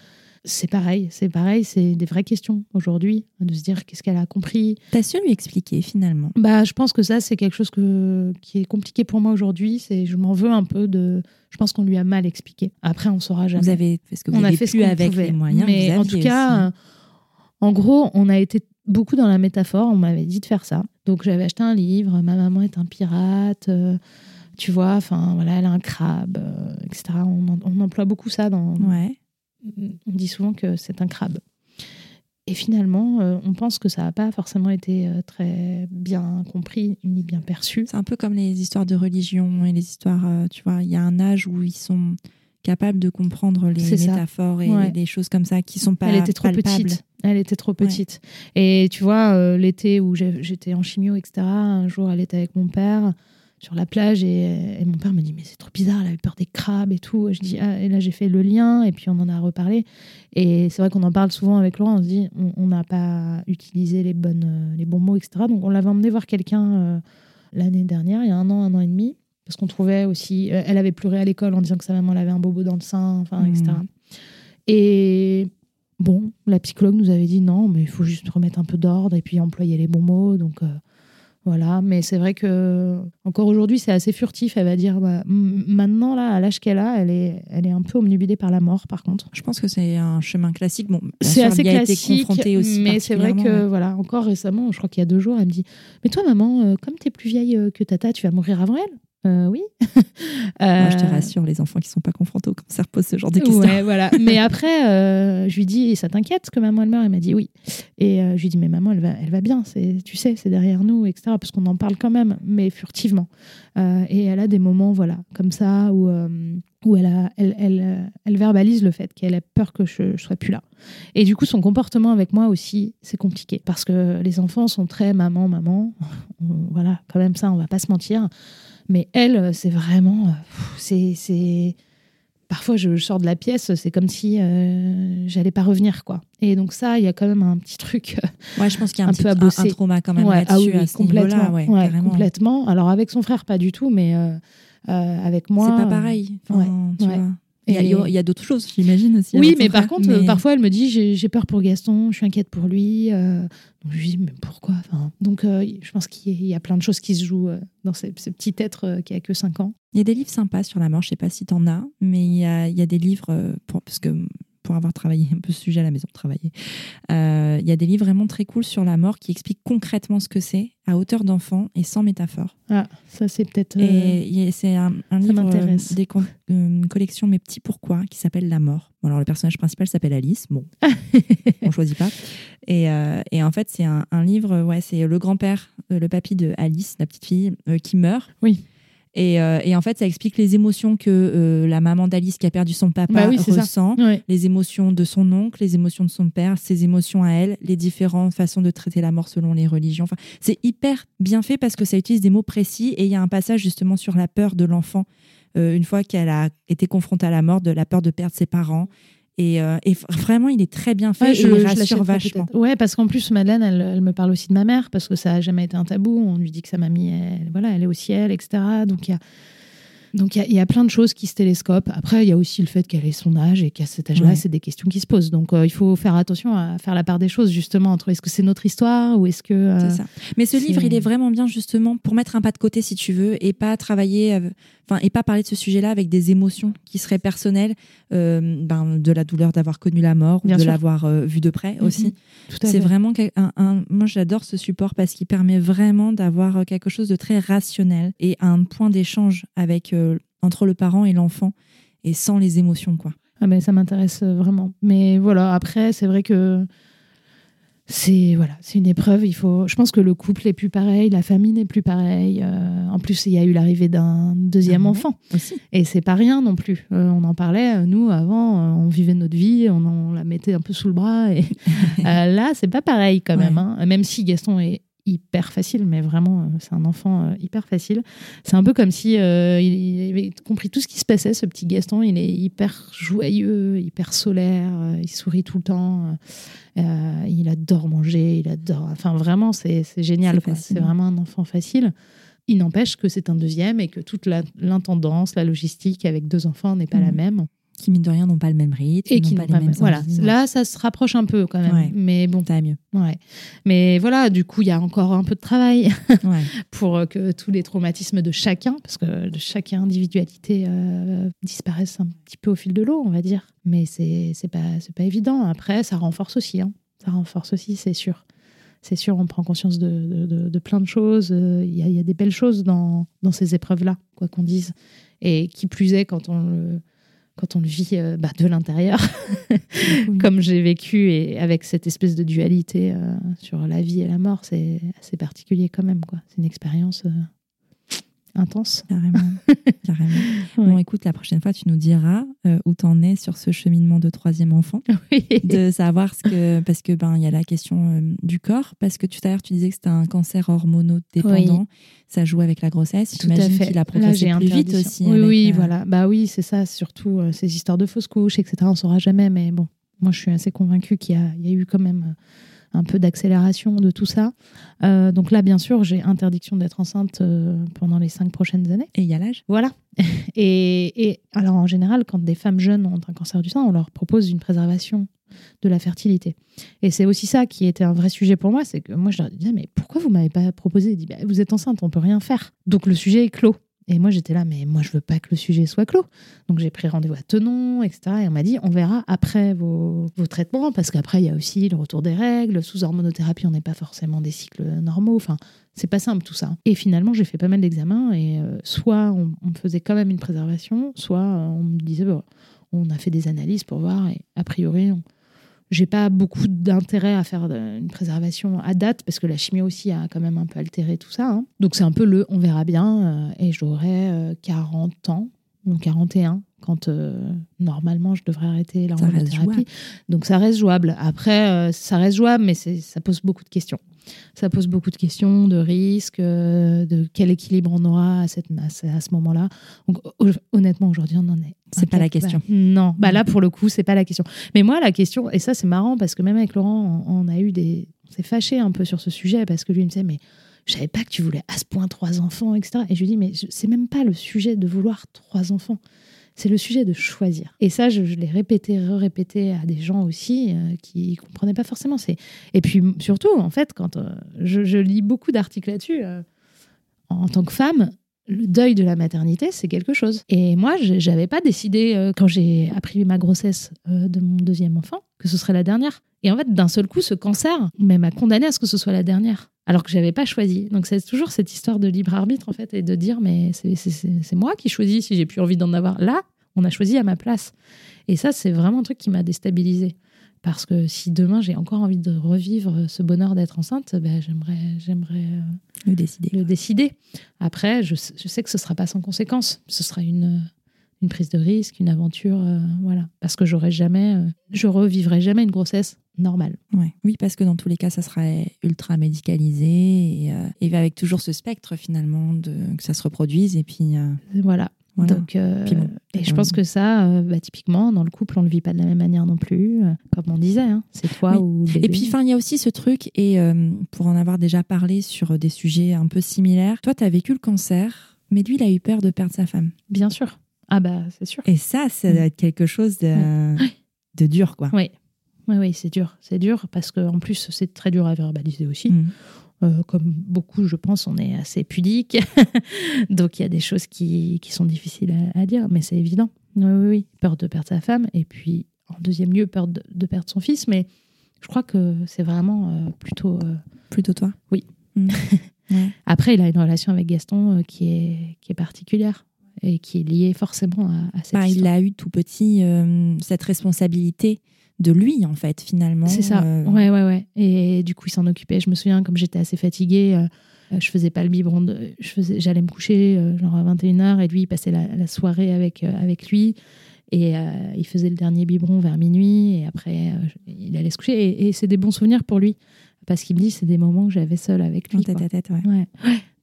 c'est pareil, c'est pareil, c'est des vraies questions aujourd'hui, de se dire qu'est-ce qu'elle a compris. T'as su lui expliquer finalement? Bah, je pense que ça, c'est quelque chose que, qui est compliqué pour moi aujourd'hui. C'est, je m'en veux un peu de. Je pense qu'on lui a mal expliqué. Après, on saura jamais. Vous avez fait ce que vous on avez a fait pu avec les moyens. Mais en tout cas, euh, en gros, on a été beaucoup dans la métaphore. On m'avait dit de faire ça. Donc, j'avais acheté un livre. Ma maman est un pirate. Euh, tu vois, enfin voilà, elle a un crabe, euh, etc. On, on, emploie beaucoup ça dans, ouais on dit souvent que c'est un crabe. Et finalement, euh, on pense que ça n'a pas forcément été euh, très bien compris ni bien perçu. C'est un peu comme les histoires de religion et les histoires, euh, tu vois, il y a un âge où ils sont capables de comprendre les métaphores et des choses comme ça qui sont pas Elle était trop petite. Elle était trop petite. Et tu vois, l'été où j'étais en chimio, etc., un jour, elle était avec mon père sur la plage et, mon père me dit mais c'est trop bizarre, elle avait peur des crabes et tout. je dis ah, et là j'ai fait le lien et puis on en a reparlé et c'est vrai qu'on en parle souvent avec Laurent. On se dit on n'a pas utilisé les bonnes euh, les bons mots etc. Donc on l'avait emmené voir quelqu'un euh, l'année dernière, il y a un an un an et demi parce qu'on trouvait aussi euh, elle avait pleuré à l'école en disant que sa maman avait un bobo dans le sein, enfin etc. Mmh. Et bon, la psychologue nous avait dit non, mais il faut juste remettre un peu d'ordre et puis employer les bons mots. Donc, voilà, mais c'est vrai que encore aujourd'hui, c'est assez furtif. Elle va dire bah, maintenant, là, à l'âge qu'elle a, elle est, elle est un peu omnubilée par la mort, par contre. Je pense que c'est un chemin classique. Bon, c'est assez classique, aussi mais c'est vrai que voilà, encore récemment, je crois qu'il y a deux jours, elle me dit Mais toi, maman, euh, comme tu es plus vieille euh, que Tata, tu vas mourir avant elle? Euh, oui. Moi, je te rassure, les enfants qui ne sont pas confrontés au cancer posent ce genre de questions. Ouais, voilà. Mais après, je lui dis, ça t'inquiète que maman elle meurt? Elle m'a dit oui. Et je lui dis, mais maman, elle va, elle va bien. C'est, tu sais, c'est derrière nous, etc. Parce qu'on en parle quand même, mais furtivement. et elle a des moments, voilà, comme ça, où, où elle, a, elle, elle, elle, verbalise le fait qu'elle a peur que je ne sois plus là. Et du coup, son comportement avec moi aussi, c'est compliqué. Parce que les enfants sont très maman, maman. voilà, quand même ça, on va pas se mentir. Mais elle, c'est vraiment. C'est. Parfois, je sors de la pièce, c'est comme si j'allais pas revenir, quoi. Et donc ça, il y a quand même un petit truc. Ouais, je pense qu'il y a un, petit, peu à bosser. Un, trauma quand même ouais. Ah oui, complètement. Ouais, complètement. Alors avec son frère, pas du tout, mais avec moi. C'est pas pareil. Enfin, tu vois. Il y a, d'autres choses, j'imagine aussi. Oui, mais par contre, parfois, elle me dit j'ai peur pour Gaston, je suis inquiète pour lui. Euh, donc je lui dis mais pourquoi enfin, Donc, euh, je pense qu'il y a plein de choses qui se jouent euh, dans ce, petit être qui a que 5 ans. Il y a des livres sympas sur la mort, je sais pas si tu en as, mais il y a, il y a des livres, pour, parce que pour avoir travaillé un peu ce sujet à la maison, travailler. Euh, il y a des livres vraiment très cool sur la mort qui expliquent concrètement ce que c'est à hauteur d'enfant et sans métaphore. Ah, ça c'est peut-être. Et c'est un, livre euh, des une collection Mes petits pourquoi qui s'appelle La mort. alors le personnage principal s'appelle Alice. Bon, on choisit pas. Et, euh, et en fait c'est un, un, livre, ouais, c'est le grand-père, le papy de Alice, la petite fille, qui meurt. Oui. Euh, et, en fait, ça explique les émotions que euh, la maman d'Alice qui a perdu son papa bah ressent, les émotions de son oncle, les émotions de son père, ses émotions à elle, les différentes façons de traiter la mort selon les religions. Enfin, c'est hyper bien fait parce que ça utilise des mots précis et il y a un passage justement sur la peur de l'enfant. Euh, une fois qu'elle a été confrontée à la mort, de la peur de perdre ses parents euh, et, vraiment, il est très bien fait. je, et il rassure vachement. Ouais, parce qu'en plus, Madeleine, elle, me parle aussi de ma mère, parce que ça n'a jamais été un tabou. On lui dit que sa mamie, elle, voilà, elle est au ciel, etc. Donc il y a donc il y, a plein de choses qui se télescopent. Après, il y a aussi le fait qu'elle ait son âge et qu'à cet âge-là, c'est des questions qui se posent. Donc euh, il faut faire attention à faire la part des choses justement entre est-ce que c'est notre histoire ou est-ce que. Euh, ça. Mais ce livre, il est vraiment bien justement pour mettre un pas de côté si tu veux et pas travailler, enfin et pas parler de ce sujet-là avec des émotions qui seraient personnelles, euh, ben, de la douleur d'avoir connu la mort ou de l'avoir vu de près aussi. Mhm. C'est vraiment un, un, moi j'adore ce support parce qu'il permet vraiment d'avoir quelque chose de très rationnel et un point d'échange avec entre le parent et l'enfant et sans les émotions quoi. Ah mais ça m'intéresse euh, vraiment. Mais voilà, après c'est vrai que c'est voilà, c'est une épreuve. Il faut, je pense que le couple est plus pareil, la famille n'est plus pareille. Euh, en plus, il y a eu l'arrivée d'un deuxième ah enfant aussi. et c'est pas rien non plus. Euh, on en parlait nous avant, on vivait notre vie, on, la mettait un peu sous le bras et là c'est pas pareil quand même. Hein. Même si Gaston est hyper facile, mais vraiment, euh, c'est un enfant euh, hyper facile. C'est un peu comme si euh, il, avait compris tout ce qui se passait, ce petit Gaston. Il est hyper joyeux, hyper solaire, il sourit tout le temps, il adore manger, il adore. Enfin, vraiment, c'est génial. C'est vraiment un enfant facile. Il n'empêche que c'est un deuxième et que toute l'intendance, la, logistique avec deux enfants n'est pas la mmh. même qui mine de rien n'ont pas le même rythme et qui n'ont pas, les mêmes voilà là ça se rapproche un peu quand même mais bon. T'as mieux. Ouais. Mais voilà du coup il y a encore un peu de travail pour que tous les traumatismes de chacun parce que chaque individualité euh, disparaissent un petit peu au fil de l'eau on va dire. Mais c'est c'est pas c'est pas évident. Après ça renforce aussi hein. ça renforce aussi c'est sûr. C'est sûr, on prend conscience de, de, plein de choses. Il y, a, il y, a, des belles choses dans, dans ces épreuves-là, quoi qu'on dise. Et qui plus est, quand on le, quand on le vit euh, bah, de l'intérieur, comme j'ai vécu, et avec cette espèce de dualité euh, sur la vie et la mort, c'est assez particulier quand même. C'est une expérience euh, intense. Carrément. Carrément. Bon, écoute, la prochaine fois, tu nous diras euh, où tu en es sur ce cheminement de troisième enfant. Oui. De savoir ce que. Parce que, ben, il y a la question euh, du corps. Parce que tout à l'heure, tu disais que c'était un cancer hormonodépendant. Ça joue avec la grossesse. J'imagine qu'il a progressé plus vite aussi. Oui, oui, euh, voilà. Bah oui, c'est ça. Surtout ces histoires de fausses couches, etc. On ne saura jamais. Mais bon, moi, je suis assez convaincue qu'il y, y, a eu quand même un peu d'accélération de tout ça. Euh, donc là, bien sûr, j'ai interdiction d'être enceinte euh, pendant les cinq prochaines années. Et il y a l'âge Voilà. et, et, alors, en général, quand des femmes jeunes ont un cancer du sein, on leur propose une préservation de la fertilité. Et c'est aussi ça qui était un vrai sujet pour moi, c'est que moi, je leur disais, mais pourquoi vous m'avez pas proposé? Dit, bah, Vous êtes enceinte, on peut rien faire. Donc le sujet est clos. Et moi, j'étais là, mais moi, je veux pas que le sujet soit clos. Donc, j'ai pris rendez-vous à Tenon, etc. Et on m'a dit, on verra après vos, traitements, parce qu'après, il y a aussi le retour des règles. Sous hormonothérapie, on n'est pas forcément des cycles normaux. Enfin, c'est pas simple tout ça. Et finalement, j'ai fait pas mal d'examens. Et euh, soit on, me faisait quand même une préservation, soit euh, on me disait, on a fait des analyses pour voir. Et a priori, on, j'ai pas beaucoup d'intérêt à faire une préservation à date parce que la chimie aussi a quand même un peu altéré tout ça. Hein. Donc c'est un peu le on verra bien. Euh, et j'aurai 40 euh, ans, ou 41 quand euh, normalement je devrais arrêter jouable. l'hormonothérapie. Donc ça reste jouable. Après, euh, ça reste jouable, mais ça pose beaucoup de questions. Ça pose beaucoup de questions, de risques, euh, de quel équilibre on aura à, cette, à ce, à ce moment-là. Donc ho- honnêtement, aujourd'hui, on en est. C'est pas la question. Non, bah là pour le coup, c'est pas la question. Mais moi, la question, et ça c'est marrant parce que même avec Laurent, on, on a eu des, on s'est fâché un peu sur ce sujet parce que lui il me disait mais je savais pas que tu voulais à ce point trois enfants, etc. Et je lui dis mais c'est même pas le sujet de vouloir trois enfants. C'est le sujet de choisir. Et ça, je, l'ai répété, répété à des gens aussi euh, qui comprenaient pas forcément. C'est et puis surtout, en fait, quand euh, je, lis beaucoup d'articles là-dessus, euh, en tant que femme, le deuil de la maternité, c'est quelque chose. Et moi, je j'avais pas décidé, euh, quand j'ai appris ma grossesse de mon deuxième enfant, que ce serait la dernière. Et en fait, d'un seul coup, ce cancer m'a condamné à ce que ce soit la dernière, alors que j'avais pas choisi. Donc c'est toujours cette histoire de libre arbitre, en fait, et de dire, mais c'est- moi qui choisis si j'ai plus envie d'en avoir. Là, on a choisi à ma place. Et ça, c'est vraiment un truc qui m'a déstabilisée. Parce que si demain j'ai encore envie de revivre ce bonheur d'être enceinte, ben, j'aimerais, j'aimerais euh, Le décider. le décider. Après, je, sais- je sais que ce sera pas sans conséquence. Ce sera une, une prise de risque, une aventure, euh, voilà. Parce que j'aurais jamais, euh, je revivrai jamais une grossesse normale. Ouais. Oui, parce que dans tous les cas, ça sera ultra médicalisé et, euh, et avec toujours ce spectre finalement de que ça se reproduise et puis euh, Voilà. voilà. Donc, euh, Puis bon, et je pense que ça, bah, typiquement, dans le couple, on le vit pas de la même manière non plus. comme on disait, hein. c'est toi Oui. ou Et puis, enfin, il y a aussi ce truc, et pour en avoir déjà parlé sur des sujets un peu similaires, toi, tu as vécu le cancer, mais lui, il a eu peur de perdre sa femme. bien sûr. Ah bah, c'est sûr. Et ça, ça doit être quelque chose de, de dur, quoi. Oui, oui, oui, c'est dur. C'est dur parce qu'en plus, c'est très dur à verbaliser aussi. Mm. Euh, comme beaucoup, je pense, on est assez pudique. Donc, il y a des choses qui, qui sont difficiles à, à dire, mais c'est évident. Oui, oui, oui. Peur de perdre sa femme. Et puis, en deuxième lieu, peur de, de perdre son fils. Mais je crois que c'est vraiment euh, plutôt. euh, Plutôt toi Oui. Mm. Ouais. Après, il a une relation avec Gaston qui, est, qui est particulière et qui est liée forcément à, à cette Bah, il a eu tout petit cette responsabilité de lui, en fait, finalement. C'est ça. Euh, Ouais, ouais, ouais. Et du coup, il s'en occupait. Je me souviens, comme j'étais assez fatiguée, euh, euh, je faisais pas le biberon. de- je faisais, j'allais me coucher euh, genre à 21h et lui, il passait la, la soirée avec, avec lui. Et il faisait le dernier biberon vers minuit. Et après, il allait se coucher. Et, et c'est des bons souvenirs pour lui. Parce qu'il me dit, c'est des moments que j'avais seul avec En lui. tête quoi. à tête, ouais. Ouais.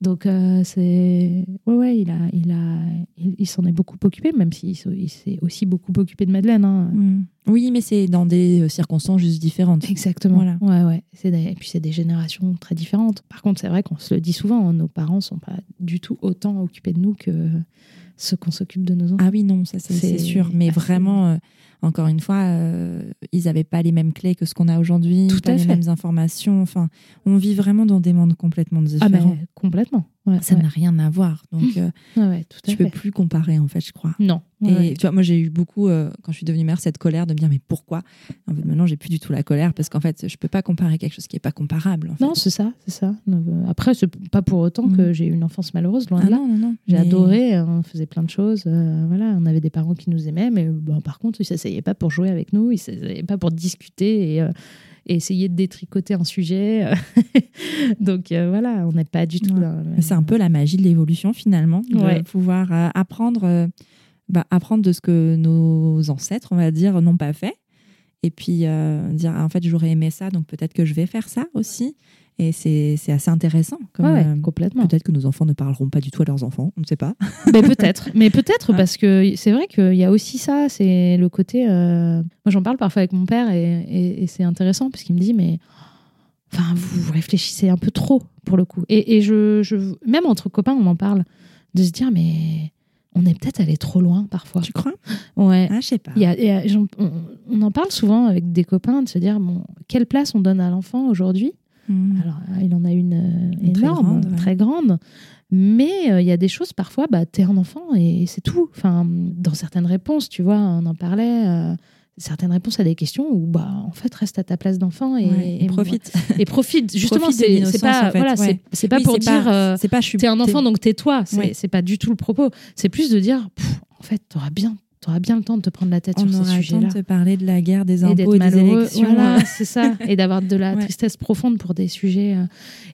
Donc euh, c'est ouais ouais il a il a il, il s'en est beaucoup occupé même s'il il s'est aussi beaucoup occupé de Madeleine hein. Mm. Oui, mais c'est dans des euh, circonstances juste différentes. Exactement. Voilà. Ouais, ouais. C'est des- Et puis, c'est des générations très différentes. Par contre, c'est vrai qu'on se le dit souvent, hein, nos parents sont pas du tout autant occupés de nous que ceux qu'on s'occupe de nos enfants. Ah oui, non, ça c'est sûr. Mais assez- vraiment, euh, encore une fois, euh, ils n'avaient pas les mêmes clés que ce qu'on a aujourd'hui, pas à les fait. mêmes informations. Enfin, on vit vraiment dans des mondes complètement Ah, différents. complètement. Ouais, Ça ouais. n'a rien à voir. Donc, euh, Ouais, ouais, tout à tu fait. peux plus comparer, en fait, je crois. Non. Et tu vois, moi, j'ai eu beaucoup, euh, quand je suis devenue mère, cette colère de me dire, mais pourquoi? En fait, maintenant, j'ai plus du tout la colère parce qu'en fait, je peux pas comparer quelque chose qui est pas comparable. en fait. Non, c'est ça, c'est ça. Après, c'est pas pour autant que j'ai eu une enfance malheureuse, loin Ah de là. non, non, non. J'ai Mais- adoré, on faisait plein de choses. euh, voilà, on avait des parents qui nous aimaient, mais bon, par contre, ils pas pour jouer avec nous, ils s'asseyaient pas pour discuter et, euh, et essayer de détricoter un sujet. Donc euh, voilà, on n'est pas du tout Ouais. Mais C'est un peu la magie de l'évolution finalement, de Ouais. pouvoir euh, apprendre, euh, bah, apprendre de ce que nos ancêtres, on va dire, n'ont pas fait. Et puis euh, dire, ah, en fait, j'aurais aimé ça, donc peut-être que je vais faire ça aussi. Et c'est assez intéressant. Comme, Ouais, ouais, euh, complètement. peut-être que nos enfants ne parleront pas du tout à leurs enfants, on ne sait pas. Mais peut-être, mais peut-être Ouais. parce que c'est vrai qu'il y a aussi ça, c'est le côté. euh, Moi, j'en parle parfois avec mon père et, et- et c'est intéressant parce qu'il me dit mais, enfin, vous réfléchissez un peu trop pour le coup. Et, et je, je, même entre copains, on en parle de se dire mais on est peut-être allé trop loin parfois. Tu crois? Ouais. Ah, je sais pas. Y a- y a- on, on en parle souvent avec des copains de se dire bon, quelle place on donne à l'enfant aujourd'hui? Hmm. alors, euh, il en a une, euh, très énorme, ouais. très grande. Mais euh, il y a des choses, parfois, bah, t'es un enfant et c'est tout. Enfin, dans certaines réponses, tu vois, on en parlait, euh, certaines réponses à des questions où, bah, en fait, reste à ta place d'enfant et, Ouais, et- profite. Et profite. Justement, c'est pas, en fait, voilà, ouais. c'est- pas Oui, pour dire. euh, c'est pas je suis T'es un enfant, donc tais-toi. C'est Ouais. pas du tout le propos. C'est plus de dire, pff, en fait, t'auras bien tu auras bien le temps de te prendre la tête On sur ces aura le temps sujets-là. de te parler de la guerre, des Et d'être impôts et, des malheureux. élections. Voilà, c'est ça. Et d'avoir de la Ouais. tristesse profonde pour des sujets. euh,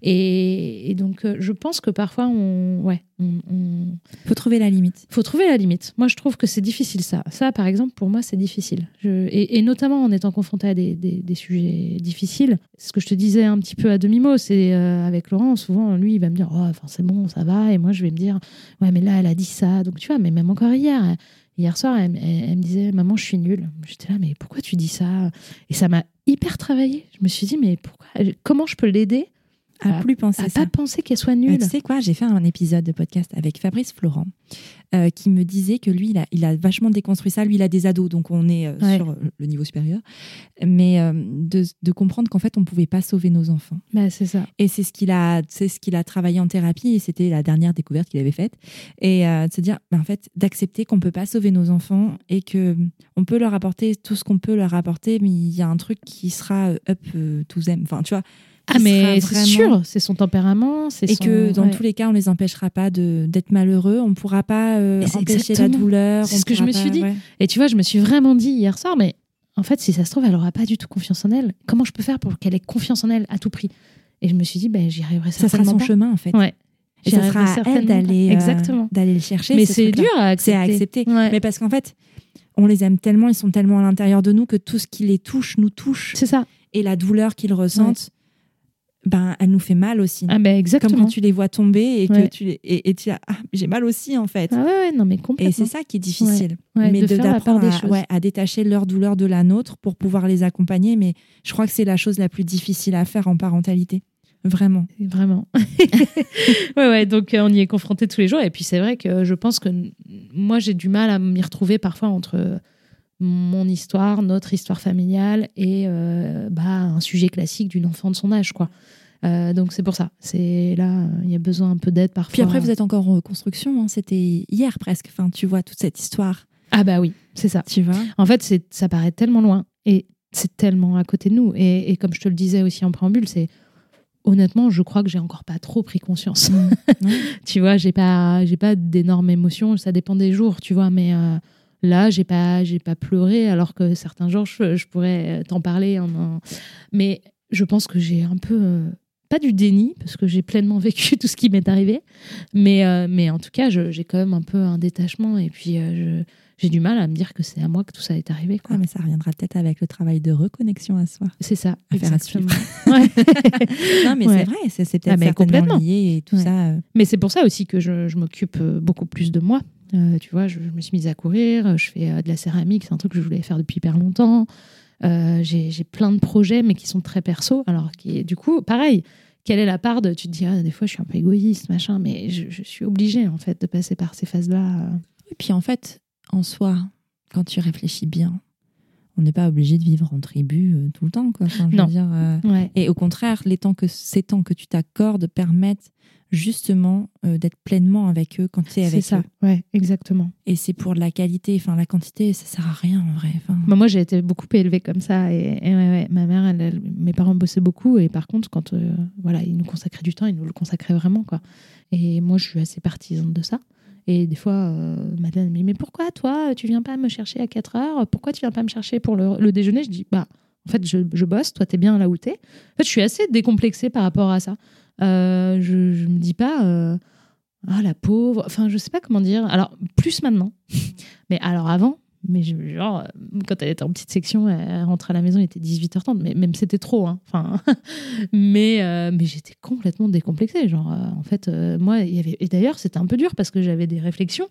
Et, et donc, euh, je pense que parfois, on, ouais, on, on- faut trouver la limite. faut trouver la limite. Moi, je trouve que c'est difficile ça. Ça, par exemple, pour moi, c'est difficile. Je- et, et notamment en étant confronté à des, des- des sujets difficiles. Ce que je te disais un petit peu à demi-mot, c'est euh, avec Laurent, souvent, lui, il va me dire, oh, enfin, c'est bon, ça va. Et moi, je vais me dire, ouais, mais là, elle a dit ça. Donc, tu vois, mais même encore hier, hier soir, elle, me disait, maman, je suis nulle. J'étais là, mais pourquoi tu dis ça? Et ça m'a hyper travaillé. Je me suis dit, mais pourquoi? Comment je peux l'aider? À À- plus penser à ça. pas penser qu'elle soit Mais nulle tu sais quoi, j'ai fait un épisode de podcast avec Fabrice Florent euh, qui me disait que lui, il a, il a vachement déconstruit ça. Lui, il a des ados, donc on est euh, Ouais. sur le niveau supérieur. Mais euh, de, de comprendre qu'en fait, on ne pouvait pas sauver nos enfants. Bah, c'est ça. Et c'est ce qu'il a, c'est ce qu'il a travaillé en thérapie et c'était la dernière découverte qu'il avait faite. Et euh, de se dire, bah, en fait, d'accepter qu'on peut pas sauver nos enfants et que on peut leur apporter tout ce qu'on peut leur apporter, mais il y a un truc qui sera euh, up euh, to them. Enfin, tu vois. Ah, mais c'est vraiment- sûr, c'est son tempérament. c'est Et son- que dans ouais. tous les cas, on les empêchera pas de d'être malheureux. On pourra pas euh, empêcher la douleur. c'est ce que je me pas- suis dit. ouais. Et tu vois, je me suis vraiment dit hier soir, mais en fait, si ça se trouve, elle aura pas du tout confiance en elle. Comment je peux faire pour qu'elle ait confiance en elle à tout prix? Et je me suis dit, ben, j'y arriverai Ça sera certainement son pas. chemin en fait. Ouais. Et ça sera à elle certainement d'aller euh, d'aller le chercher. mais ce c'est truc-là. dur à accepter. À accepter. Ouais. Mais parce qu'en fait, on les aime tellement, ils sont tellement à l'intérieur de nous que tout ce qui les touche nous touche. C'est ça. Et la douleur qu'ils ressentent, ben, elle nous fait mal aussi. Ah, ben, Comme exactement. quand tu les vois tomber et que Ouais. tu les- et, et tu as ah, j'ai mal aussi en fait. Ah ouais, ouais, non, mais et complètement. c'est ça qui est difficile. Ouais, mais de d'apprendre à, détacher leur douleur de la nôtre pour pouvoir les accompagner. Mais je crois que c'est la chose la plus difficile à faire en parentalité. Vraiment. Vraiment. ouais, ouais, donc euh, on y est confronté tous les jours. Et puis c'est vrai que je pense que moi, j'ai du mal à m'y retrouver parfois entre mon histoire, notre histoire familiale et euh, bah, un sujet classique d'une enfant de son âge. quoi. Euh, donc c'est pour ça. C'est là, euh, il y a besoin un peu d'aide parfois. Puis après, vous êtes encore en reconstruction. hein. C'était hier presque. Enfin, tu vois toute cette histoire. Ah bah oui, c'est ça. Tu vois. En fait, c'est, ça paraît tellement loin et c'est tellement à côté de nous. Et, et comme je te le disais aussi en préambule, c'est honnêtement, je crois que j'ai encore pas trop pris conscience. Ouais. tu vois, j'ai pas, j'ai pas d'énormes émotions. Ça dépend des jours, tu vois. Mais euh, là, j'ai pas, j'ai pas pleuré, alors que certains jours, je, je pourrais t'en parler. en- en- Mais je pense que j'ai un peu. euh, pas du déni, parce que j'ai pleinement vécu tout ce qui m'est arrivé, mais, euh, mais en tout cas, j'ai quand même un peu un détachement et puis euh, je- j'ai du mal à me dire que c'est à moi que tout ça est arrivé. Quoi. Ah, mais ça reviendra peut-être avec le travail de reconnexion à soi. C'est ça, à exactement. Ouais. Non, mais Ouais. c'est vrai, c'est c'est peut-être Ah, complètement. lié et tout Ouais. ça. euh, Mais c'est pour ça aussi que je, je m'occupe euh, beaucoup plus de moi. Euh, tu vois, je, me suis mise à courir, je fais euh, de la céramique, c'est un truc que je voulais faire depuis hyper longtemps. Euh, j'ai plein de projets, mais qui sont très perso. Alors, qui, du coup, pareil, quelle est la part de. Tu te dis, ah, des fois, je suis un peu égoïste, machin, mais je, je suis obligée, en fait, de passer par ces phases-là. Et puis en fait, en soi, quand tu réfléchis bien, on n'est pas obligé de vivre en tribu euh, tout le temps. Quoi. Enfin, je Non. veux dire, euh, Ouais. Et au contraire, les temps que, ces temps que tu t'accordes permettent justement euh, d'être pleinement avec eux quand tu es C'est avec ça, eux. ouais, exactement. Et c'est pour la qualité, enfin la quantité, ça sert à rien en vrai. Enfin, Bah, moi, j'ai été beaucoup élevée comme ça. Et, et ouais, ouais, ma mère, elle- elle- mes parents bossaient beaucoup. Et par contre, quand voilà, ils nous consacraient du temps, ils nous le consacraient vraiment. Quoi. Et moi, je suis assez partisane de ça. Et des fois, euh, Madeleine me dit Mais pourquoi, toi, tu viens pas me chercher à 4 heures? Pourquoi tu viens pas me chercher pour le, déjeuner? Je dis Bah, en fait, je, je bosse, toi, t'es bien là où t'es. En fait, je suis assez décomplexée par rapport à ça. Euh, je, je me dis pas. euh, ah, la pauvre. Enfin, je sais pas comment dire. Alors, plus maintenant. Mais alors avant, mais genre, quand elle était en petite section, elle rentrait à la maison, il était 18h30, mais même c'était trop. Hein. Enfin, mais euh, mais j'étais complètement décomplexée. Genre, euh, en fait, euh, moi. Et d'ailleurs, c'était un peu dur parce que j'avais des réflexions.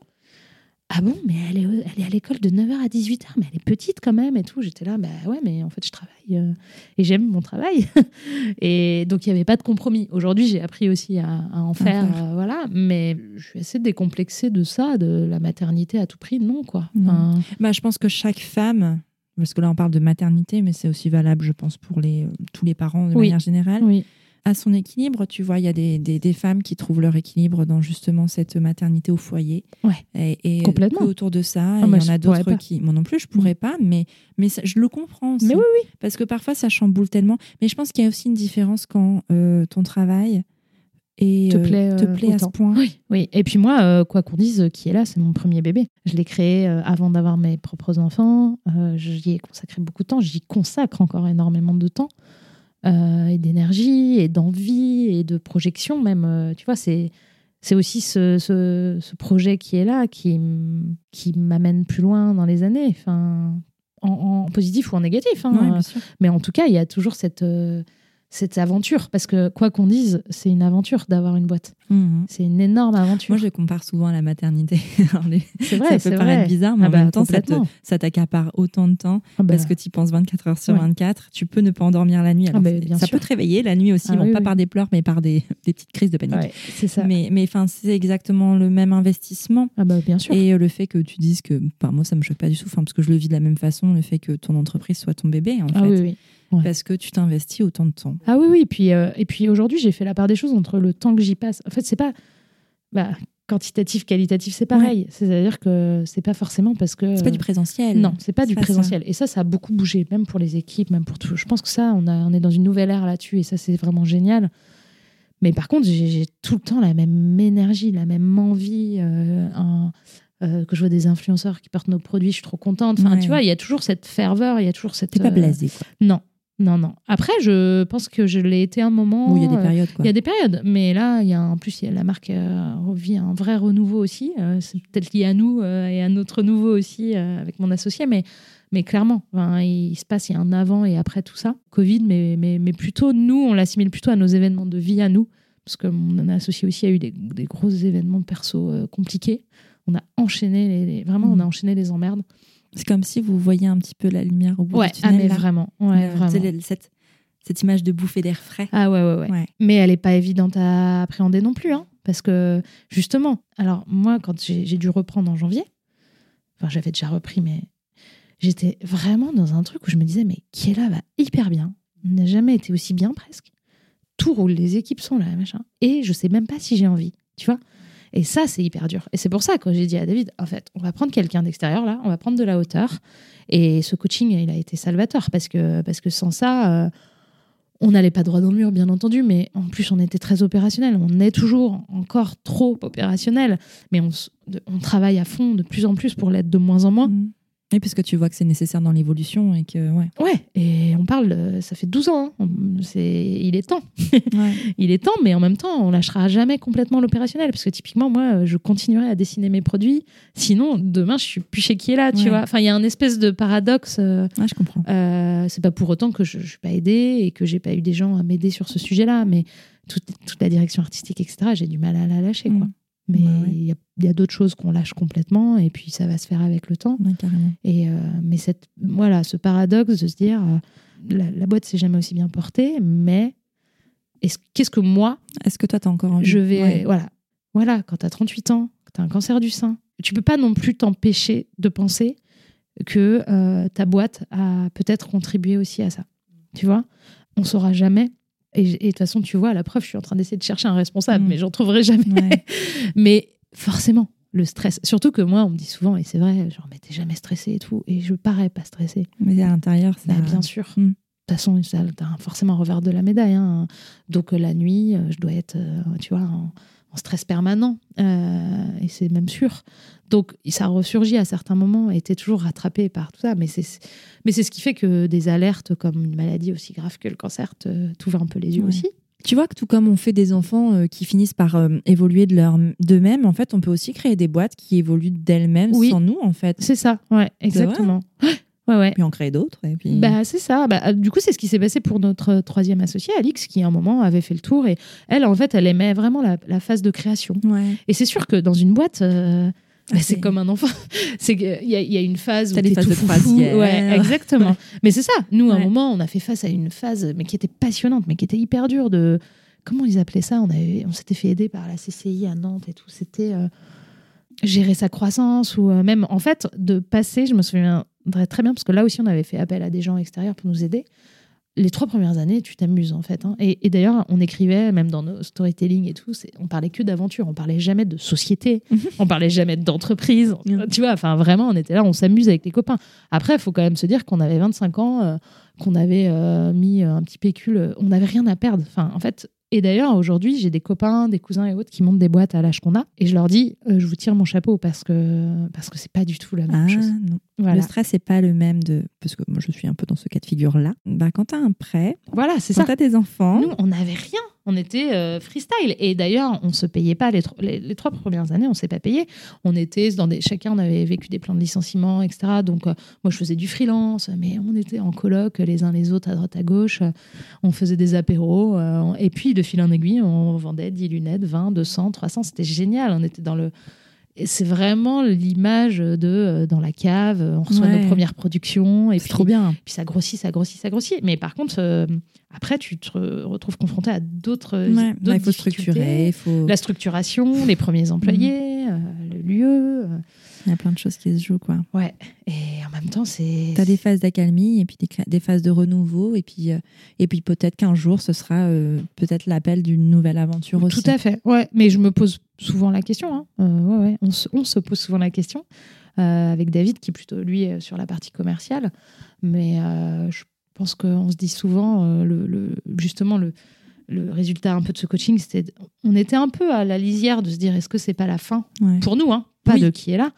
Ah bon, mais elle est, elle est à l'école de 9h à 18h, mais elle est petite quand même et tout. J'étais là, bah ouais, mais en fait, je travaille euh, et j'aime mon travail. et donc, il n'y avait pas de compromis. Aujourd'hui, j'ai appris aussi à, à en faire, euh, voilà. Mais je suis assez décomplexée de ça, de la maternité à tout prix, non, quoi. Non. Bah, je pense que chaque femme, parce que là on parle de maternité, mais c'est aussi valable, je pense, pour les, euh, tous les parents de Oui. manière générale, oui. À son équilibre. Tu vois, il y a des, des, des femmes qui trouvent leur équilibre dans justement cette maternité au foyer. Ouais. Et, et Complètement. que autour de ça, Ah, il moi, y en a d'autres qui. Moi non plus, je pourrais pas, mais, mais ça- je le comprends aussi. Mais oui, Parce que parfois, ça chamboule tellement. Mais je pense qu'il y a aussi une différence quand euh, ton travail et te euh, plaît, te euh, plaît à ce point. Oui, oui. Et puis moi, euh, quoi qu'on dise, qui est là, c'est mon premier bébé. Je l'ai créé euh, avant d'avoir mes propres enfants. Euh, J'y ai consacré beaucoup de temps. J'y consacre encore énormément de temps euh, et d'énergie et d'envie et de projection même. Euh, tu vois, c'est c'est aussi ce, ce, ce projet qui est là qui, qui m'amène plus loin dans les années. Enfin, en, en positif ou en négatif. hein. Ouais. Mais en tout cas, il y a toujours cette, euh, cette aventure. Parce que quoi qu'on dise, c'est une aventure d'avoir une boîte. Mhm. C'est une énorme aventure. Moi, je compare souvent à la maternité. Les- c'est vrai, ça peut vrai. paraître bizarre, mais Ah en bah, même temps, ça t'accapare autant de temps Ah bah, parce que tu y penses 24 heures sur Ouais. 24. Tu peux ne pas endormir la nuit. Alors, Ah bah, bien ça sûr. peut te réveiller la nuit aussi, bon, oui, pas oui. par des pleurs, mais par des, des petites crises de panique. ouais, c'est ça. Mais, mais c'est exactement le même investissement. Ah bah, bien sûr. Et euh, le fait que tu dises que, enfin, moi, ça me choque pas du tout, parce que je le vis de la même façon, le fait que ton entreprise soit ton bébé, en fait, oui, oui. Ouais. parce que tu t'investis autant de temps. Ah oui, oui. Puis, euh, et puis aujourd'hui, j'ai fait la part des choses entre le temps que j'y passe. En fait, c'est pas. Bah, quantitatif, qualitatif, c'est pareil. C'est-à-dire que c'est pas forcément parce que. C'est pas du présentiel. Non, c'est pas du pas ça. présentiel. Et ça, ça a beaucoup bougé, même pour les équipes, même pour tout. Je pense que ça, on, a, on est dans une nouvelle ère là-dessus, et ça, c'est vraiment génial. Mais par contre, j'ai tout le temps la même énergie, la même envie. euh, un- euh, que je vois des influenceurs qui portent nos produits, je suis trop contente. Enfin, Ouais. tu vois, il y a toujours cette ferveur, il y a toujours cette. T'es pas euh, blasé, quoi. Non, non, non. Après, je pense que je l'ai été un moment. Ou il y a des euh, périodes, quoi. il y a des périodes, mais là, il y a en plus, il y a la marque euh, revit un vrai renouveau aussi. Euh, c'est peut-être lié à nous euh, et à notre nouveau aussi euh, avec mon associé, mais, mais clairement, enfin, il, se passe, il y a un avant et après tout ça. Covid, mais, mais, mais plutôt, nous, on l'assimile plutôt à nos événements de vie à nous, parce que mon associé aussi a eu des, des gros événements perso compliqués. On a enchaîné, les, les- vraiment, on a enchaîné les emmerdes. C'est comme si vous voyiez un petit peu la lumière au bout Ouais, du ah, tunnel. mais là. vraiment, ouais, Euh, vraiment. le- cette, cette image de bouffée d'air frais. Ah ouais, ouais, ouais. Ouais. Mais elle n'est pas évidente à appréhender non plus. Hein, parce que, justement, alors moi, quand j'ai dû reprendre en janvier, enfin, j'avais déjà repris, mais j'étais vraiment dans un truc où je me disais, mais qui est là va hyper bien. On n'a jamais été aussi bien presque. Tout roule, les équipes sont là, machin. Et je sais même pas si j'ai envie, tu vois. Et ça, c'est hyper dur. Et c'est pour ça que j'ai dit à David, en fait, on va prendre quelqu'un d'extérieur là, on va prendre de la hauteur. Et ce coaching, il a été salvateur parce que, parce que sans ça, euh, on n'allait pas droit dans le mur, bien entendu, mais en plus, on était très opérationnel. On est toujours encore trop opérationnel, mais on, travaille à fond de plus en plus pour l'être de moins en moins. Mhm. Et parce que tu vois que c'est nécessaire dans l'évolution et que, ouais. Ouais, et on parle, de- ça fait 12 ans, hein. C'est, il est temps. il est temps, mais en même temps, on lâchera jamais complètement l'opérationnel. Parce que typiquement, moi, je continuerai à dessiner mes produits. Sinon, demain, je suis plus chez qui est là, tu Ouais. vois. Enfin, il y a un espèce de paradoxe. euh, Ouais, je comprends. Euh, c'est pas pour autant que je, je suis pas aidée et que j'ai pas eu des gens à m'aider sur ce sujet-là, mais toute, toute la direction artistique, etc., j'ai du mal à la lâcher, quoi. Mais il Ouais, ouais. y a, il y a d'autres choses qu'on lâche complètement et puis ça va se faire avec le temps. Ouais. Et euh, mais cette, voilà, ce paradoxe de se dire, euh, la, la boîte s'est jamais aussi bien portée, mais est-ce- qu'est-ce que moi, Est-ce que toi, t'as encore envie? je vais, voilà, voilà, quand tu as 38 ans, que tu as un cancer du sein, tu peux pas non plus t'empêcher de penser que euh, ta boîte a peut-être contribué aussi à ça. Tu vois? On saura jamais. Et de toute façon, tu vois, à la preuve, je suis en train d'essayer de chercher un responsable, Mm. mais j'en trouverai jamais. Ouais. mais forcément, le stress. Surtout que moi, on me dit souvent, et c'est vrai, genre, mais t'es jamais stressé et tout. Et je parais pas stressée. Mais à l'intérieur, ça. Bah, bien sûr. Mm. De toute façon, a forcément un revers de la médaille. hein. Donc euh, la nuit, euh, je dois être, euh, tu vois, en, en stress permanent. Euh, et c'est même sûr. Donc ça ressurgit à certains moments et t'es toujours rattrapé par tout ça. Mais c'est, mais c'est ce qui fait que des alertes comme une maladie aussi grave que le cancer t'ouvrent un peu les yeux Ouais. aussi. Tu vois que tout comme on fait des enfants euh, qui finissent par euh, évoluer de leur d'eux-mêmes, en fait, on peut aussi créer des boîtes qui évoluent d'elles-mêmes Oui. sans nous, en fait. C'est ça, ouais, exactement. Ouais, ouais. Puis en créer d'autres. Et puis... Bah, c'est ça. Bah, euh, du coup, c'est ce qui s'est passé pour notre troisième associée, Alix, qui à un moment avait fait le tour. Et elle, en fait, elle aimait vraiment la, la phase de création. ouais. Et c'est sûr que dans une boîte, euh, c'est c'est- comme un enfant. c'est qu'il y, a- il y a une phase où t'es tout de croisière. Ouais, exactement. Mais c'est ça. Nous, à un moment, on a fait face à une phase, mais qui était passionnante, mais qui était hyper dure de. Comment ils appelaient ça? On, avait, on s'était fait aider par la CCI à Nantes et tout. C'était euh, gérer sa croissance ou euh, même, en fait, de passer. Je me souviendrai très bien parce que là aussi, on avait fait appel à des gens extérieurs pour nous aider. Les trois premières années, tu t'amuses en fait. hein. Et, et d'ailleurs, on écrivait, même dans nos storytelling et tout, on parlait que d'aventure, on parlait jamais de société, on parlait jamais d'entreprise. Mhm. Tu vois, enfin vraiment, on était là, on s'amuse avec les copains. Après, il faut quand même se dire qu'on avait 25 ans, euh, qu'on avait euh, mis euh, un petit pécule, on n'avait rien à perdre. Enfin, en fait, Et d'ailleurs, aujourd'hui, j'ai des copains, des cousins et autres qui montent des boîtes à l'âge qu'on a. Et je leur dis, euh, je vous tire mon chapeau parce que parce que c'est pas du tout la même Ah, chose. non. Voilà, Le stress n'est pas le même de. Parce que moi, je suis un peu dans ce cas de figure-là. Bah, quand tu as un prêt, voilà c'est quand ça. tu as des enfants. Nous, on n'avait rien. On était euh, freestyle. Et d'ailleurs, on se payait pas les, tro- les, les trois premières années, on s'est pas payé. On était dans des. Chacun, on avait vécu des plans de licenciement, etc. Donc, euh, moi, je faisais du freelance, mais on était en coloc les uns les autres à droite à gauche. On faisait des apéros. euh, et puis, de fil en aiguille, on vendait 10 lunettes, 20, 200, 300. C'était génial. On était dans le. C'est vraiment l'image de euh, dans la cave, on reçoit Ouais. nos premières productions et C'est puis trop bien. puis ça grossit, ça grossit, ça grossit. Mais par contre, euh, après, tu te re- retrouves confronté à d'autres. Ouais, bah, il faut structurer, faut. La structuration, les premiers employés, Mm. euh, le lieu. Il y a plein de choses qui se jouent, quoi. ouais. Et en même temps, c'est. Tu as des phases d'accalmie et puis des, phases de renouveau. Et puis, euh, et puis peut-être qu'un jour, ce sera euh, peut-être l'appel d'une nouvelle aventure aussi. Tout à fait. Ouais. Mais je me pose souvent la question. hein. Euh, ouais, ouais. On, se, on se pose souvent la question. avec David, qui est plutôt, lui, sur la partie commerciale. Mais je pense qu'on se dit souvent, le, le- justement, le, le résultat un peu de ce coaching, c'était. On était un peu à la lisière de se dire est-ce que c'est pas la fin Ouais. pour nous, hein, pas Oui. de qui est là.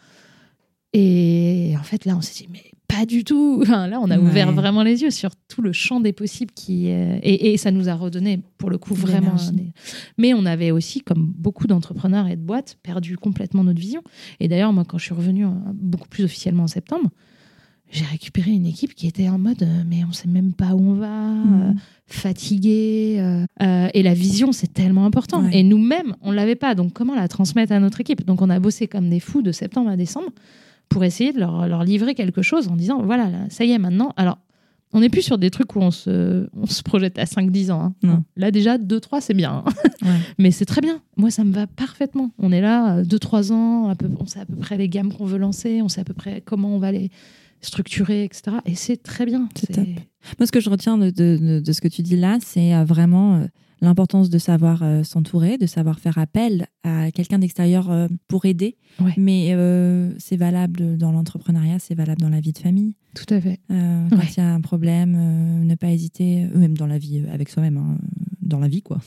Et en fait, là, on s'est dit, mais pas du tout. Enfin, là, on a Ouais. ouvert vraiment les yeux sur tout le champ des possibles qui, euh, et, et ça nous a redonné, pour le coup, vraiment. Des- Mais on avait aussi, comme beaucoup d'entrepreneurs et de boîtes, perdu complètement notre vision. Et d'ailleurs, moi, quand je suis revenue euh, beaucoup plus officiellement en septembre, j'ai récupéré une équipe qui était en mode, euh, mais on sait même pas où on va. Mhm. euh, fatigué. euh, et la vision, c'est tellement important. Ouais. Et nous-mêmes, on l'avait pas. Donc, comment la transmettre à notre équipe? Donc, on a bossé comme des fous de septembre à décembre pour essayer de leur, leur livrer quelque chose en disant voilà, là, ça y est, maintenant. Alors, on n'est plus sur des trucs où on se, on se projette à 5-10 ans. hein. Non. Là, déjà, 2-3, c'est bien. hein. Ouais. Mais c'est très bien. Moi, ça me va parfaitement. On est là, 2-3 ans, à peu- on sait à peu près les gammes qu'on veut lancer, on sait à peu près comment on va les structurer, etc. Et c'est très bien. C'est top. Moi, ce que je retiens de, de- de- de ce que tu dis là, c'est euh, vraiment euh, l'importance de savoir euh, s'entourer, de savoir faire appel à quelqu'un d'extérieur euh, pour aider. Ouais. Mais euh, c'est valable dans l'entrepreneuriat, c'est valable dans la vie de famille. Tout à fait. Quand Ouais. il y a un problème, ne pas hésiter, même dans la vie avec soi-même, hein, dans la vie, quoi,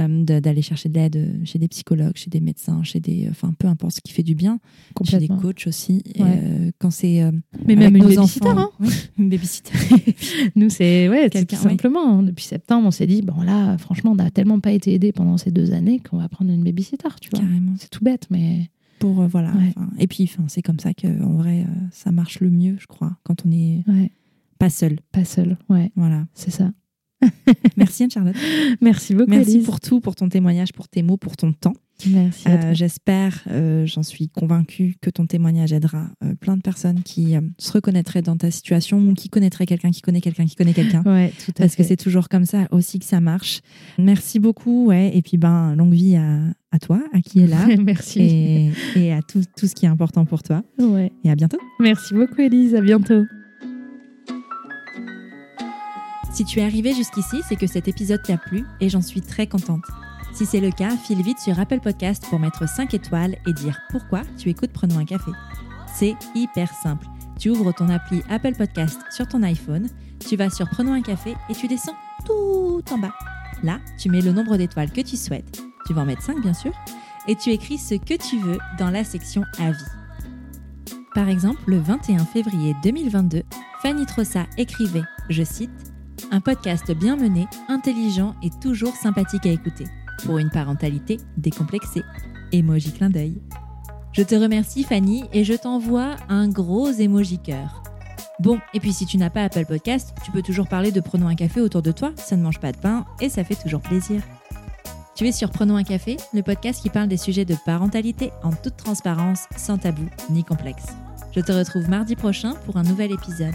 euh, d'aller chercher de l'aide euh, chez des psychologues, chez des médecins, chez des, enfin, peu importe ce qui fait du bien, chez des coachs aussi. Et, euh, quand c'est euh, Mais même une nos babysitter, enfants- hein. Oui, une babysitter. Nous, c'est ouais, tout simplement. hein. Depuis septembre, on s'est dit bon là, franchement, on n'a tellement pas été aidés pendant ces deux années qu'on va prendre une babysitter, tu vois. Carrément. C'est tout bête, mais Pour, euh, voilà. Ouais. Et puis, c'est comme ça que, en vrai, euh, ça marche le mieux, je crois, quand on ouais, pas seul. pas seul. Ouais, Voilà. c'est ça. Merci Anne-Charlotte. Merci beaucoup. Merci pour tout, pour ton témoignage, pour tes mots, pour ton temps. Merci. Euh. J'espère, euh, j'en suis convaincue, que ton témoignage aidera euh, plein de personnes qui se reconnaîtraient dans ta situation ou qui connaîtraient quelqu'un qui connaît quelqu'un qui connaît quelqu'un. Ouais, tout à Parce que c'est toujours comme ça aussi que ça marche. Merci beaucoup, ouais. Et puis, ben, longue vie à, à toi, à qui est là, Merci. et, et à tout, tout ce qui est important pour toi. Ouais. Et à bientôt. Merci beaucoup, Elise. À bientôt. Si tu es arrivé jusqu'ici, c'est que cet épisode t'a plu et j'en suis très contente. Si c'est le cas, file vite sur Apple Podcast pour mettre 5 étoiles et dire pourquoi tu écoutes Prenons un café. C'est hyper simple. Tu ouvres ton appli Apple Podcast sur ton iPhone, tu vas sur Prenons un café et tu descends tout en bas. Là, tu mets le nombre d'étoiles que tu souhaites. Tu vas en mettre 5 bien sûr. Et tu écris ce que tu veux dans la section Avis. Par exemple, le 21 février 2022, Fanny Trossa écrivait, je cite, un podcast bien mené, intelligent et toujours sympathique à écouter. Pour une parentalité décomplexée. Emoji clin d'œil. Je te remercie Fanny et je t'envoie un gros emoji cœur. Bon, et puis si tu n'as pas Apple Podcast, tu peux toujours parler de Prenons un café autour de toi, ça ne mange pas de pain et ça fait toujours plaisir. Tu es sur Prenons un café, le podcast qui parle des sujets de parentalité en toute transparence, sans tabou ni complexe. Je te retrouve mardi prochain pour un nouvel épisode.